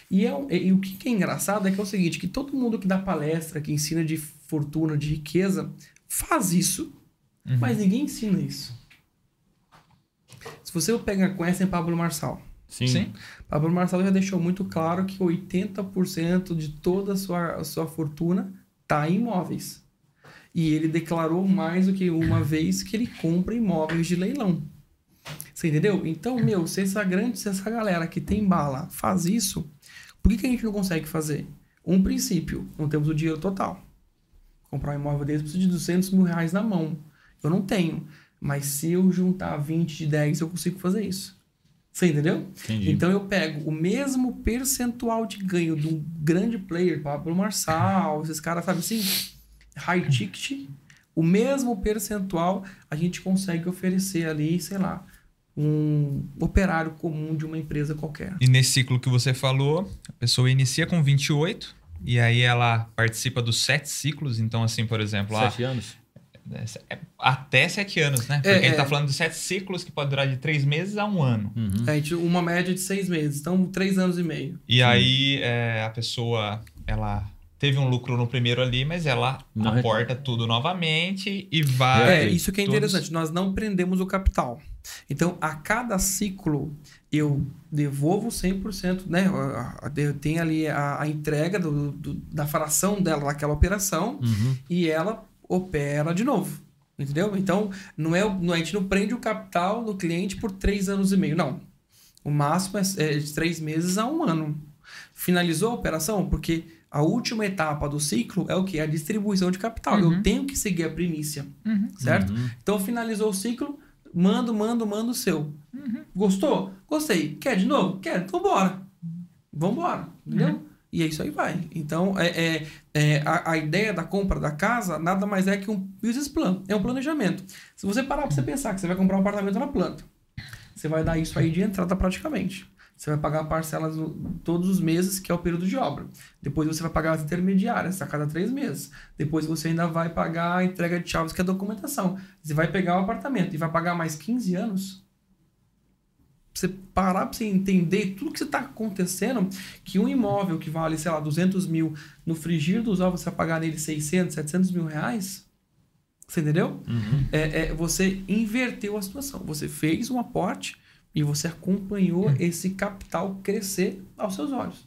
E, é, e o que é engraçado é que é o seguinte, que todo mundo que dá palestra, que ensina de fortuna, de riqueza, faz isso, Uhum. mas ninguém ensina isso. Se você pega, conhece Pablo Marçal, Sim. Sim. Pablo Marcelo já deixou muito claro que 80% de toda a sua, a sua fortuna está em imóveis. E ele declarou mais do que uma vez que ele compra imóveis de leilão. Você entendeu? Então, meu, se essa grande, se essa galera que tem bala faz isso, por que, que a gente não consegue fazer? Um princípio, não temos o dinheiro total. Comprar um imóvel desse precisa de 200 mil reais na mão. Eu não tenho. Mas se eu juntar 20 de 10, eu consigo fazer isso. Você entendeu? Entendi. Então eu pego o mesmo percentual de ganho de um grande player, Pablo Marçal, esses caras, sabe assim, high ticket, o mesmo percentual a gente consegue oferecer ali, sei lá, um operário comum de uma empresa qualquer. E nesse ciclo que você falou, a pessoa inicia com 28 e aí ela participa dos sete ciclos. Então, assim, por exemplo, ah, Sete anos? é até sete anos, né? Porque É, a gente tá é. falando de sete ciclos que pode durar de três meses a um ano. Uhum. A gente, uma média de seis meses, então três anos e meio. E aí é, a pessoa, ela teve um lucro no primeiro ali, mas ela Não aporta tudo novamente e vai. É, isso que é todos- interessante. Nós não prendemos o capital. Então, a cada ciclo, eu devolvo 100%, né? Tenho ali a, a entrega do- do- da fração dela naquela operação Uhum. e ela opera de novo. Entendeu? Então, não é, não- a gente não prende o capital do cliente por três anos e meio. Não. O máximo é, é de três meses a um ano. Finalizou a operação? Porque a última etapa do ciclo é o que? A distribuição de capital. Uhum. Eu tenho que seguir a primícia. Uhum. Certo? Uhum. Então finalizou o ciclo, mando, mando, mando o seu. Gostou? Gostei. Quer de novo? Quer? Então bora. Vambora. Entendeu? E é isso aí vai. Então, é, é, é, a, a ideia da compra da casa nada mais é que um business plan. É um planejamento. Se você parar pra você pensar que você vai comprar um apartamento na planta, você vai dar isso aí de entrada praticamente. Você vai pagar parcelas todos os meses, que é o período de obra. Depois você vai pagar as intermediárias a cada três meses. Depois você ainda vai pagar a entrega de chaves, que é a documentação. Você vai pegar o apartamento e vai pagar mais 15 anos. Pra você parar pra você entender tudo que está acontecendo, que um imóvel que vale, sei lá, 200 mil, no frigir dos ovos você vai pagar nele 600, 700 mil reais. Você entendeu? Uhum. é, é, você inverteu a situação. Você fez um aporte e você acompanhou esse capital crescer aos seus olhos.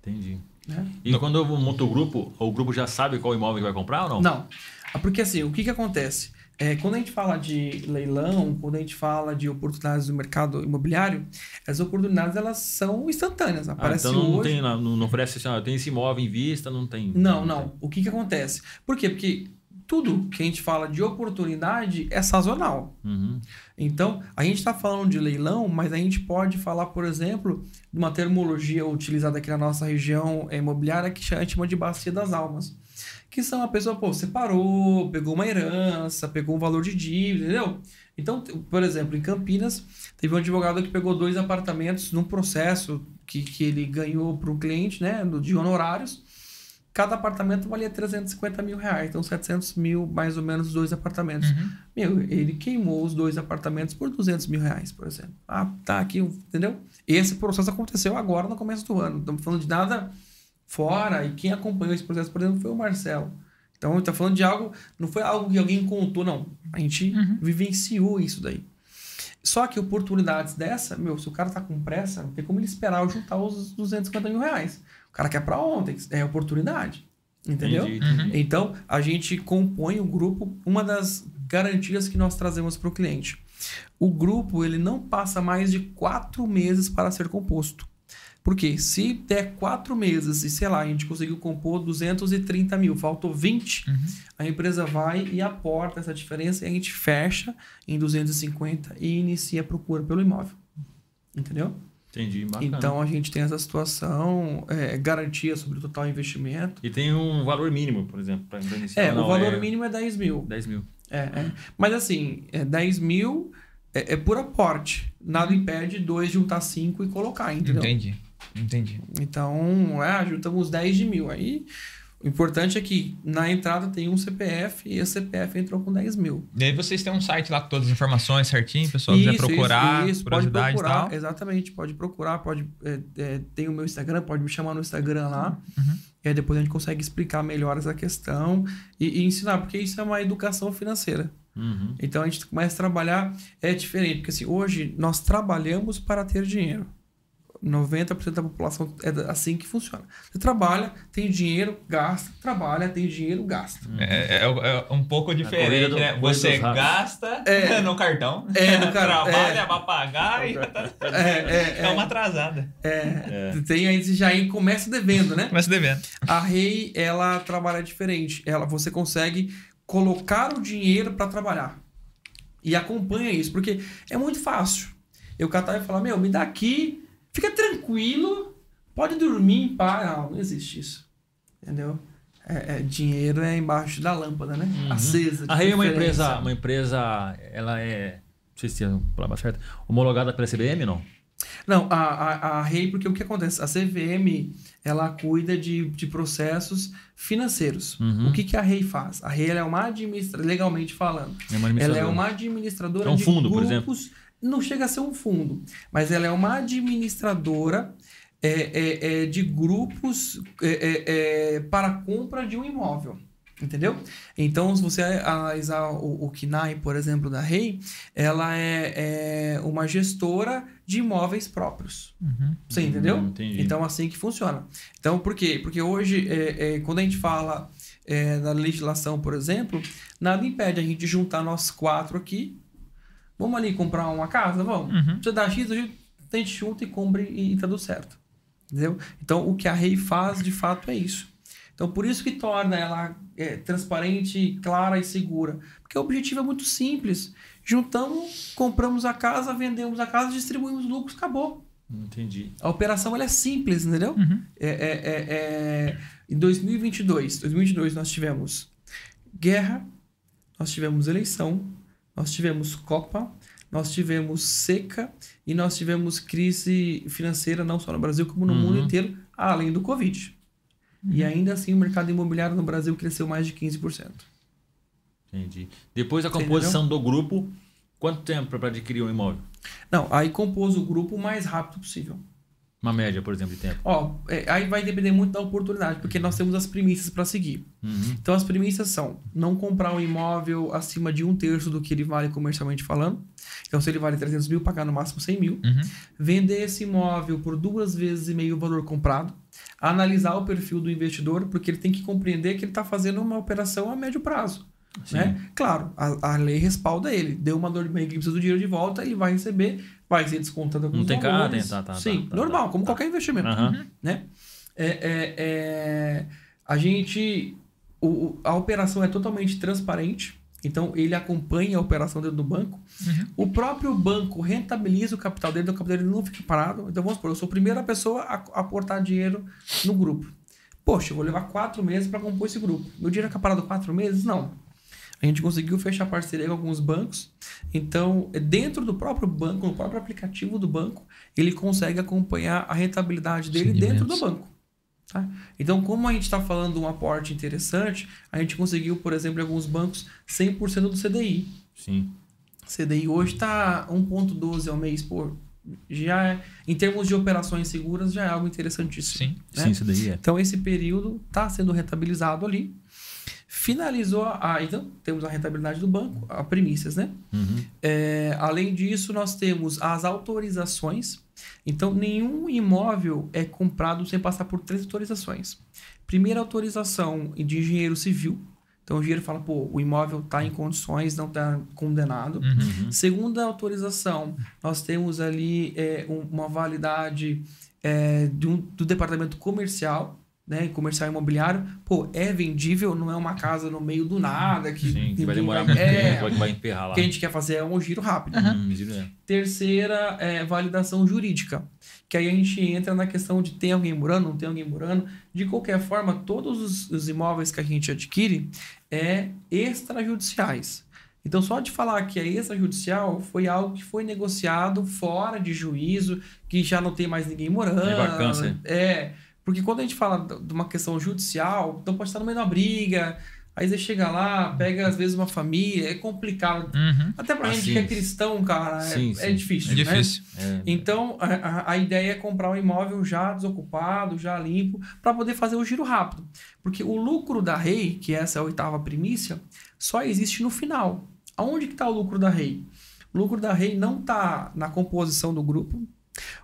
Entendi. Né? E quando eu monto o grupo, o grupo já sabe qual imóvel que vai comprar ou não? Não. Ah, Porque assim, o que, que acontece? É, quando a gente fala de leilão, quando a gente fala de oportunidades do mercado imobiliário, as oportunidades elas são instantâneas. Ah, Aparece então não, hoje. tem, não, não oferece assim, ah, tenho esse imóvel em vista, não tem. Não, não. O que, que acontece? Por quê? Porque tudo que a gente fala de oportunidade é sazonal. Uhum. Então, a gente está falando de leilão, mas a gente pode falar, por exemplo, de uma termologia utilizada aqui na nossa região imobiliária que a gente chama de bacia das almas. Que são a pessoa, pô, separou, pegou uma herança, pegou um valor de dívida, entendeu? Então, por exemplo, em Campinas, teve um advogado que pegou dois apartamentos num processo que, que ele ganhou para o cliente, né, de honorários. Cada apartamento valia 350 mil reais, então 700 mil mais ou menos os dois apartamentos. Uhum. Meu, ele queimou os dois apartamentos por 200 mil reais, por exemplo. Ah, tá aqui, entendeu? Esse processo aconteceu agora no começo do ano. Não estamos falando de nada fora. E quem acompanhou esse processo, por exemplo, foi o Marcelo. Então, ele tá falando de algo, não foi algo que alguém contou, não. A gente vivenciou isso daí. Só que oportunidades dessa, meu, se o cara tá com pressa, não tem como ele esperar eu juntar os 250 mil reais. O cara quer pra ontem, é oportunidade. Entendeu? Entendi, entendi. Então, a gente compõe o grupo, uma das garantias que nós trazemos para o cliente. O grupo, ele não passa mais de quatro meses para ser composto. Porque se der quatro meses e, sei lá, a gente conseguiu compor 230 mil, faltou 20, a empresa vai e aporta essa diferença e a gente fecha em 250 e inicia a procura pelo imóvel. Entendeu? Entendi, bacana. Então, a gente tem essa situação, é, garantia sobre o total investimento. E tem um valor mínimo, por exemplo, para iniciar. É, Não, o valor mínimo é 10 mil. 10 mil. É, é. Mas assim, é 10 mil é, é por aporte. Nada impede dois juntar cinco e colocar, entendeu? Entendi. Entendi. Então, é, juntamos 10 de mil. Aí, o importante é que na entrada tem um CPF e esse CPF entrou com 10 mil. E aí vocês têm um site lá com todas as informações certinho, o pessoal quiser procurar, isso, pode curiosidade e procurar, tal. exatamente, pode procurar, pode é, é, tem o meu Instagram, pode me chamar no Instagram lá, Uhum. e aí depois a gente consegue explicar melhor essa questão e, e ensinar, porque isso é uma educação financeira. Uhum. Então a gente começa a trabalhar, é diferente, porque assim, hoje nós trabalhamos para ter dinheiro. 90% da população é assim que funciona. Você trabalha, tem dinheiro, gasta, trabalha, tem dinheiro, gasta. É, é- é um pouco diferente, do- né? Você gasta É. no cartão, É, no car- trabalha é. pra pagar e É, é, é uma atrasada. é, Tem aí, você já começa devendo, né? Começa devendo. A Rei, ela trabalha diferente. Ela, você consegue colocar o dinheiro para trabalhar. E acompanha isso, porque é muito fácil. Eu catar e falar, meu, me dá aqui, fica tranquilo, pode dormir em paz. Não, não existe isso. Entendeu? É, é, dinheiro é embaixo da lâmpada, né? Acesa. de A Rei é uma empresa, uma empresa, ela é, não sei se é a palavra certa, homologada pela CBM, não? Não, a, a, a Rei, porque o que acontece? A CVM, ela cuida de, de processos financeiros. Uhum. O que, que a Rei faz? A Rei ela é uma administradora, legalmente falando, É uma ela é administradora. uma administradora É um de fundo, por grupos. Não chega a ser um fundo, mas ela é uma administradora é, é, é, de grupos é, é, é, para compra de um imóvel. Entendeu? Então, se você analisar o, o KNAI, por exemplo, da Rei, ela é, é uma gestora de imóveis próprios. Você entendeu? Hum, entendi. Então, assim que funciona. Então, por quê? Porque hoje, é, é, quando a gente fala é, da legislação, por exemplo, nada impede a gente juntar nós quatro aqui. Vamos ali comprar uma casa? Vamos. Uhum. Você dá X, a gente a gente junta e compra e, e tá tudo certo. Entendeu? Então, o que a Rei faz, de fato, é isso. Então, por isso que torna ela é, transparente, clara e segura. Porque o objetivo é muito simples. Juntamos, compramos a casa, vendemos a casa, distribuímos lucros, acabou. Entendi. A operação ela é simples, entendeu? Uhum. É, é, é, é, em 2022, 2022 nós tivemos guerra, nós tivemos eleição, nós tivemos Copa, nós tivemos seca e nós tivemos crise financeira não só no Brasil como no Uhum. mundo inteiro, além do Covid. E ainda assim o mercado imobiliário no Brasil cresceu mais de 15%. Entendi. Depois da composição do grupo, quanto tempo para adquirir um imóvel? Não, aí compôs o grupo o mais rápido possível. Uma média, por exemplo, de tempo. Ó, é, aí vai depender muito da oportunidade, porque nós temos as premissas para seguir. Uhum. Então as premissas são não comprar um imóvel acima de um terço do que ele vale comercialmente falando. Então se ele vale 300 mil, pagar no máximo 100 mil. Uhum. Vender esse imóvel por duas vezes e meio o valor comprado. Analisar o perfil do investidor, porque ele tem que compreender que ele está fazendo uma operação a médio prazo. Sim. Né? Claro, a, a lei respalda ele. Deu uma dor de barriga que precisa do dinheiro de volta, ele vai receber, vai ser descontado alguns Não tem ca- valores. tem- tá, tá, Sim, tá, tá, normal, tá, como qualquer investimento Aham. né? É, é, é, a gente. o- a operação é totalmente transparente. Então, ele acompanha a operação dentro do banco. O próprio banco rentabiliza o capital dele, então o capital dele não fica parado. Então, vamos supor, eu sou a primeira pessoa a a aportar dinheiro no grupo. Poxa, eu vou levar quatro meses para compor esse grupo. Meu dinheiro fica parado quatro meses? Não. A gente conseguiu fechar parceria com alguns bancos. Então, dentro do próprio banco, no próprio aplicativo do banco, ele consegue acompanhar a rentabilidade dele dentro do banco. tá? Então, como a gente está falando de um aporte interessante, a gente conseguiu, por exemplo, em alguns bancos, 100% do CDI. Sim. CDI hoje está 1,12 ao mês por. Já é, em termos de operações seguras, já é algo interessantíssimo. Sim. né? Sim, isso daí é. Então, esse período está sendo rentabilizado ali. Finalizou a. Então, temos a rentabilidade do banco, a premissas, né? Uhum. É, além disso, nós temos as autorizações. Então, nenhum imóvel é comprado sem passar por três autorizações. Primeira autorização de engenheiro civil. Então, o engenheiro fala, pô, o imóvel está em condições, não está condenado. Uhum. Segunda autorização, nós temos ali é, um- uma validade é, de um- do departamento comercial, né? Comercial imobiliário. Pô, é vendível, não é uma casa no meio do nada que, Sim, que vai demorar vai- muito é, tempo, que vai emperrar lá. O que a gente quer fazer é um giro rápido. Uhum, é. Terceira é validação jurídica. Que aí a gente entra na questão de tem alguém morando, não tem alguém morando. De qualquer forma, todos os, os imóveis que a gente adquire é extrajudiciais. Então, só de falar que é extrajudicial foi algo que foi negociado fora de juízo, que já não tem mais ninguém morando. Tem vacância. É, porque quando a gente fala de uma questão judicial, então pode estar no meio de uma briga, aí você chega lá, pega às vezes uma família, é complicado. Uhum. Até pra Ah, gente sim. que é cristão, cara, é, Sim, é sim. difícil. É né? difícil. É. Então, a, a- a ideia é comprar um imóvel já desocupado, já limpo, para poder fazer o giro rápido. Porque o lucro da REI, que essa é a oitava primícia, só existe no final. Aonde que está o lucro da REI? O lucro da REI não está na composição do grupo,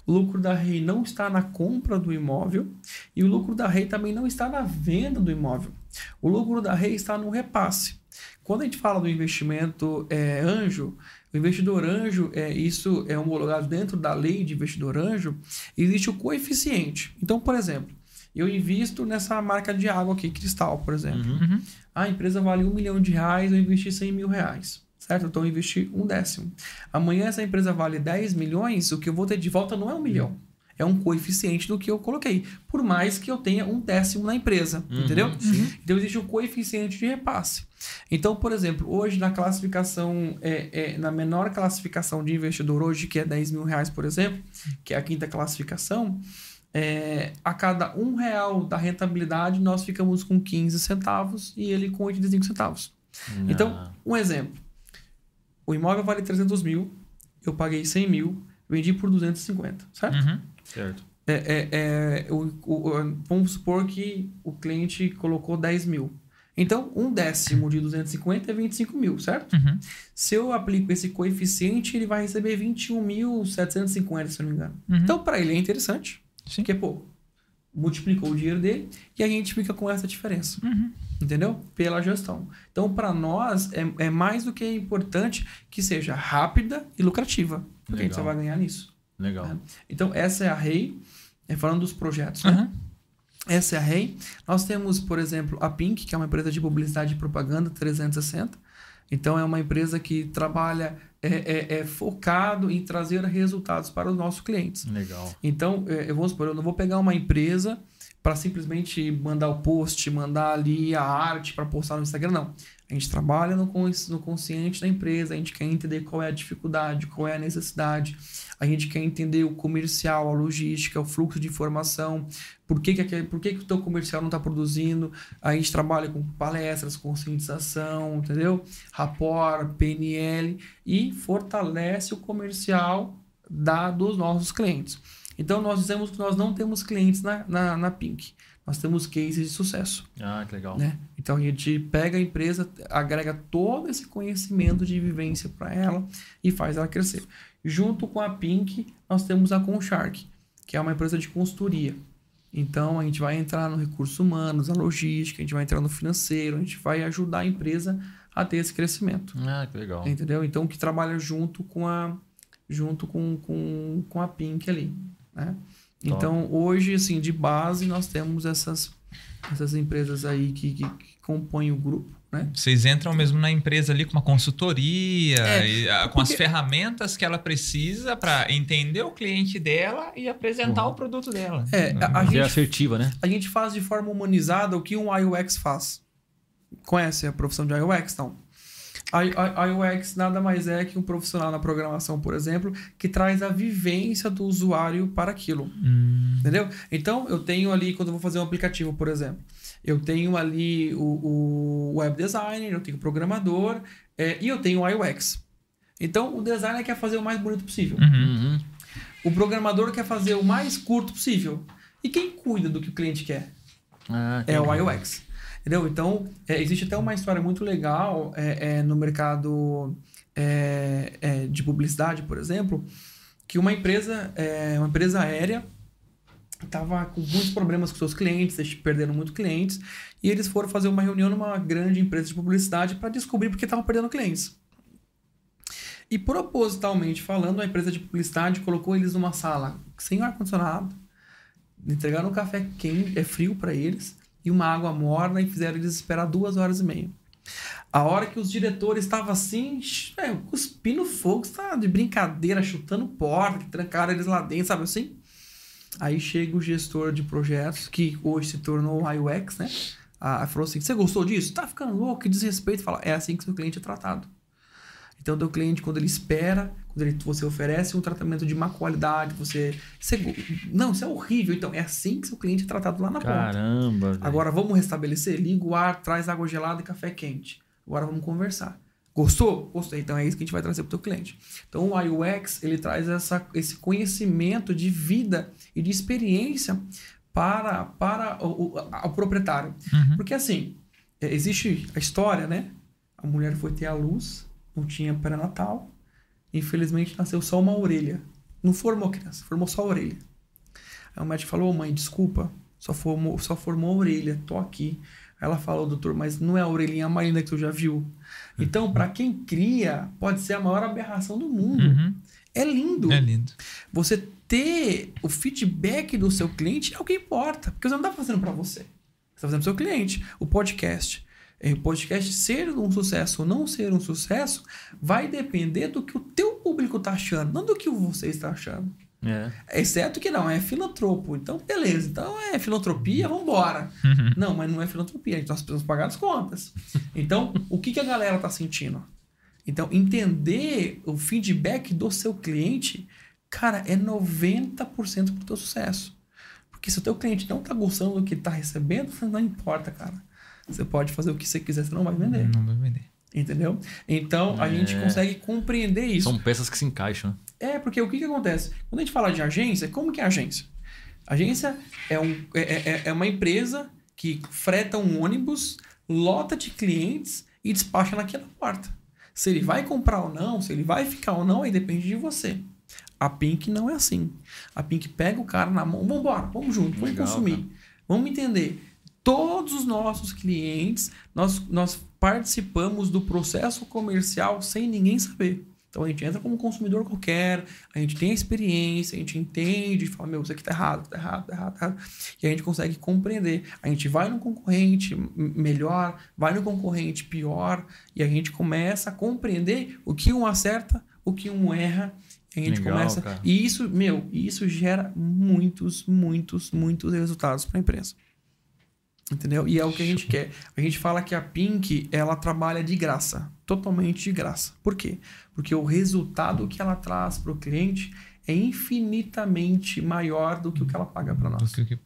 o lucro da REI não está na compra do imóvel e o lucro da REI também não está na venda do imóvel. O lucro da REI está no repasse. Quando a gente fala do investimento é, anjo, o investidor anjo, é, isso é homologado dentro da lei de investidor anjo, existe o coeficiente. Então, por exemplo, eu invisto nessa marca de água aqui, Cristal, por exemplo. Uhum. A empresa vale um milhão de reais, eu investi 100 mil reais. Certo? Então eu investi um décimo. Amanhã essa empresa vale 10 milhões, o que eu vou ter de volta não é um milhão. É um coeficiente do que eu coloquei. Por mais que eu tenha um décimo na empresa. Uhum, entendeu? Então existe um coeficiente de repasse. Então, por exemplo, hoje na classificação, é, é, na menor classificação de investidor hoje, que é 10 mil reais, por exemplo, que é a quinta classificação, é, a cada um real da rentabilidade, nós ficamos com 15 centavos e ele com 85 centavos. Então, Ah, um exemplo. O imóvel vale 300 mil, eu paguei 100 mil, vendi por 250, certo? Uhum. certo. É, é, é, o, o- o- vamos supor que o cliente colocou 10 mil. Então, um décimo de 250 é 25 mil, certo? Uhum. Se eu aplico esse coeficiente, ele vai receber 21.750, se eu não me engano. Uhum. Então, para ele é interessante. Sim. Porque, pô, multiplicou o dinheiro dele e a gente fica com essa diferença. Uhum. Entendeu? Pela gestão. Então, para nós, é, é mais do que importante que seja rápida e lucrativa. Porque a gente só Legal. vai ganhar nisso. Legal. Então, essa é a REI, é falando dos projetos, né? Uhum. Essa é a REI. Nós temos, por exemplo, a Pink, que é uma empresa de publicidade e propaganda 360. Então, é uma empresa que trabalha, é, é, é focado em trazer resultados para os nossos clientes. Legal. Então, é, eu vou supor, eu não vou pegar uma empresa para simplesmente mandar o post, mandar ali a arte para postar no Instagram, não. A gente trabalha no, no consciente da empresa, a gente quer entender qual é a dificuldade, qual é a necessidade, a gente quer entender o comercial, a logística, o fluxo de informação, por que, que, por que, que o teu comercial não está produzindo. A gente trabalha com palestras, conscientização, entendeu? Rapport, PNL e fortalece o comercial da, dos nossos clientes. Então, nós dizemos que nós não temos clientes na, na, na Pink. Nós temos cases de sucesso. Ah, que legal. Né? Então, a gente pega a empresa, agrega todo esse conhecimento de vivência para ela e faz ela crescer. Junto com a Pink, nós temos a Conshark, que é uma empresa de consultoria. Então, a gente vai entrar no recursos humanos, a logística, a gente vai entrar no financeiro, a gente vai ajudar a empresa a ter esse crescimento. Ah, que legal. Entendeu? Então, que trabalha junto com a junto com, com, com a Pink ali, né? Então, hoje, assim, de base, nós temos essas, essas empresas aí que, que, que compõem o grupo, né? Vocês entram mesmo na empresa ali com uma consultoria, É, e, ah, com as ferramentas que ela precisa para entender o cliente dela e apresentar o produto dela. É, a, a Ser gente, assertiva, né? a gente faz de forma humanizada o que um IUX faz. Conhece a profissão de IUX? Não. A, UX nada mais é que um profissional na programação, por exemplo, que traz a vivência do usuário para aquilo. Hum, Entendeu? Então, eu tenho ali, quando eu vou fazer um aplicativo, por exemplo, eu tenho ali o, o web designer, eu tenho o programador é, e eu tenho o UX. Então, o designer quer fazer o mais bonito possível. uhum. Uhum. O programador quer fazer o mais curto possível. E quem cuida do que o cliente quer? Ah, É o entendi. Entendeu? Então, é, existe até uma história muito legal é, é, no mercado é, é, de publicidade, por exemplo, que uma empresa, é, uma empresa aérea estava com muitos problemas com seus clientes, eles perderam muitos clientes, e eles foram fazer uma reunião numa grande empresa de publicidade para descobrir por que estavam perdendo clientes. E propositalmente falando, a empresa de publicidade colocou eles numa sala sem ar-condicionado, entregaram um café quente, é frio para eles, e uma água morna e fizeram eles esperar duas horas e meia. A hora que os diretores estavam assim, é, cuspindo fogo, tá de brincadeira, chutando porta, que trancaram eles lá dentro, sabe assim? Aí chega o gestor de projetos, que hoje se tornou o IUX, né? Ah, falou assim: Você gostou disso? Tá ficando louco, que desrespeito. Fala, é assim que seu cliente é tratado. Então, teu cliente, quando ele espera, quando ele, você oferece um tratamento de má qualidade, você. você não, isso é horrível. Então, é assim que seu cliente é tratado lá na ponta. Caramba. Agora vamos restabelecer? Liga o ar, traz água gelada e café quente. Agora vamos conversar. Gostou? Gostei. Então é isso que a gente vai trazer para o teu cliente. Então o IUX ele traz essa, esse conhecimento de vida e de experiência para, para o, o, o proprietário. Uhum. Porque assim, é, existe a história, né? A mulher foi ter a luz não tinha pré-natal. Infelizmente nasceu só uma orelha. Não formou criança, formou só a orelha. Aí o médico falou: "Ô, mãe, desculpa, só formou, só formou a orelha, tô aqui. Aí ela falou, doutor, mas não é a orelhinha mais linda que tu já viu. Então, para quem cria, pode ser a maior aberração do mundo. Uhum. É lindo. É lindo. Você ter o feedback do seu cliente é o que importa. Porque você não está fazendo para você. Você está fazendo para o seu cliente. O podcast. É, O podcast ser um sucesso ou não ser um sucesso vai depender do que o teu público está achando, não do que você está achando. É. Exceto que não, é filantropo. Então, beleza. Então é filantropia, vambora. Não, mas não é filantropia. Nós precisamos pagar as contas. Então, o que, que a galera tá sentindo? Então, entender o feedback do seu cliente, cara, é 90% pro teu sucesso. Porque se o teu cliente não tá gostando do que tá recebendo, não importa, cara. Você pode fazer o que você quiser, você não vai vender. Não vai vender. Entendeu? Então, a É. gente consegue compreender isso. São peças que se encaixam. né? É, porque o que, que acontece? Quando a gente fala de agência, como que é agência? Agência é, um, é, é, é uma empresa que freta um ônibus, lota de clientes e despacha naquela porta. Se ele vai comprar ou não, se ele vai ficar ou não, aí depende de você. A Pink não é assim. A Pink pega o cara na mão, vamos embora, vamos junto, vamos Legal, consumir. cara. Vamos entender. Todos os nossos clientes, nós, nós participamos do processo comercial sem ninguém saber. Então a gente entra como consumidor qualquer, a gente tem a experiência, a gente entende, fala, meu, isso aqui tá errado, tá errado, tá errado, tá errado. E a gente consegue compreender. A gente vai no concorrente melhor, vai no concorrente pior, e a gente começa a compreender o que um acerta, o que um erra. E a gente Legal, começa. cara. E isso, meu, isso gera muitos, muitos, muitos resultados para a empresa. Entendeu? E é o que a gente quer. A gente fala que a Pink, ela trabalha de graça. Totalmente de graça. Por quê? Porque o resultado que ela traz para o cliente é infinitamente maior do que o que ela paga para nós. Do que- que-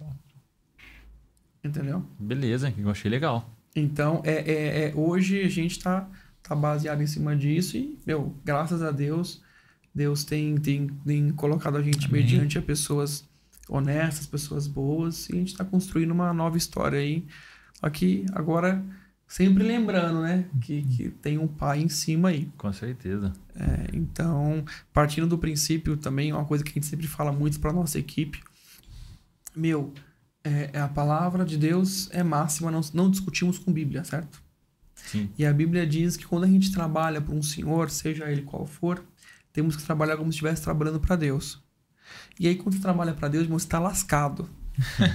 Entendeu? Beleza, eu achei legal. Então, é, é- é- hoje a gente está tá baseado em cima disso e, meu, graças a Deus, Deus tem, tem, tem colocado a gente Amém. mediante a pessoas honestas, pessoas boas, e a gente está construindo uma nova história aí. Só que agora, sempre lembrando, né, que, que tem um pai em cima aí. Com certeza. É, então, partindo do princípio também, uma coisa que a gente sempre fala muito para nossa equipe, meu, é, é a palavra de Deus é máxima, não, não discutimos com Bíblia, certo? Sim. E a Bíblia diz que quando a gente trabalha para um senhor, seja ele qual for, temos que trabalhar como se estivesse trabalhando para Deus. E aí, quando você trabalha para Deus, irmão, você está lascado.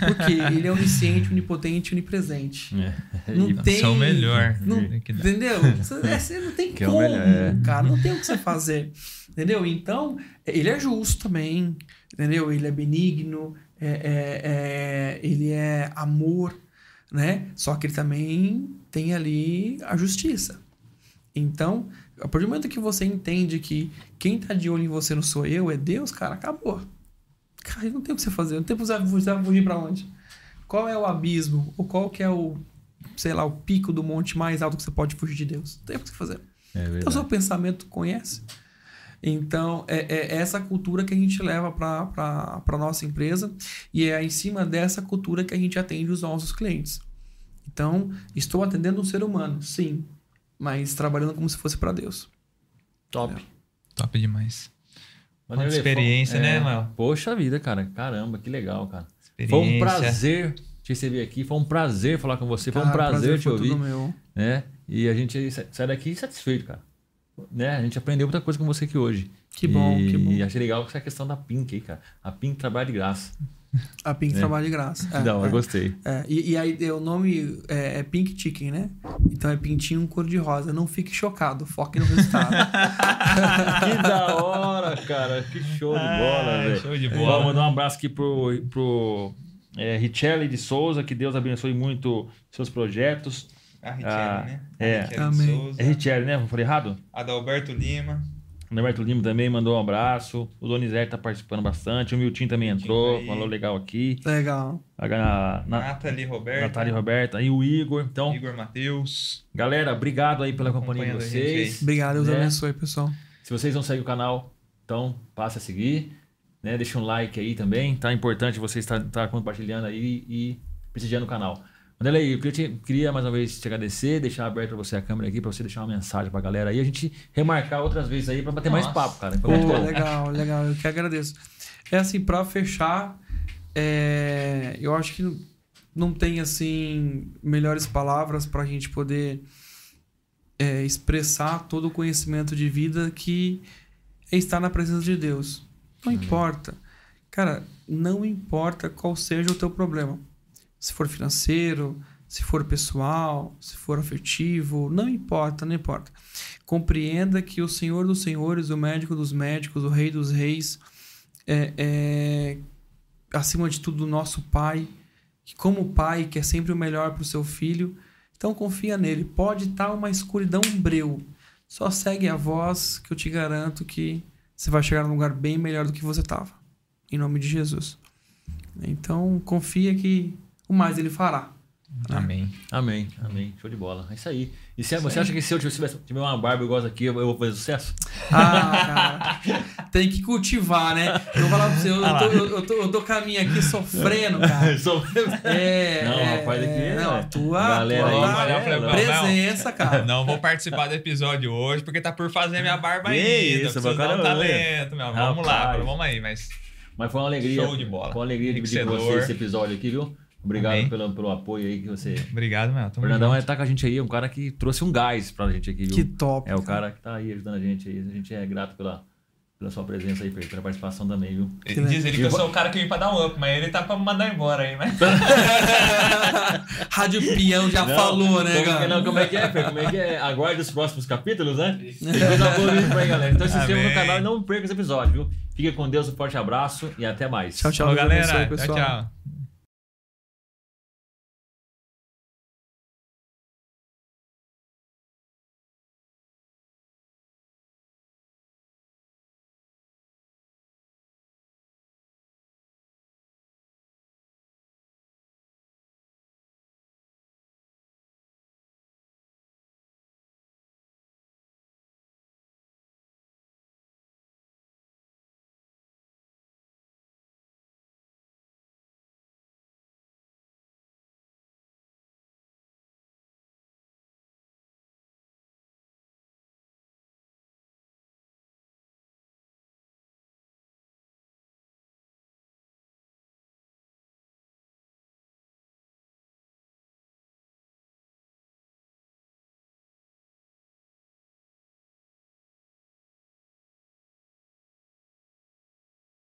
Porque ele é onisciente, onipotente, onipresente. É. Não tem- Isso é o melhor. Não-. Entendeu? Você, você não tem Que é como, melhor, é. cara. Não tem o que você fazer. Entendeu? Então, ele é justo também. Entendeu? Ele é benigno. é- é- é- ele é amor. Né? Só que ele também tem ali a justiça. Então, a partir do momento que você entende que quem tá de olho em você não sou eu, é Deus, cara, acabou. Cara, não tem o que você fazer. Não tem o que você fugir pra onde. Qual é o abismo? Ou qual que é o, sei lá, o pico do monte mais alto que você pode fugir de Deus? Não tem o que você fazer. É Então, seu pensamento conhece. Então, é, é essa cultura que a gente leva para a nossa empresa e é em cima dessa cultura que a gente atende os nossos clientes. Então, estou atendendo um ser humano, sim, mas trabalhando como se fosse para Deus. Top. Top demais. Quanta experiência, foi- né, é, Mael? Poxa vida, cara. Caramba, que legal, cara. Foi um prazer te receber aqui. Foi um prazer falar com você. Foi um Cara, prazer, te foi ouvir. tudo meu. né? E a gente sa- sai daqui satisfeito, cara. Né? A gente aprendeu muita coisa com você aqui hoje. Que bom, e, que bom. E achei legal essa questão da Pink aí, cara. A Pink trabalha de graça. A Pink É. trabalha de graça. É, Não, é. eu gostei. É, e, e aí o nome é, é Pink Chicken, né? Então é pintinho cor-de-rosa. Não fique chocado, foque no resultado. que da hora, cara. Que show de bola, Ah, velho. show de Vou bola. mandar um abraço aqui pro, pro é, Richelli de Souza. Que Deus abençoe muito seus projetos. A Richelle, Ah, né? é. A Richelle Amém. Souza. É Richelli, né? Falei errado? Adalberto Lima. O Norberto Lima também mandou um abraço. O Donizete tá participando bastante. O Milton também entrou, aí. falou legal aqui. Legal. A, a, na, Nathalie Roberto. Natália e Roberta e o Igor. Então, Igor Matheus. galera, obrigado aí pela companhia de vocês. Obrigado, Deus né? abençoe, pessoal. Se vocês não seguem o canal, então passe a seguir. Né? Deixa um like aí também. Tá importante você estar, estar compartilhando aí e prestigiando o canal. Vanderlei, eu queria, te- queria mais uma vez te agradecer, deixar aberto pra você a câmera aqui, pra você deixar uma mensagem pra galera aí, a gente remarcar outras vezes aí pra bater mais Nossa. papo, cara. Pô, legal, legal. Eu que agradeço. É assim, pra fechar, é, eu acho que não tem assim melhores palavras pra gente poder é, expressar todo o conhecimento de vida que é estar na presença de Deus. Não importa. Cara, não importa qual seja o teu problema. Se for financeiro, se for pessoal, se for afetivo, não importa, não importa. Compreenda que o Senhor dos Senhores, o médico dos médicos, o Rei dos Reis, é, é acima de tudo o nosso Pai, que como Pai quer sempre o melhor para o seu filho, então confia nele. Pode estar uma escuridão breu, só segue a voz que eu te garanto que você vai chegar num lugar bem melhor do que você estava. Em nome de Jesus. Então confia que o mais ele fará. Amém. Amém, amém. Show de bola. É isso aí. E se, você acha que se eu tivesse, tiver uma barba igual essa aqui, eu, eu vou fazer sucesso? Ah, cara. Tem que cultivar, né? Eu vou falar pra você, eu, eu, tô, eu, eu tô, eu tô com a minha aqui sofrendo, cara. Sou- É. Não, é, rapaz, aqui é- Não, a tua, Galera tua aí, olha, eu falei, presença, cara. Não vou participar do episódio hoje porque tá por fazer minha barba ainda. isso, Preciso dar um talento, meu. Vamos lá, vamos aí, mas Mas foi uma alegria. Show de bola. Foi uma alegria dividir com você esse episódio aqui, viu? Obrigado Amém. pelo, pelo apoio aí que você. obrigado, meu. Fernandão junto. tá com a gente aí, um cara que trouxe um gás pra gente aqui, viu? Que top. É o cara que tá aí ajudando a gente aí. A gente é grato pela, pela sua presença aí, pela participação também, viu? Ele diz ele que eu sou o cara que vem pra dar um up, mas ele tá pra me mandar embora aí, mas. Rádio Peão já Não, falou, né, cara? Não, como é que é, Fer? Como é que é? Aguarde os próximos capítulos, né? Tem coisa boa aí, galera. Então se inscreva no canal e não perca esse episódio, viu? Fique com Deus, um forte abraço e até mais. Tchau, tchau. Falou, Deus abençoe, galera. Tchau, pessoal. tchau.